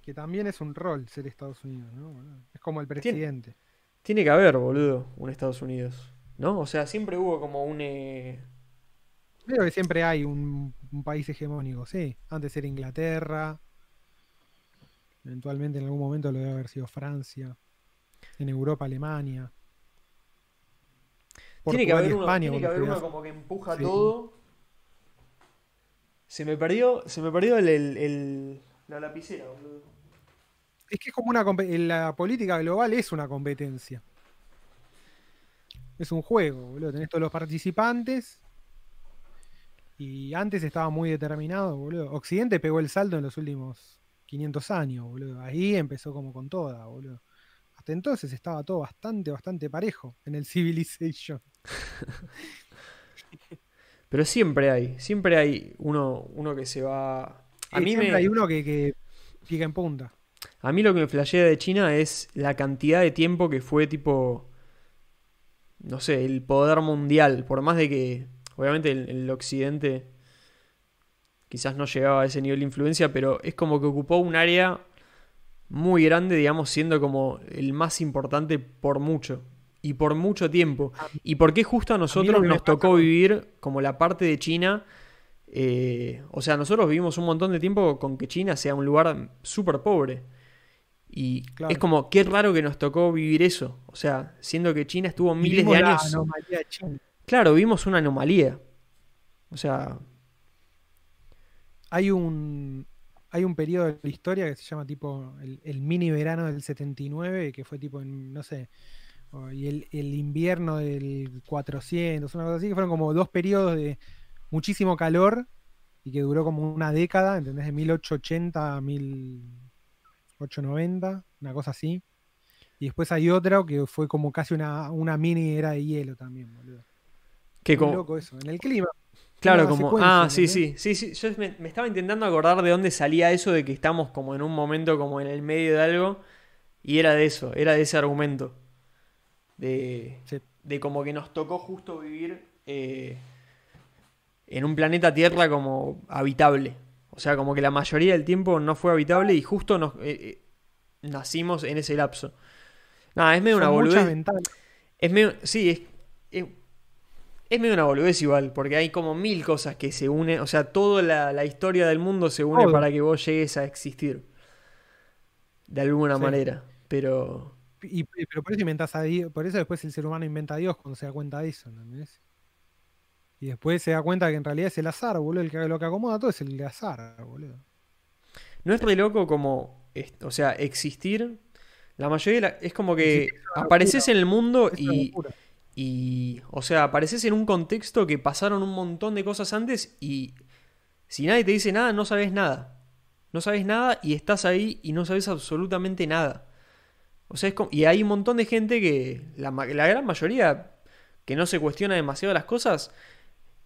Que también es un rol ser Estados Unidos, ¿no? Es como el presidente. Tiene que haber, boludo, un Estados Unidos. ¿No? O sea, siempre hubo como un... eh, Creo que siempre hay un, un país hegemónico, sí. Antes era Inglaterra. Eventualmente en algún momento lo debe haber sido Francia. En Europa, Alemania. Tiene que Portugal y haber uno, España, tiene que haber uno como que empuja Sí. todo. Se me perdió, se me perdió el, el- el- la lapicera, boludo. Es que es como una la política global es una competencia. Es un juego, boludo. Tenés todos los participantes. Y antes estaba muy determinado, boludo. Occidente pegó el salto en los últimos 500 años, boludo. Ahí empezó como con toda, boludo. Hasta entonces estaba todo bastante, bastante parejo en el Civilization. Pero siempre hay, siempre hay uno, uno que se va... A Sí, mí, siempre me, hay uno que, que pica en punta. a mí lo que me flashea de China es la cantidad de tiempo que fue tipo... No sé, el poder mundial. Por más de que, obviamente, el, el occidente quizás no llegaba a ese nivel de influencia, pero es como que ocupó un área muy grande, digamos, siendo como el más importante por mucho. Y por mucho tiempo. ¿Y por qué justo a nosotros nos tocó vivir como la parte de China? eh, o sea, nosotros vivimos un montón de tiempo con que China sea un lugar súper pobre. Y Claro. es como, qué raro que nos tocó vivir eso. O sea, siendo que China estuvo miles Vivimos de la años. anomalía de China. Claro, vimos una anomalía. O sea, Hay un, hay un periodo de la historia que se llama tipo el, el mini verano del 79, que fue tipo en, no sé, y el, el invierno del 400, una cosa así, que fueron como dos periodos de muchísimo calor y que duró como una década, ¿entendés? De 1880 a 1890, una cosa así. Y después hay otra que fue como casi una, una mini era de hielo también, boludo. que como, loco eso. En el clima. Claro, como. Ah, sí, sí, sí, sí. Yo me, me estaba intentando acordar de dónde salía eso de que estamos como en un momento como en el medio de algo. Y era de eso, era de ese argumento. De, Sí. de como que nos tocó justo vivir eh, en un planeta Tierra como habitable. O sea, como que la mayoría del tiempo no fue habitable y justo nos eh, eh, nacimos en ese lapso. Nada, es medio una Son boludez. Es medio, sí, es, es, es medio una boludez igual, porque hay como mil cosas que se unen, o sea, toda la, la historia del mundo se une para que vos llegues a existir. De alguna Sí. manera. Pero, Y, pero por eso inventás a Dios, por eso después el ser humano inventa a Dios cuando se da cuenta de eso, ¿entendés? Y después se da cuenta que en realidad es el azar, boludo, el que lo que acomoda todo es el azar, boludo. no es re loco como, es- o sea, existir. La mayoría de la- es como que apareces en el mundo Es y, locura. Y, o sea, apareces en un contexto que pasaron un montón de cosas antes y si nadie te dice nada, no sabes nada. No sabes nada y estás ahí y no sabes absolutamente nada. O sea, es como- y hay un montón de gente que, la, gran mayoría, que no se cuestiona demasiado las cosas,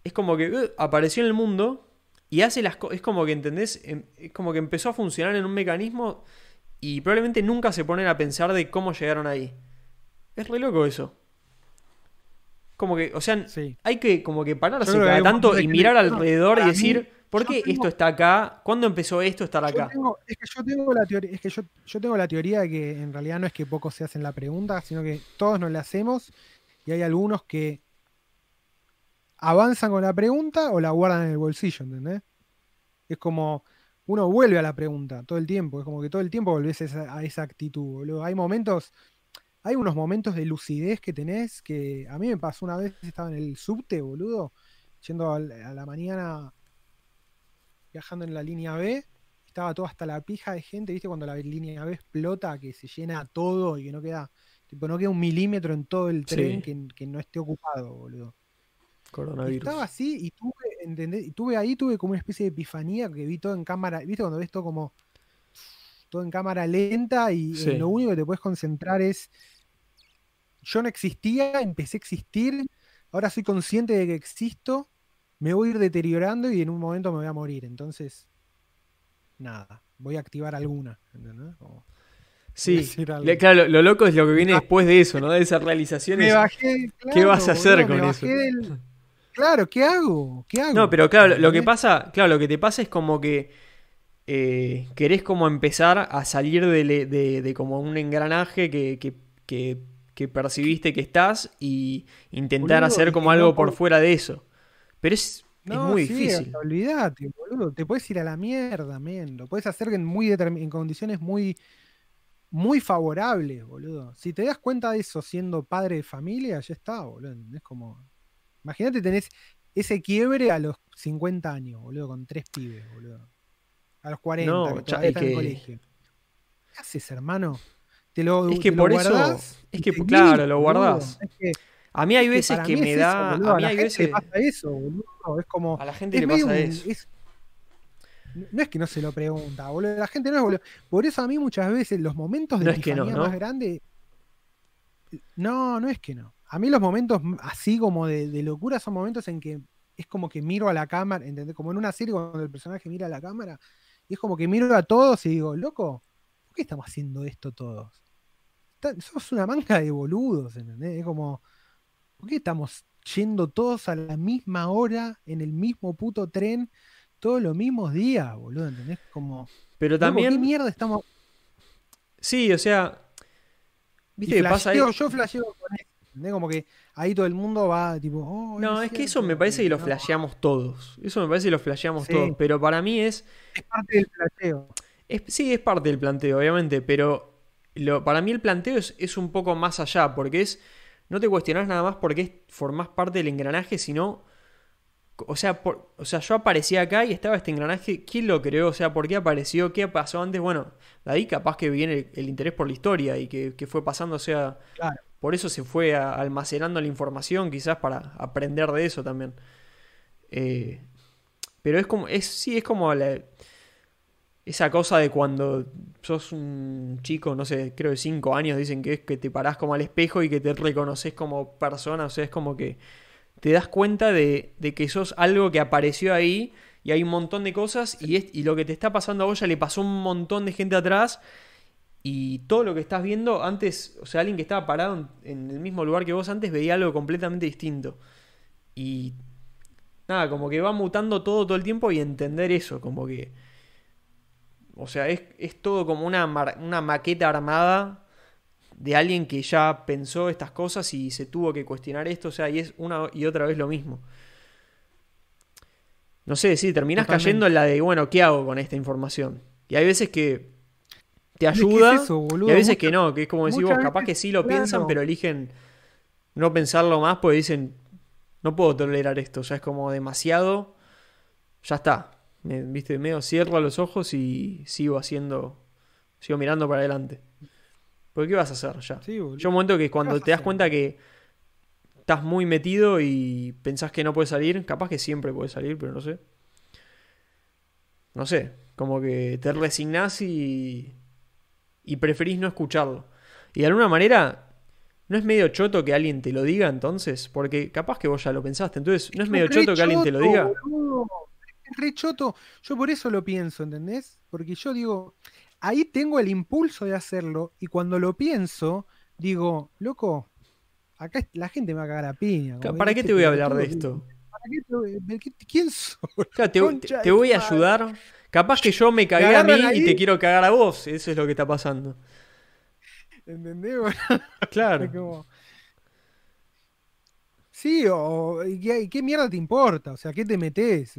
es como que apareció en el mundo y hace las cosas. Es como que, ¿entendés? Em, es como que empezó a funcionar en un mecanismo y probablemente nunca se ponen a pensar de cómo llegaron ahí. Es re loco eso. Como que, o sea, hay que como que pararse cada tanto y mirar alrededor y decir, ¿por qué esto está acá? ¿Cuándo empezó esto a estar acá? es que yo tengo la teoría, es que yo, yo tengo la teoría de que en realidad no es que pocos se hacen la pregunta, sino que todos nos la hacemos y hay algunos que avanzan con la pregunta o la guardan en el bolsillo, ¿entendés? Es como uno vuelve a la pregunta todo el tiempo, es como que todo el tiempo volvés a esa, a esa actitud, boludo. Hay momentos hay unos momentos de lucidez que tenés que a mí me pasó una vez, estaba en el subte, boludo, yendo a la mañana viajando en la línea B, estaba todo hasta la pija de gente, ¿viste? Cuando la línea B explota, que se llena todo y que no queda, tipo, no queda un milímetro en todo el tren que, no esté ocupado, boludo. Coronavirus. estaba así y tuve, Y tuve ahí, tuve como una especie de epifanía que vi todo en cámara, ¿viste? Cuando ves todo como todo en cámara lenta y lo único que te puedes concentrar es yo no existía, empecé a existir, ahora soy consciente de que existo, me voy a ir deteriorando y en un momento me voy a morir. Entonces, nada, voy a activar alguna. sí, claro, lo, loco es lo que viene después de eso, ¿no? De esa realización. ¿Qué vas a hacer con eso? Claro, ¿qué hago? ¿Qué hago? No, pero claro, lo que pasa, claro, lo que te pasa es como que eh, querés como empezar a salir de, como un engranaje que, que que percibiste que estás y intentar hacer como algo por fuera de eso. Pero es, muy difícil. Olvídate, boludo. Te puedes ir a la mierda, men. Lo puedes hacer en, muy en condiciones muy, muy favorables, boludo. Si te das cuenta de eso siendo padre de familia, ya está, boludo. Es como. Imagínate tenés ese quiebre a los 50 años, boludo, con tres pibes, boludo. A los 40, no, que en el colegio. ¿Qué haces, hermano? Es que por eso. Es que, claro, lo guardás. a mí hay veces que, me da. a mí hay veces. pasa eso, boludo. Es como. A la gente le pasa eso. no es que no se lo pregunta, boludo. La gente no es boludo. Por eso a mí muchas veces los momentos de no es más grandes. No, no es que no. A mí los momentos así como de, de, locura son momentos en que es como que miro a la cámara, ¿entendés? Como en una serie cuando el personaje mira a la cámara, y es como que miro a todos y digo, loco, ¿por qué estamos haciendo esto todos? Somos una manga de boludos, ¿entendés? Es como, ¿por qué estamos yendo todos a la misma hora, en el mismo puto tren, todos los mismos días, boludo? ¿Entendés? Como, Pero también... ¿Qué mierda estamos...? Sí, o sea... ¿Viste qué pasa ahí? Yo flasheo con eso, ¿entendés? Como que ahí todo el mundo va tipo... Oh, no, es, que eso me parece que lo flasheamos todos. Eso me parece que lo flasheamos todos. Pero para mí es... Es parte del planteo. sí, es parte del planteo, obviamente, pero para mí el planteo es, un poco más allá, porque es, no te cuestionas nada más porque formás parte del engranaje, sino, o sea, o sea, yo aparecía acá y estaba este engranaje, ¿quién lo creó? O sea, ¿por qué apareció? ¿Qué pasó antes? Bueno, de ahí capaz que viene el, interés por la historia y que, fue pasando, o sea, por eso se fue almacenando la información, quizás para aprender de eso también. Eh, pero es como, es, sí, es como la, esa cosa de cuando sos un chico, no sé, creo de 5 años, dicen que es que te parás como al espejo y que te reconoces como persona, o sea, es como que te das cuenta de, que sos algo que apareció ahí y hay un montón de cosas y, lo que te está pasando a vos ya le pasó un montón de gente atrás y todo lo que estás viendo antes, o sea, alguien que estaba parado en el mismo lugar que vos antes veía algo completamente distinto. Y nada, como que va mutando todo todo el tiempo y entender eso, como que o sea, es, todo como una, una maqueta armada de alguien que ya pensó estas cosas y se tuvo que cuestionar esto, o sea, y es una y otra vez lo mismo. No sé, sí, terminás cayendo en la de, bueno, ¿qué hago con esta información? Y hay veces que te ayuda y hay veces que no, que es como decir vos, capaz que sí lo piensan, pero eligen no pensarlo más porque dicen, no puedo tolerar esto, ya es como demasiado, ya está, me, viste, medio cierro los ojos y sigo haciendo, sigo mirando para adelante. Porque ¿qué vas a hacer ya? Sí, Yo un momento que cuando te das cuenta que estás muy metido y pensás que no puedes salir, capaz que siempre puedes salir, pero no sé. No sé, como que te resignás y, y preferís no escucharlo. Y de alguna manera, ¿no es medio choto que alguien te lo diga entonces? Porque capaz que vos ya lo pensaste, entonces, ¿no es medio choto que alguien te lo diga? Es re choto. Yo por eso lo pienso, ¿entendés? Porque yo digo, ahí tengo el impulso de hacerlo y cuando lo pienso, digo, loco, acá la gente me va a cagar a piña. ¿Para qué te voy a hablar de esto? ¿para qué te voy- qué- ¿Quién soy? Claro, te, voy a ayudar. Capaz que yo me cagué a mí y te quiero cagar a vos. Eso es lo que está pasando. ¿Entendés? boludo? Claro. Como- Sí, o ¿y qué, qué mierda te importa? O sea, ¿qué te metes?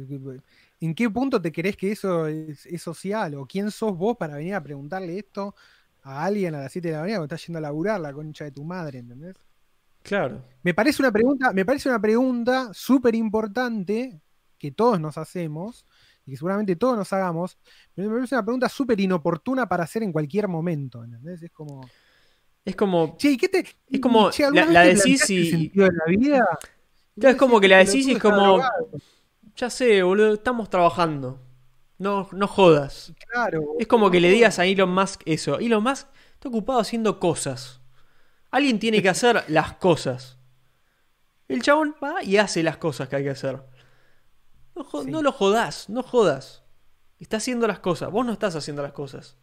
¿En qué punto te crees que eso es, es social? ¿O quién sos vos para venir a preguntarle esto a alguien a las 7 de la mañana cuando estás yendo a laburar la concha de tu madre, ¿entendés? Claro. Me parece una pregunta, me parece una pregunta súper importante que todos nos hacemos y que seguramente todos nos hagamos, pero me parece una pregunta súper inoportuna para hacer en cualquier momento, ¿entendés? Es como, Es como. che, ¿y qué te, Es como che, ¿alguna la- la decís y- de la vida? Claro, es como que la decís y es como- drogado, Ya sé, boludo. Estamos trabajando. No, no jodas. Claro. Es como que le digas a Elon Musk eso. Elon Musk está ocupado haciendo cosas. Alguien tiene que hacer las cosas. El chabón va y hace las cosas que hay que hacer. No, Sí. no lo jodas, no jodas. Está haciendo las cosas. Vos no estás haciendo las cosas.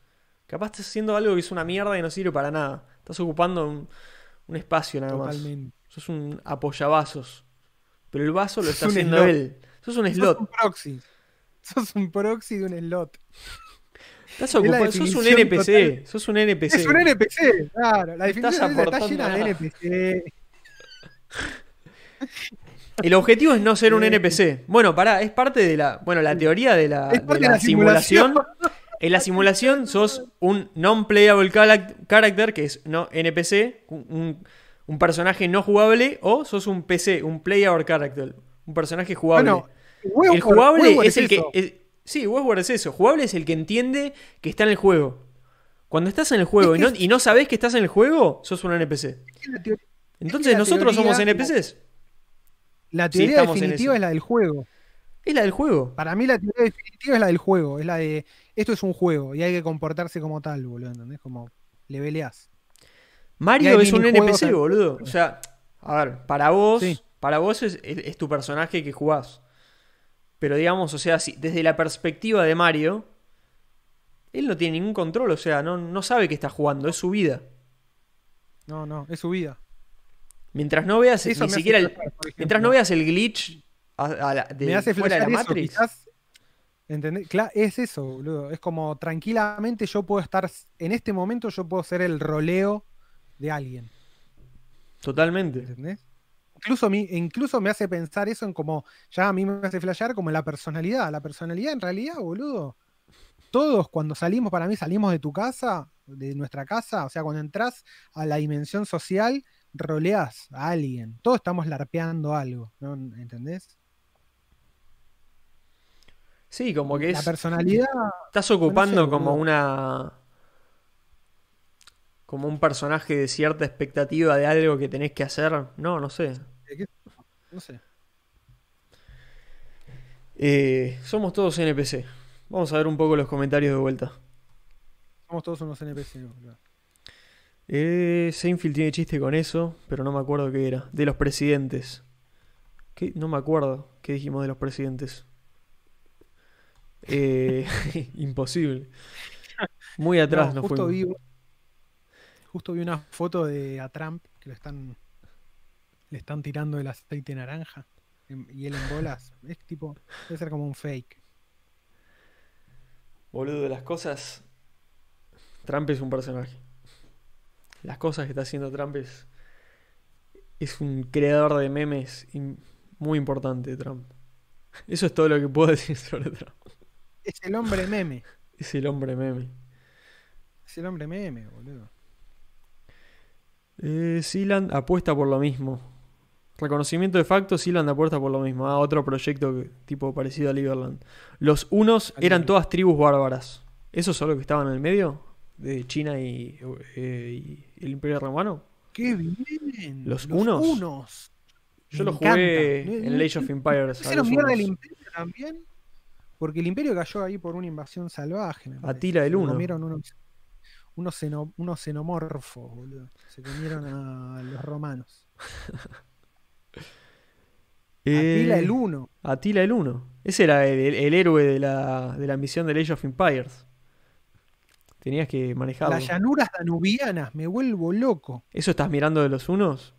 Capaz estás haciendo algo que es una mierda y no sirve para nada. Estás ocupando un, un espacio nada más. Totalmente. Sos un apoyavasos. Pero el vaso lo está haciendo él. Sos un Sos slot. un proxy. Sos un proxy de un slot. Estás la ocupado. Sos un NPC. total. Sos un NPC. Es un NPC, claro. La definición de está llena de. NPC. El objetivo es no ser un Eh, NPC. Bueno, pará, es parte de la. Bueno, la teoría de la, Es parte de de la la simulación. simulación. En la simulación sos un non-playable character, que es no NPC, un, un- un personaje no jugable, o sos un PC, un playable character, un personaje jugable. Bueno, Westworld- el jugable Westworld es el que. es- sí, Westworld es eso. Jugable es el que entiende que está en el juego. Cuando estás en el juego Es y, no, y no sabés que estás en el juego, sos un NPC. Entonces nosotros teoría- somos NPCs. la teoría definitiva es la del juego. Es la del juego. Para mí la teoría definitiva es la del juego. Es la de esto es un juego y hay que comportarse como tal, boludo. ¿Entendés? Como le veleás. Y Mario es un NPC, boludo. O sea, a ver, para vos, Sí. para vos es, es- es tu personaje que jugás. Pero digamos, o sea, si, desde la perspectiva de Mario, él no tiene ningún control, o sea, no, no sabe que está jugando, es su vida. No, no, es su vida. Mientras no veas Eso ni siquiera el, mientras no veas el glitch a- a la- de me hace fuera de la eso, Matrix. quizás. ¿Entendés? Es eso, boludo. Es como tranquilamente yo puedo estar. En este momento yo puedo ser el roleo de alguien. Totalmente. ¿Entendés? Incluso, mi- incluso me hace pensar eso en como. Ya a mí me hace flashear como la personalidad. La personalidad, en realidad, boludo. Todos cuando salimos, para mí, salimos de tu casa, de nuestra casa. O sea, cuando entras a la dimensión social, roleás a alguien. Todos estamos larpeando algo. ¿no? ¿Entendés? Sí, como que La es. personalidad. Estás ocupando sé, como una. Como un personaje de cierta expectativa de algo que tenés que hacer. No, no sé. No sé. Eh, somos todos NPC. Vamos a ver un poco los comentarios de vuelta. Somos todos unos NPC, boludo. Eh, Seinfeld tiene chiste con eso, pero no me acuerdo qué era. De los presidentes. ¿Qué? No me acuerdo qué dijimos de los presidentes. Eh, imposible. Muy atrás No, nos justo, fuimos. vi, justo vi una foto de a Trump que lo están le están tirando el aceite naranja en- y él en bolas. Es tipo, debe ser como un fake. Boludo, las cosas. Trump es un personaje. Las cosas que está haciendo Trump es. Es un creador de memes muy importante, Trump. Eso es todo lo que puedo decir sobre Trump. Es el hombre meme. Es el hombre meme. Es el hombre meme, boludo. Eh, Sealand apuesta por lo mismo. Reconocimiento de facto, Sealand apuesta por lo mismo. Ah, otro proyecto que- tipo parecido a Liberland. Los unos A eran todas tribus bárbaras. ¿Esos son los que estaban en el medio? De China y, eh, y el Imperio Romano. ¡Qué bien! ¿Los unos? unos. Yo Me lo jugué encanta. en Age of Empires. a ¿Hicieron los mierda el unos. imperio también? Porque el imperio cayó ahí por una invasión salvaje. me. Atila el Uno. comieron unos, unos, xeno- unos xenomorfos, boludo. Se comieron a los romanos. Eh, Atila el uno. Atila el 1. Ese era el, el héroe de la, de la misión de Age of Empires. Tenías que manejarlo. Las llanuras danubianas, me vuelvo loco. ¿Eso estás mirando de los unos?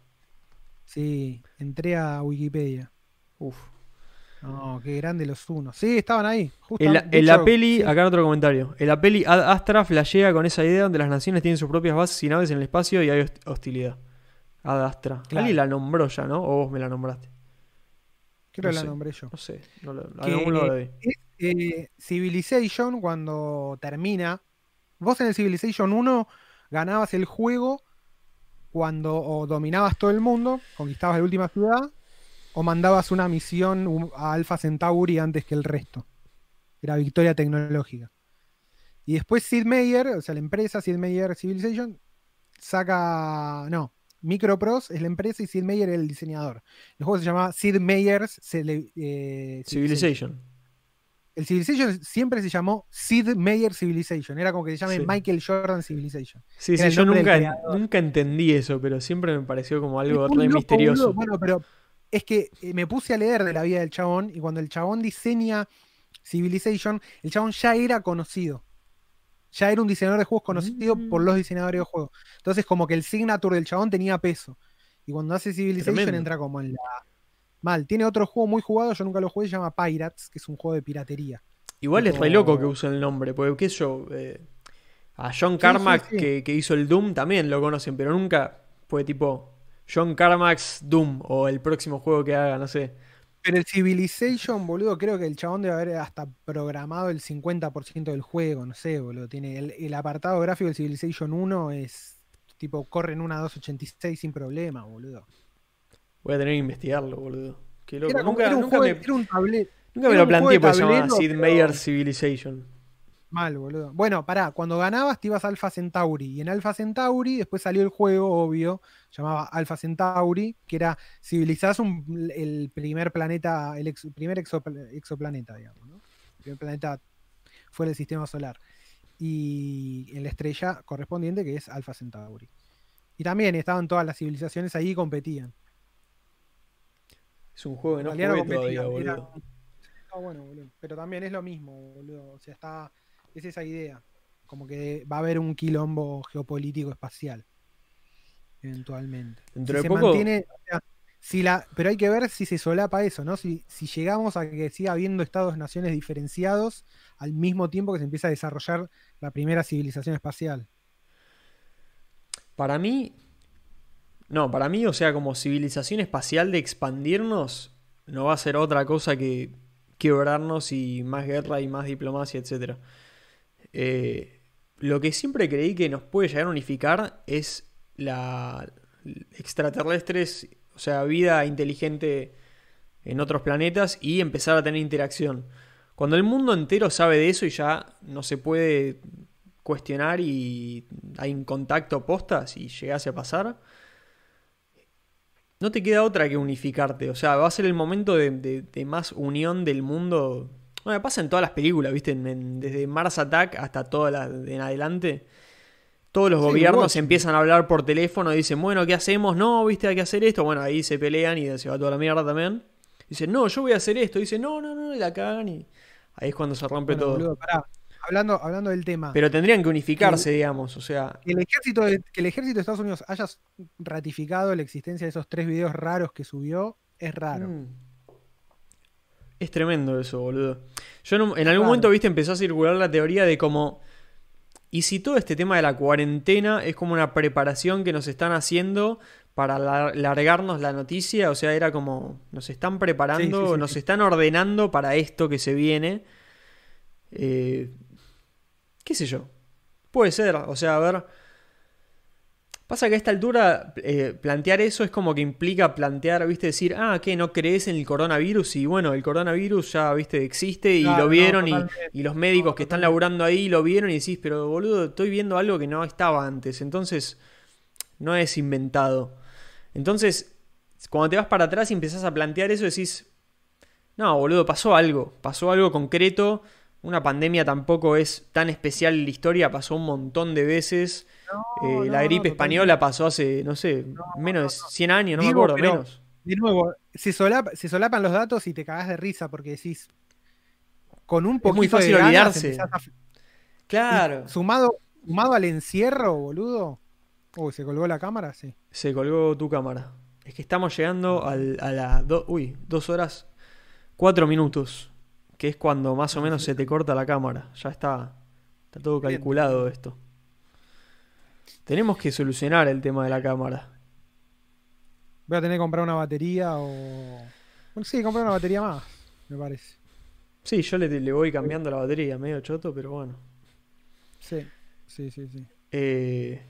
Sí, entré a Wikipedia. Uf. No, qué grande los unos. Sí, estaban ahí. En la, en la peli, sí. acá en otro comentario. En la peli, Ad Astra flashea con esa idea donde las naciones tienen sus propias bases y naves en el espacio y hay host- hostilidad. Ad Astra. Claro. Alguien la nombró ya, ¿no? O vos me la nombraste. Creo que no la sé. nombré yo. No sé. No lo, a Que- lado lo vi. Es, eh, Civilization, cuando termina, vos en el Civilization 1 ganabas el juego cuando o dominabas todo el mundo, conquistabas la última ciudad, o mandabas una misión a Alpha Centauri antes que el resto. Era victoria tecnológica. Y después Sid Meier, o sea, la empresa Sid Meier Civilization, saca. No, Microprose es la empresa y Sid Meier es el diseñador. El juego se llamaba Sid Meier's eh, Civilization. el Civilization siempre se llamó Sid Meier Civilization. Era como que se llame Sí. Michael Jordan Civilization. Sí, Era sí, yo nunca, nunca entendí eso, pero siempre me pareció como algo re loco, misterioso. boludo. Bueno, pero es que eh, me puse a leer de la vida del chabón y cuando el chabón diseña Civilization, el chabón ya era conocido. Ya era un diseñador de juegos conocido Mm. por los diseñadores de juegos. Entonces, como que el signature del chabón tenía peso. Y cuando hace Civilization Tremendo. entra como en la. Mal. Tiene otro juego muy jugado, yo nunca lo jugué, se llama Pirates, que es un juego de piratería. Igual es re loco que usen el nombre, porque qué sé yo, eh, a John sí, Carmack sí. Que, que hizo el Doom también lo conocen, pero nunca fue tipo John Carmack's Doom o el próximo juego que haga, no sé. Pero el Civilization, boludo, creo que el chabón debe haber hasta programado el 50% del juego, no sé, boludo. Tiene el, el apartado gráfico del Civilization 1 es tipo corre en una 286 sin problema, boludo. Voy a tener que investigarlo, boludo. Qué loco. Era, nunca era un nunca juego- me, era un tablero nunca me era lo planteé juego de porque se llama tablero, Sid pero- Meier Civilization. Mal, boludo. Bueno, pará, cuando ganabas te ibas a Alpha Centauri. Y en Alpha Centauri después salió el juego, obvio, llamaba Alpha Centauri, que era civilizás un- el primer planeta, el ex- primer exopla- exoplaneta, digamos, ¿no? El primer planeta fuera del sistema solar. Y en la estrella correspondiente que es Alpha Centauri. Y también estaban todas las civilizaciones ahí y competían. Es un juego que no jugué todavía, boludo. era- Está bueno, boludo. Pero también es lo mismo, boludo. O sea, está. Es esa idea. Como que va a haber un quilombo geopolítico espacial. Eventualmente. Dentro Si de se poco- mantiene. o sea, si la, pero hay que ver si se solapa eso, ¿no? Si, si llegamos a que siga habiendo estados-naciones diferenciados al mismo tiempo que se empieza a desarrollar la primera civilización espacial. Para mí, no, para mí, o sea, como civilización espacial de expandirnos, no va a ser otra cosa que quebrarnos y más guerra y más diplomacia, etc. lo que siempre creí que nos puede llegar a unificar es la extraterrestres, o sea, vida inteligente en otros planetas y empezar a tener interacción. Cuando el mundo entero sabe de eso y ya no se puede cuestionar y hay un contacto posta si llegase a pasar, no te queda otra que unificarte. O sea, va a ser el momento de- de más unión del mundo. Bueno, pasa en todas las películas, ¿viste? En- en- desde Mars Attack hasta todas las de en adelante. Todos los Sí, gobiernos empiezan a hablar por teléfono y dicen, bueno, ¿qué hacemos? No, ¿viste? Hay que hacer esto. Bueno, ahí se pelean y se va toda la mierda también. Dicen, no, yo voy a hacer esto. Dicen, no, no, no, y la cagan y ahí es cuando se rompe Bueno, todo. boludo, pará. Hablando, hablando del tema. Pero tendrían que unificarse, digamos. O sea, Que el, ejército de, que el ejército de Estados Unidos haya ratificado la existencia de esos tres videos raros que subió es raro. Mm. Es tremendo eso, boludo. Yo en, algún momento, viste, empezó a circular la teoría de como. ¿Y si todo este tema de la cuarentena es como una preparación que nos están haciendo para la- largarnos la noticia? O sea, era como. Nos están preparando, Sí, sí, sí, nos están ordenando para esto que se viene. Eh, ¿Qué sé yo? Puede ser, o sea, a ver. Pasa que a esta altura eh, plantear eso es como que implica plantear, viste, decir, ah, ¿qué? ¿No crees en el coronavirus? Y bueno, el coronavirus ya, viste, existe y Claro, lo no, vieron y, y los médicos No, que están laburando ahí lo vieron y decís, pero boludo, estoy viendo algo que no estaba antes, entonces no es inventado. Entonces, cuando te vas para atrás y empezás a plantear eso, decís, no, boludo, pasó algo, pasó algo concreto. Una pandemia tampoco es tan especial en la historia, pasó un montón de veces. No, Eh, la gripe española pasó hace, no sé, menos de 100 años, no me acuerdo, pero- menos. De nuevo, se, solapa- se solapan los datos y te cagás de risa porque decís, con un Es poquito muy fácil de ganas olvidarse. a- Claro. Sumado, sumado al encierro, boludo. Uy, ¿se colgó la cámara? Sí. Se colgó tu cámara. Es que estamos llegando al- a las do- uy, dos horas, cuatro minutos. Que es cuando más o menos se te corta la cámara. Ya está, está todo calculado esto. Tenemos que solucionar el tema de la cámara. Voy a tener que comprar una batería o. Bueno, sí, comprar una batería más, me parece. Sí, yo le, le voy cambiando la batería, medio choto, pero bueno. Sí, sí, sí, sí. Eh,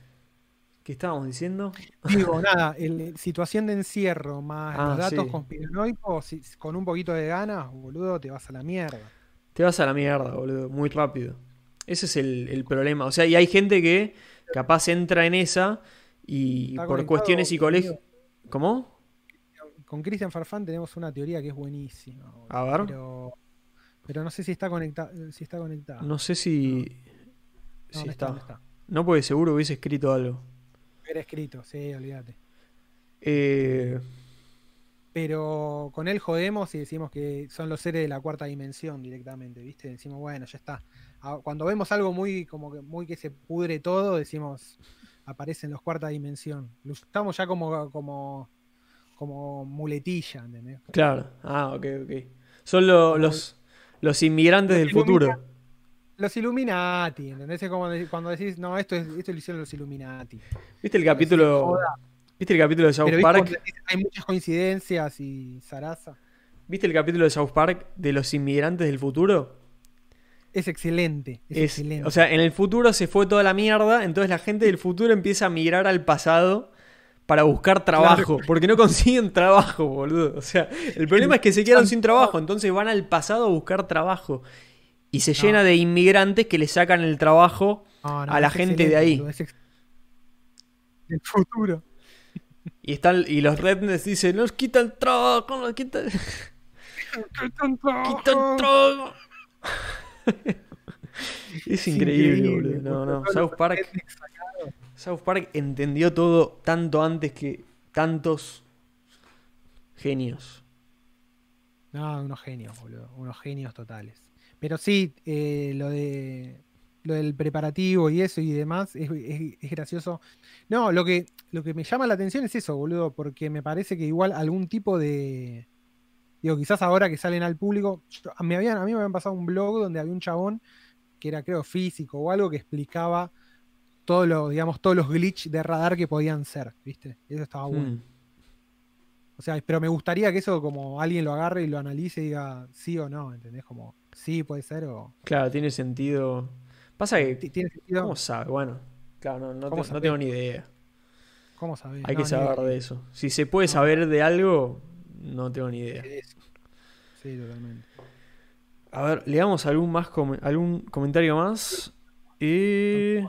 ¿Qué estábamos diciendo? Digo, nada, el- situación de encierro más Ah, los datos sí. conspiranoicos, si- con un poquito de ganas, boludo, te vas a la mierda. Te vas a la mierda, boludo, muy rápido. Ese es el, el problema. O sea, y hay gente que capaz entra en esa y Está por conectado, cuestiones psicológicas. ¿Cómo? Con Cristian Farfán tenemos una teoría que es buenísima. A ver. Pero, pero no sé si está conectada. Si está conectada. No sé si. No, si no está. no está. No, porque seguro hubiese escrito algo. Era escrito, sí, olvídate. Eh, Pero con él jodemos y decimos que son los seres de la cuarta dimensión directamente, ¿viste? Decimos, bueno, ya está. Cuando vemos algo muy como que muy que se pudre todo, decimos, aparecen los cuarta dimensión. Lo usamos ya como, como, como muletilla, ¿entendés? claro. Ah, ok, ok. Son lo- los, los inmigrantes del Los futuro. Los Illuminati, ¿entendés? Es como cuando decís, no, esto, es, esto lo hicieron los Illuminati. ¿Viste el capítulo? ¿Viste el capítulo de South Pero ¿viste Park? decís, hay muchas coincidencias y zaraza. ¿Viste el capítulo de South Park de los inmigrantes del futuro? Es excelente, es, Es- excelente. o sea, en el futuro se fue toda la mierda, entonces la gente del futuro empieza a migrar al pasado para buscar trabajo, porque no consiguen trabajo, boludo. O sea, el problema es que se quedaron sin trabajo, entonces van al pasado a buscar trabajo. Y se No. llena de inmigrantes que le sacan el trabajo No, no, a la gente de ahí. ex- El futuro. y están y los rednecks dicen, nos quitan trabajo, nos quitan, quitan trabajo. es increíble, boludo. No, no. South Park, South Park entendió todo tanto antes que tantos genios. No, unos genios, boludo. Unos genios totales. Pero sí, eh, lo de lo del preparativo y eso y demás es, es- es gracioso. No, lo que, lo que me llama la atención es eso, boludo, porque me parece que igual algún tipo de. Digo, quizás ahora que salen al público. yo- me habían, a mí me habían pasado un blog donde había un chabón que era, creo, físico o algo que explicaba todos los, digamos, todos los glitch de radar que podían ser, ¿viste? Eso estaba bueno. Mm. O sea, pero me gustaría que eso como alguien lo agarre y lo analice y diga sí o no, ¿entendés? Como sí puede ser o... Claro, tiene sentido. Pasa que, Ti- ¿Tiene sentido? ¿cómo sabe? Bueno, claro, no, no, tengo ni idea. ¿Cómo sabés? Hay No, que saber de eso. Si se puede saber de algo, no tengo ni idea. Sí, totalmente. A ver, le damos algún más com- algún comentario más. Eh,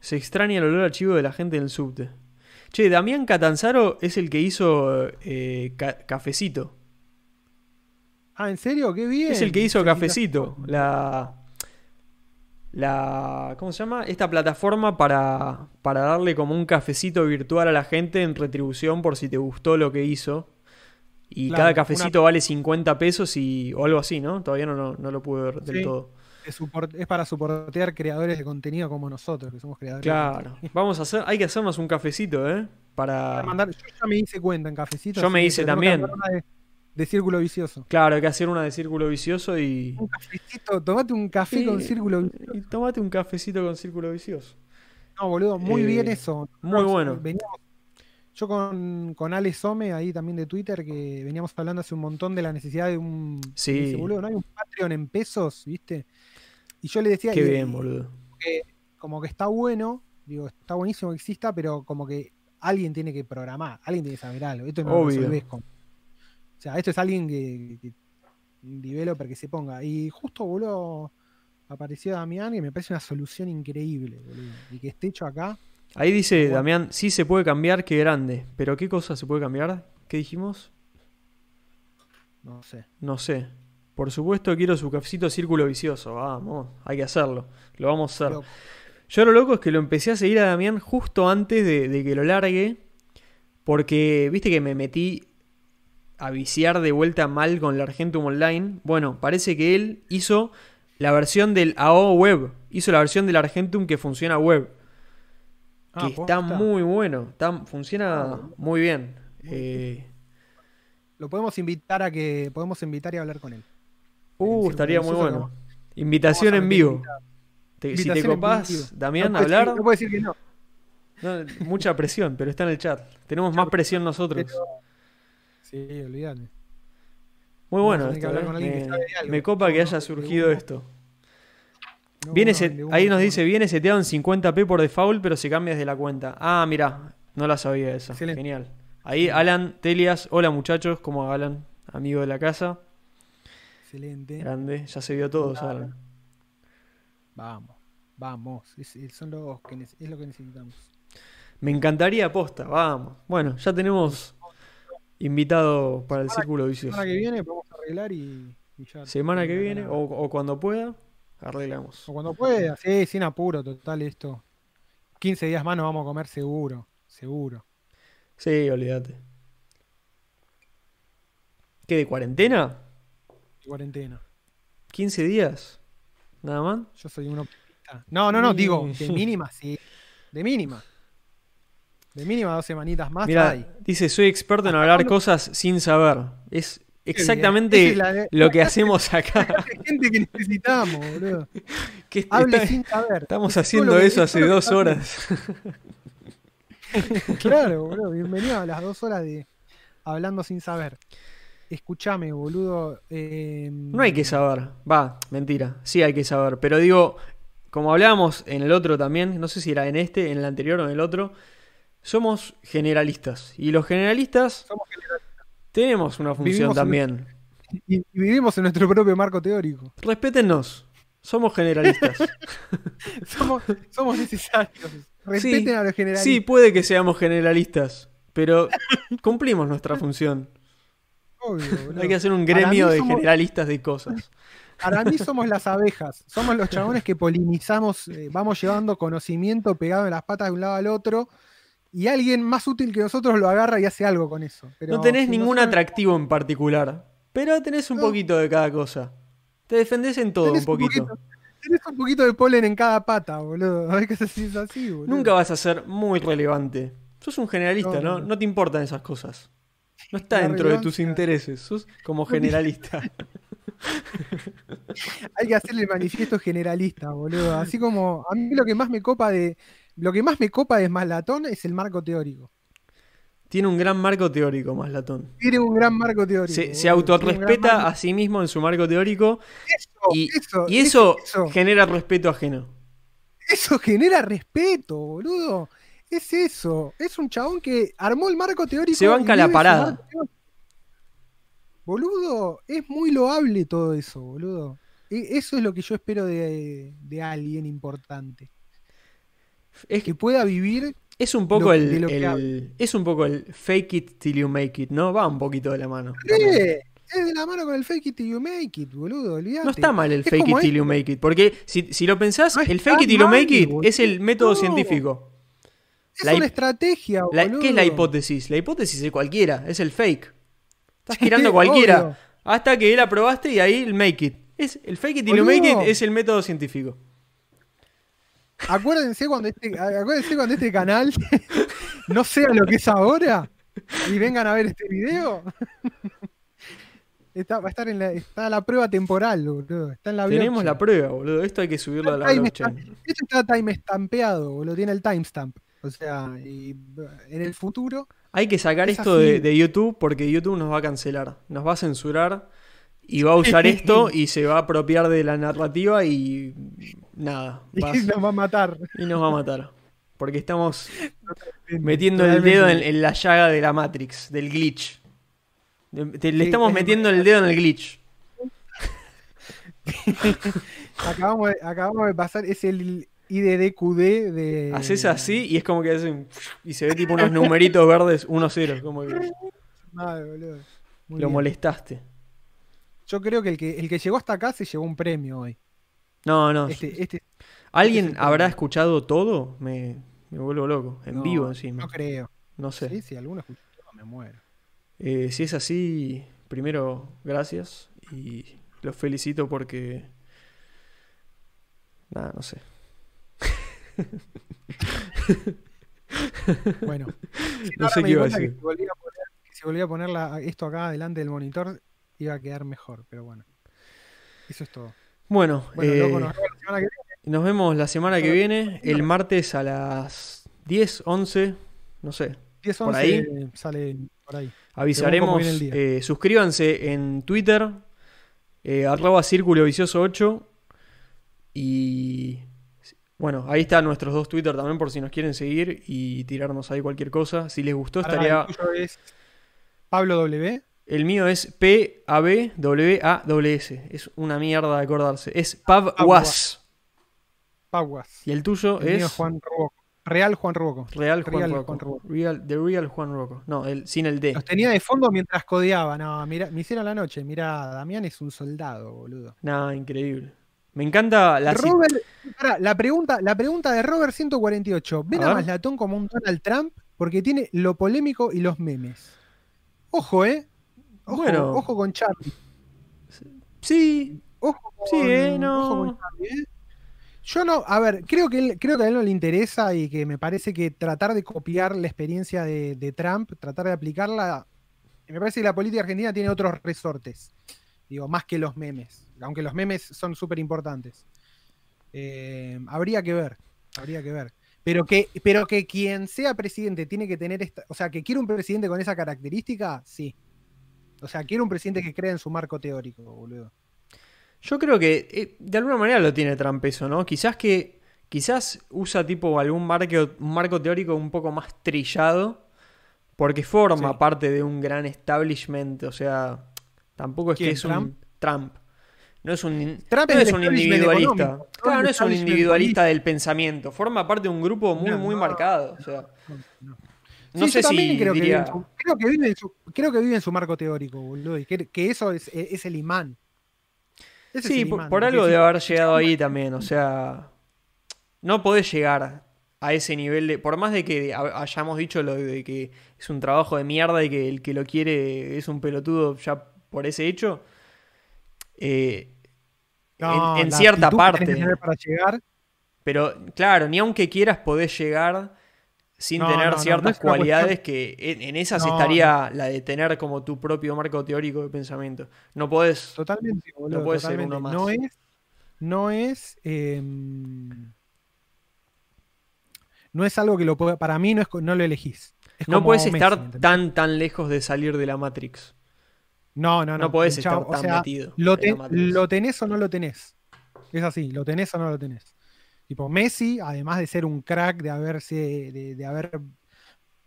Se extraña el olor a chivo de la gente en el subte. Che, Damián Catanzaro es el que hizo eh, Ca- Cafecito. Ah, ¿en serio? ¡Qué bien! Es el que hizo. Cafecito. La. La. ¿Cómo se llama? Esta plataforma para, para darle como un cafecito virtual a la gente en retribución por si te gustó lo que hizo. Y Claro, cada cafecito vale 50 pesos y, o algo así, ¿no? Todavía no, no, no lo pude ver del Sí. todo. Es, para soportear creadores de contenido como nosotros, que somos creadores de Claro. contenido. Vamos a hacer. Hay que hacernos un cafecito, ¿eh? Para Para. mandar- yo ya me hice cuenta en cafecito. Yo me hice también. De, círculo vicioso. Claro, hay que hacer una de círculo vicioso y. Un cafecito, tomate un café con círculo vicioso. Y tomate un cafecito con círculo vicioso. No, boludo, muy Eh, bien eso. muy bueno. eh, veníamos- yo con, con Ale Some, ahí también de Twitter, que veníamos hablando hace un montón de la necesidad de un. Sí. dice, boludo, no hay un Patreon en pesos, ¿viste? Y yo le decía Qué y- bien, boludo. que como que está bueno, digo, está buenísimo que exista, pero como que alguien tiene que programar, alguien tiene que saber algo. Esto no lo Obvio. resolvés con. O sea, esto es alguien que, que- un developer que se ponga. Y justo, boludo, apareció Damián y me parece una solución increíble, boludo. Y que esté hecho acá. Ahí dice Bueno. Damián, sí se puede cambiar, qué grande. Pero ¿qué cosa se puede cambiar? ¿Qué dijimos? No sé. No sé. Por supuesto quiero su cafecito círculo vicioso. Vamos, hay que hacerlo. Lo vamos a hacer. Loco. Yo lo loco es que lo empecé a seguir a Damián justo antes de, de que lo largue. Porque, viste que me metí a viciar de vuelta mal con el Argentum Online. Bueno, parece que él hizo la versión del AO web. Hizo la versión del Argentum que funciona web. Ah, que está muy bueno. está- funciona Ah. muy bien. Eh, Lo podemos invitar a que. Podemos invitar y hablar con él. uh, estaría muy bueno. Invitación en vivo. Te- si te copás. Damián, no hablar. decir- no decir que no. No, mucha presión, pero está en el chat. Tenemos más presión nosotros. Pero- Sí, olvídate. Muy bueno esto, eh. Me, algo. copa que haya surgido esto. No, Viene ahí nos dice, viene seteado en 50p por default, pero se cambia desde la cuenta. Ah, mira, no la sabía esa. Excelente. Genial. Ahí Alan Telias, hola muchachos, ¿cómo Alan? Amigo de la casa. Excelente. Grande, ya se vio todo, Alan. Vamos, vamos. Es, son los que es lo que necesitamos. Me encantaría aposta, vamos. Bueno, ya tenemos invitado para el círculo vicioso. semana que viene podemos arreglar y, y ya. Semana que viene, o, o cuando pueda, arreglamos. O cuando pueda, sí, sin apuro, total esto. 15 días más nos vamos a comer seguro, seguro. Sí, olvídate. ¿Qué, de cuarentena? De cuarentena. ¿15 días? ¿Nada más? Yo soy uno. No, no, no, digo, de mínima, sí. De mínima. De mínima dos semanitas más. Mira, hay. dice, soy experto en hablar cosas sin saber. Es exactamente es la de- lo que hacemos acá. Hay gente que necesitamos, boludo. Que Hable está- sin saber. estamos Es haciendo eso hace dos horas. Claro, boludo. Bienvenido a las dos horas de hablando sin saber. Escúchame, boludo. eh, No hay que saber. Va, mentira. Sí hay que saber. Pero digo, como hablábamos en el otro también, no sé si era en este, en el anterior o en el otro, somos generalistas. Y los generalistas Somos generalistas. tenemos una función Vivimos en también. Y, y vivimos en nuestro propio marco teórico. Respétennos. Somos generalistas. Somos, somos necesarios. Respeten a los generalistas. Sí, puede que seamos generalistas, pero cumplimos nuestra función. obvio. Hay que hacer un gremio de somos- generalistas de cosas. Para mí somos las abejas. Somos los chabones que polinizamos, eh, vamos llevando conocimiento pegado en las patas de un lado al otro. Y alguien más útil que nosotros lo agarra y hace algo con eso. Pero No tenés si ningún atractivo en particular, pero tenés un No. poquito de cada cosa. Te defendés en todo un poquito. Tenés un poquito de polen en cada pata, boludo. A ver qué se así, boludo. Nunca vas a ser muy relevante. Sos un generalista, No, ¿no? te importan esas cosas. No está La dentro de tus intereses. Sos como generalista. Hay que hacerle el manifiesto generalista, boludo. Así como a mí lo que más me copa de. Lo que más me copa de Maslatón es el marco teórico. Tiene un gran marco teórico, Maslatón. Tiene un gran marco teórico. Se, se autorrespeta a sí mismo en su marco teórico Eso, y, eso, y eso, eso. genera respeto ajeno. Eso genera respeto, boludo. Es eso. Es un chabón que armó el marco teórico. Se banca la parada. Boludo, es muy loable todo eso, boludo. E- Eso es lo que yo espero de, de alguien importante. Es, Que pueda vivir. es un poco lo- el, el- es un poco el fake it till you make it, ¿no? Va un poquito de la mano. Es de la mano con el fake it till you make it, boludo. No está mal el Es fake it till you make it, porque si, si lo pensás, No el fake it till you make it boludo. es el método No. científico. Es La una estrategia, La- boludo. ¿Qué es la hipótesis? La hipótesis es cualquiera, es el fake. Estás tirando cualquiera. Obvio. Hasta que la probaste y ahí el make it. Es, el fake it till you make it es el método científico. Acuérdense cuando este, acuérdense cuando este canal no sea lo que es ahora y vengan a ver este video. Está, va a estar en la, está la prueba temporal, boludo. Está en la Tenemos la prueba, boludo. Esto hay que subirlo a la blockchain. Esto está time stampeado, boludo. Tiene el timestamp. O sea, y en el futuro. Hay que sacar Es esto de, de YouTube porque YouTube nos va a cancelar. Nos va a censurar y va a usar esto y se va a apropiar de la narrativa y nada. Y nos va a matar. y nos va a matar. Porque estamos metiendo el dedo en, en la llaga de la Matrix, del glitch. Le estamos es metiendo el dedo en el glitch. Acabamos de, acabamos de pasar, es el IDDQD de. Haces así y es como que hacen. Y se ve tipo unos numeritos verdes 1-0. Como que Madre, boludo. Muy lo bien. molestaste. Yo creo que el, que el que llegó hasta acá se llevó un premio hoy. No, no. Este, este ¿Alguien este habrá escuchado todo? Me, me vuelvo loco. En no, vivo encima. No creo. No sé. Sí, si alguno escuchó, me muero. Eh, si es así, primero, gracias y los felicito porque... Nada, no sé. Bueno, No sé qué iba a que decir. si volvía a poner, que si volvía a poner la- esto acá delante del monitor, iba a quedar mejor, pero bueno. Eso es todo. Bueno, Bueno, eh, loco, nos vemos la semana que viene. nos vemos la semana que viene, el martes a las 10, 11, no sé. 10, por 11 ahí. sale por ahí. Avisaremos. eh, suscríbanse en Twitter, eh, arroba círculo vicioso 8. Y bueno, ahí están nuestros dos Twitter también por si nos quieren seguir y tirarnos ahí cualquier cosa. Si les gustó, Ahora, estaría. el tuyo es Pablo W. El mío es P-A-B-W-A-W-S. Es una mierda de acordarse. Es Pavwas. Paguas. Y el tuyo El mío es. es Juan Ruoco. Real Juan Ruoco. Real Juan Real Rocco. Juan Rocco. Real, the Real Juan Rocco. No, el, sin el D. Los tenía de fondo mientras codeaba. No, mira, me hicieron la noche. Mira, Damián es un soldado, boludo. Nada, increíble. Me encanta la. Robert, la pregunta, la pregunta de Robert 148. ¿Ven A a. Maslatón como un Donald Trump? Porque tiene lo polémico y los memes. Ojo, ¿eh? Ojo, Bueno. ojo con Charlie. Sí, Ojo con, Sí, eh, no. ojo con Charlie, ¿eh? Yo no, a ver, creo que, él- creo que a él no le interesa y que me parece que tratar de copiar la experiencia de, de Trump, tratar de aplicarla, me parece que la política argentina tiene otros resortes, digo, más que los memes, aunque los memes son súper importantes. Eh, habría que ver, habría que ver. Pero que, pero que quien sea presidente tiene que tener esta, o sea, que quiere un presidente con esa característica, sí. O sea, quiere un presidente que crea en su marco teórico, boludo. Yo creo que eh, de alguna manera lo tiene Trump eso, ¿no? Quizás que quizás usa tipo algún marco, teórico un poco más trillado porque forma Sí. parte de un gran establishment, o sea, tampoco es que ¿Quién, es un Trump? No es un, Trump no es un individualista. Claro, no es un individualista del pensamiento. Forma parte de un grupo muy, No, muy no, marcado. O sea, no. Sí, sé yo también si creo, que vive diría. en su, creo que vive en su creo que vive en su marco teórico, boludo, y que, que eso es, es el imán. Ese es Sí, el por, imán, por algo debe haber llegado ahí también. O sea, no podés llegar a ese nivel de. Por más de que ha- hayamos dicho lo de que es un trabajo de mierda y que el que lo quiere es un pelotudo ya por ese hecho. eh, No, en, cierta que que parte. para llegar, Pero claro, ni aunque quieras podés llegar sin No, tener no, no, no ciertas cualidades que en, en esas No, estaría la de tener como tu propio marco teórico de pensamiento. No podés. totalmente, boludo, puede ser totalmente. uno más. No es no es em, no es algo que lo pueda, para mí no es no lo elegís. Es No podés Messi, estar ¿entendés? tan tan lejos de salir de la Matrix. No, no, no. No podés estar o tan sea, metido. Lo, lo tenés o no lo tenés. Es así, lo tenés o no lo tenés. Tipo, Messi, además de ser un crack, de haberse, de, de haber,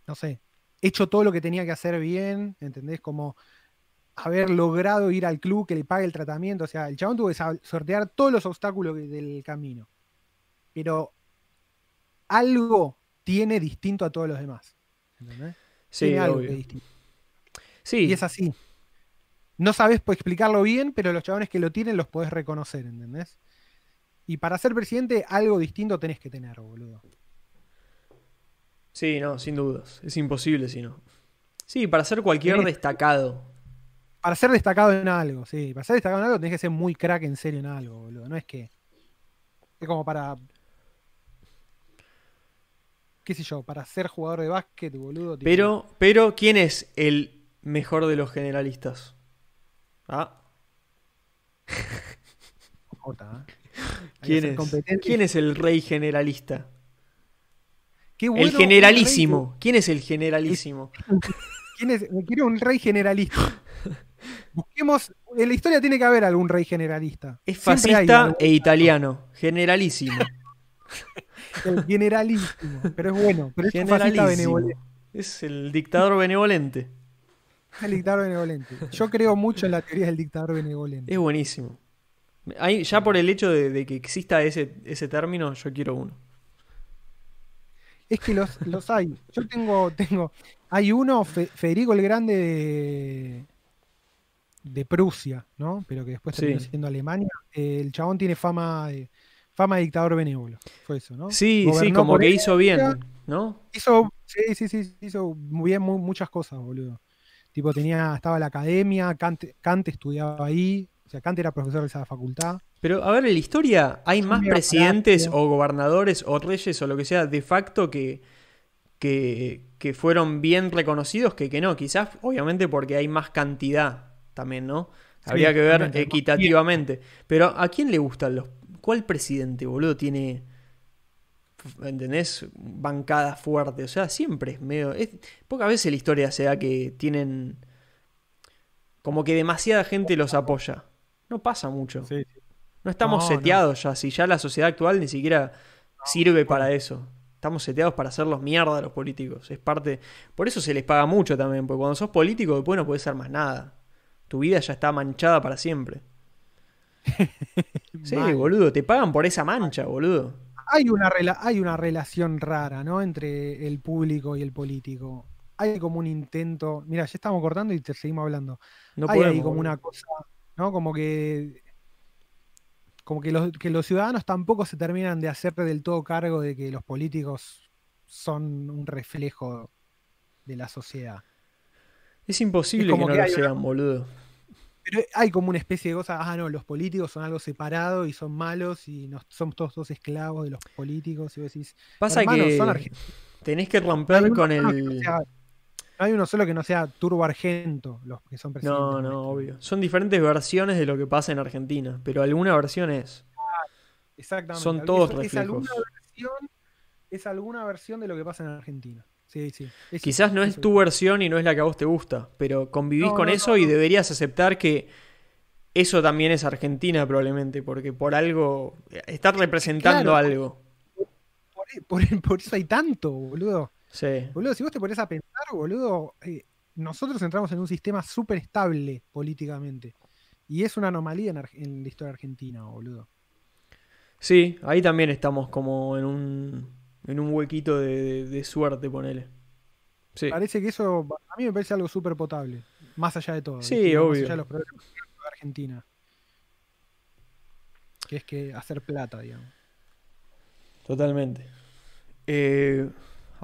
no sé, hecho todo lo que tenía que hacer bien, ¿entendés? Como haber logrado ir al club que le pague el tratamiento. O sea, el chabón tuvo que sortear todos los obstáculos del camino. Pero algo tiene distinto a todos los demás. ¿Entendés? Sí, tiene algo obvio. que es distinto. Sí, Y es así. No sabes explicarlo bien, pero los chabones que lo tienen los podés reconocer, ¿entendés? Y para ser presidente, algo distinto tenés que tener, boludo. sí, no, sin dudas. Es imposible si no. Sí, para ser cualquier destacado. Para ser destacado en algo, sí. Para ser destacado en algo tenés que ser muy crack en serio en algo, boludo. No es que. Es como para. ¿Qué sé yo? Para ser jugador de básquet, boludo. tipo, Pero, pero, ¿quién es el mejor de los generalistas? Ah, jota, ¿eh? ¿quién es? ¿Quién es el rey generalista? Qué bueno El generalísimo. ¿Quién es el generalísimo? ¿Quién es? Me quiero un rey generalista. Busquemos. En la historia tiene que haber algún rey generalista. Es fascista algún- e italiano. Generalísimo. El generalísimo. Pero es bueno. Pero es un fascista Generalísimo. benevolente. Es el dictador benevolente. El dictador benevolente. Yo creo mucho en la teoría del dictador benevolente. Es buenísimo. Ahí, ya por el hecho de, de que exista ese, ese término, yo quiero uno. Es que los, los hay. Yo tengo, tengo. Hay uno, Fe- Federico el Grande de, de Prusia, ¿no? Pero que después terminó Sí. siendo Alemania. Eh, el chabón tiene fama de, fama de dictador benévolo. Fue eso, ¿no? Sí, sí, como que hizo bien, ¿no? Hizo, sí, sí, sí, hizo muy bien mu- muchas cosas, boludo. Tipo, tenía, estaba la academia, Kant, Kant estudiaba ahí, sea, Kant era profesor de esa facultad. Pero, a ver, en la historia hay más presidentes o gobernadores o reyes o lo que sea de facto que, que, que fueron bien reconocidos que que no. Quizás, obviamente, porque hay más cantidad también, ¿no? Habría Sí, que ver equitativamente. Pero, ¿a quién le gustan los... ¿Cuál presidente, boludo, tiene... ¿Entendés? Bancada fuerte. O sea, siempre es medio... Es, pocas veces la historia se da que tienen... Como que demasiada gente los apoya. No pasa mucho. Sí, sí. No estamos No, no. seteados ya, si ya la sociedad actual ni siquiera sirve para eso. Estamos seteados para hacerlos mierda a los políticos. Es parte. Por eso se les paga mucho también, porque cuando sos político después no puedes hacer más nada. Tu vida ya está manchada para siempre. Sí, boludo, te pagan por esa mancha, boludo. Hay una, rela- hay una relación rara, ¿no? Entre el público y el político. Hay como un intento. Mira, ya estamos cortando y te seguimos hablando. No hay podemos. ahí como boludo. una cosa, ¿no? Como que. Como que los, que los ciudadanos tampoco se terminan de hacer del todo cargo de que los políticos son un reflejo de la sociedad. Es imposible Es como que no que lo una- sean, boludo. Pero hay como una especie de cosa, ah, no, los políticos son algo separado y son malos y nos, somos todos, todos esclavos de los políticos. Y vos decís, Pasa que son tenés que romper con no el. sea- no hay uno solo que no sea Turbo Argento, los que son presidentes. No, no, obvio. Son diferentes versiones de lo que pasa en Argentina, pero alguna versión es. Exactamente. Son todos es, es alguna reflejos. versión, es alguna versión de lo que pasa en Argentina. Sí, sí. Es- Quizás no es tu versión y no es la que a vos te gusta, pero convivís No, con no, eso no, y deberías aceptar que eso también es Argentina probablemente, porque por algo estás representando Claro. algo. Por, por- por eso hay tanto, boludo. Sí. Boludo, si vos te pones a pensar, boludo, eh, nosotros entramos en un sistema súper estable políticamente. Y es una anomalía en, la historia argentina, boludo. Sí, ahí también estamos como en un, en un huequito de, de- de suerte, ponele. Sí. Parece que eso, a mí me parece algo súper potable. Más allá de todo. Sí, obvio. allá de los problemas de Argentina. Que es que hacer plata, digamos. Totalmente. Eh,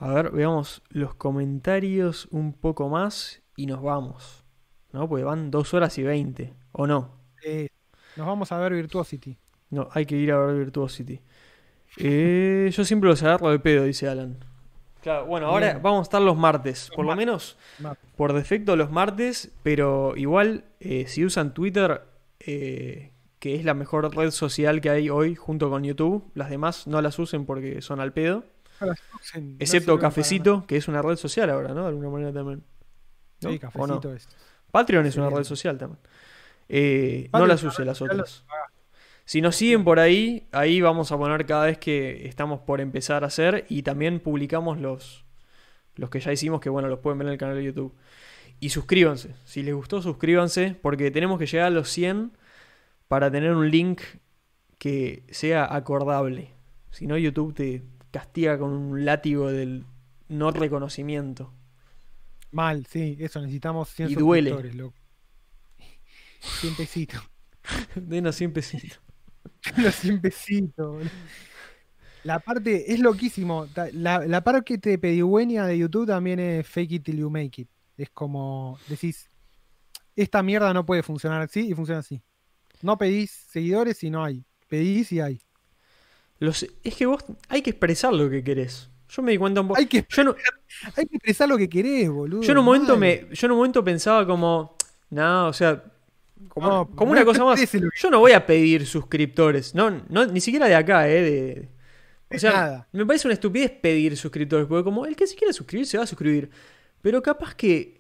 a ver, veamos los comentarios un poco más y nos vamos. ¿No? Porque van dos horas y veinte. ¿O no? Eh, nos vamos a ver Virtuosity. No, hay que ir a ver Virtuosity. Eh, yo siempre los agarro de pedo, dice Alan. Claro, bueno, ahora Bien. vamos a estar los martes. Los Por lo martes. menos Martes. por defecto los martes, pero igual eh, si usan Twitter, eh, que es la mejor red social que hay hoy junto con YouTube, las demás no las usen porque son al pedo. No Excepto Cafecito, que es una red social ahora, ¿no? De alguna manera también. ¿no? Sí, cafecito es. Patreon es Sí, una red social también. Eh, no las use las otras. Si nos siguen por ahí, ahí vamos a poner cada vez que estamos por empezar a hacer y también publicamos los, los que ya hicimos, que bueno, los pueden ver en el canal de YouTube. Y suscríbanse, si les gustó suscríbanse, porque tenemos que llegar a los 100 para tener un link que sea acordable. Si no, YouTube te castiga con un látigo del no reconocimiento. Mal, sí, eso, necesitamos 100 Y duele. loco. 100 pesitos. Denos 100 pesitos. Los 100 pesitos, boludo. La parte, es loquísimo. La, la parte de pedigüeña de YouTube también es fake it till you make it. Es como decís, esta mierda no puede funcionar así y funciona así. No pedís seguidores y no hay. Pedís y hay. Los, es que vos hay que expresar lo que querés. Yo me di cuenta un poco. Hay que, Yo no, hay que expresar lo que querés, boludo. Yo en un momento me, yo en un momento pensaba como, no, o sea, como, No, como no una cosa más. que- Yo no voy a pedir suscriptores, no, no, ni siquiera de acá, eh, de, o sea, nada. me parece una estupidez pedir suscriptores, porque como el que se quiera suscribir se va a suscribir, pero capaz que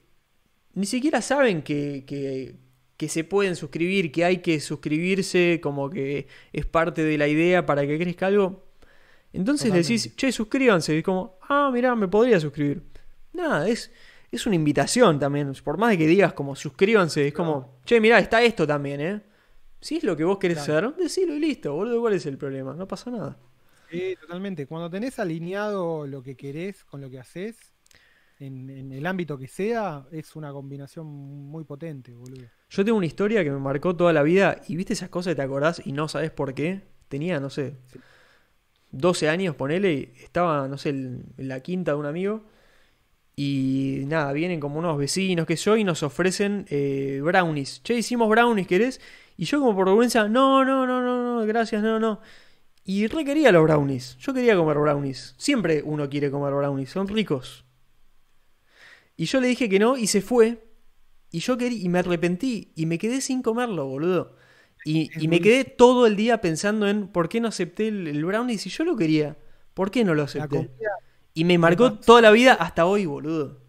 ni siquiera saben que, que, que se pueden suscribir, que hay que suscribirse, como que es parte de la idea para que crezca algo. Entonces decís, che, suscríbanse. Y es como, ah, mirá, me podría suscribir. Nada, es, es una invitación también. Por más de que digas como suscríbanse, es como, che, mirá, está esto también, ¿eh? Si es lo que vos querés Claro. hacer, decilo y listo, boludo, ¿cuál es el problema? No pasa nada. Sí, totalmente. Cuando tenés alineado lo que querés con lo que haces, en, en el ámbito que sea, es una combinación muy potente, boludo. Yo tengo una historia que me marcó toda la vida y viste esas cosas que te acordás y no sabes por qué. Tenía, no sé, Sí. 12 años, ponele, y estaba, no sé, en la quinta de un amigo Y nada, vienen como unos vecinos que yo y nos ofrecen eh, brownies. Che, hicimos brownies, ¿querés? Y yo como por vergüenza, no, no, no, no, no, gracias, no, no. Y re quería los brownies. Yo quería comer brownies. Siempre uno quiere comer brownies, son ricos. Y yo le dije que no y se fue. Y yo quería, y me arrepentí y me quedé sin comerlo, boludo. Y, y me quedé todo el día pensando en por qué no acepté el, el brownie si yo lo quería. ¿Por qué no lo acepté? Y me marcó toda la vida hasta hoy, boludo.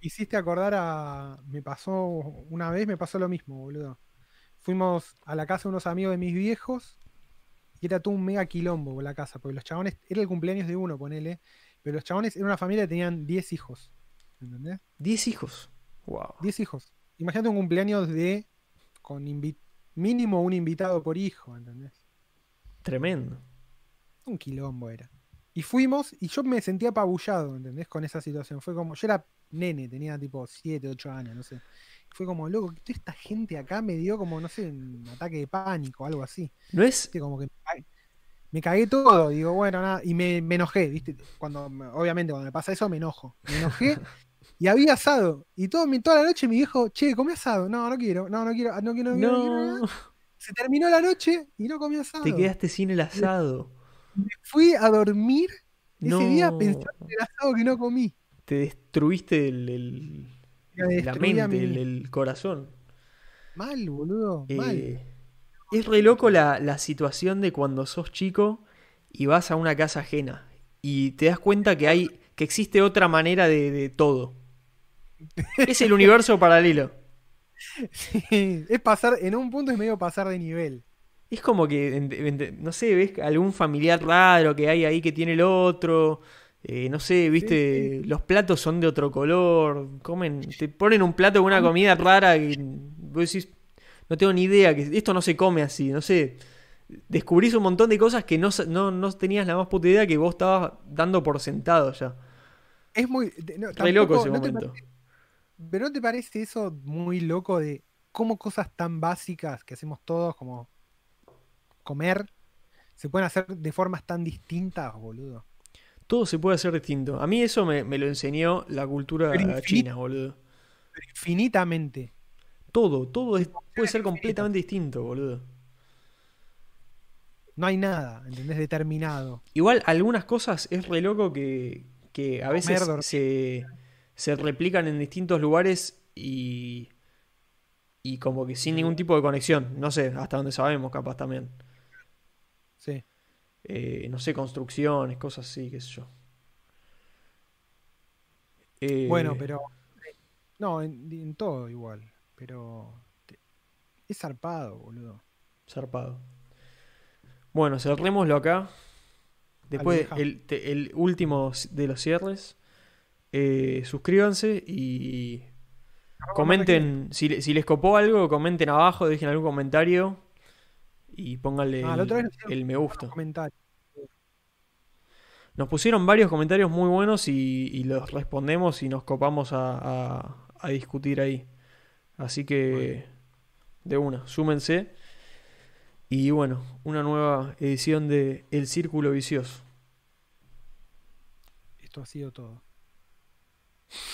hiciste acordar a. Me pasó una vez, me pasó lo mismo, boludo. Fuimos a la casa de unos amigos de mis viejos y era todo un mega quilombo la casa, porque los chabones. Era el cumpleaños de uno, ponele. Pero los chabones era una familia que tenían 10 hijos. ¿Entendés? Diez hijos. Wow. 10 hijos. Imagínate un cumpleaños de. con mínimo un invitado por hijo, ¿entendés? Tremendo. Un quilombo era. Y fuimos y yo me sentía apabullado, ¿entendés? Con esa situación. Fue como, yo era nene, tenía tipo 7, 8 años, no sé. Fue como, loco, toda esta gente acá me dio como, no sé, un ataque de pánico, algo así. ¿No es? Como que me cagué, me cagué todo, digo, bueno, nada, y me, me enojé, ¿viste? Cuando, me- obviamente, cuando me pasa eso, me enojo. Me enojé y había asado. Y todo, mi- toda la noche me dijo, che, comí asado. No, no quiero, no, no quiero, no quiero, no no quiero nada". No. Se terminó la noche y no comí asado. Te quedaste sin el asado. Me fui a dormir ese No. día pensando en el asado que no comí. Te destruiste el, el- Me la mente, el corazón. Mal, boludo, mal. Eh, es re loco la, la situación de cuando sos chico y vas a una casa ajena y te das cuenta que hay que existe otra manera de, de todo. Es el universo paralelo. Sí, es pasar, en un punto es medio pasar de nivel. Es como que, no sé, ves algún familiar raro que hay ahí que tiene el otro. eh, no sé, viste, los platos son de otro color. Comen, te ponen un plato con una comida rara y vos decís, no tengo ni idea, que esto no se come así, no sé. Descubrís un montón de cosas que no, no, no tenías la más puta idea que vos estabas dando por sentado ya. Es muy. no, Re loco tampoco- ese ¿no te momento. Pero ¿no te parece eso muy loco de cómo cosas tan básicas que hacemos todos, como comer, se pueden hacer de formas tan distintas, boludo? Todo se puede hacer distinto. A mí eso me, me lo enseñó la cultura china, boludo. Infinitamente. Todo, todo es- puede ser completamente distinto, boludo. No hay nada, ¿entendés? Determinado. Igual algunas cosas es re loco que, que a veces se, se replican en distintos lugares y, y como que sin ningún tipo de conexión. No sé, hasta donde sabemos capaz también. Sí. Eh, no sé, construcciones, cosas así, qué sé yo. Eh, Bueno, pero. No, en, en todo igual. Pero. te- Es zarpado, boludo. Zarpado. Bueno, cerrémoslo acá. Después, el, el último de los cierres. Eh, suscríbanse y comenten. Si, le- si les copó algo, comenten abajo, dejen algún comentario. Y pónganle Ah, el, el me gusta. Nos pusieron varios comentarios muy buenos y, y los respondemos y nos copamos a, a- a discutir ahí. Así que, de una, súmense. Y bueno, una nueva edición de El Círculo Vicioso. Esto ha sido todo.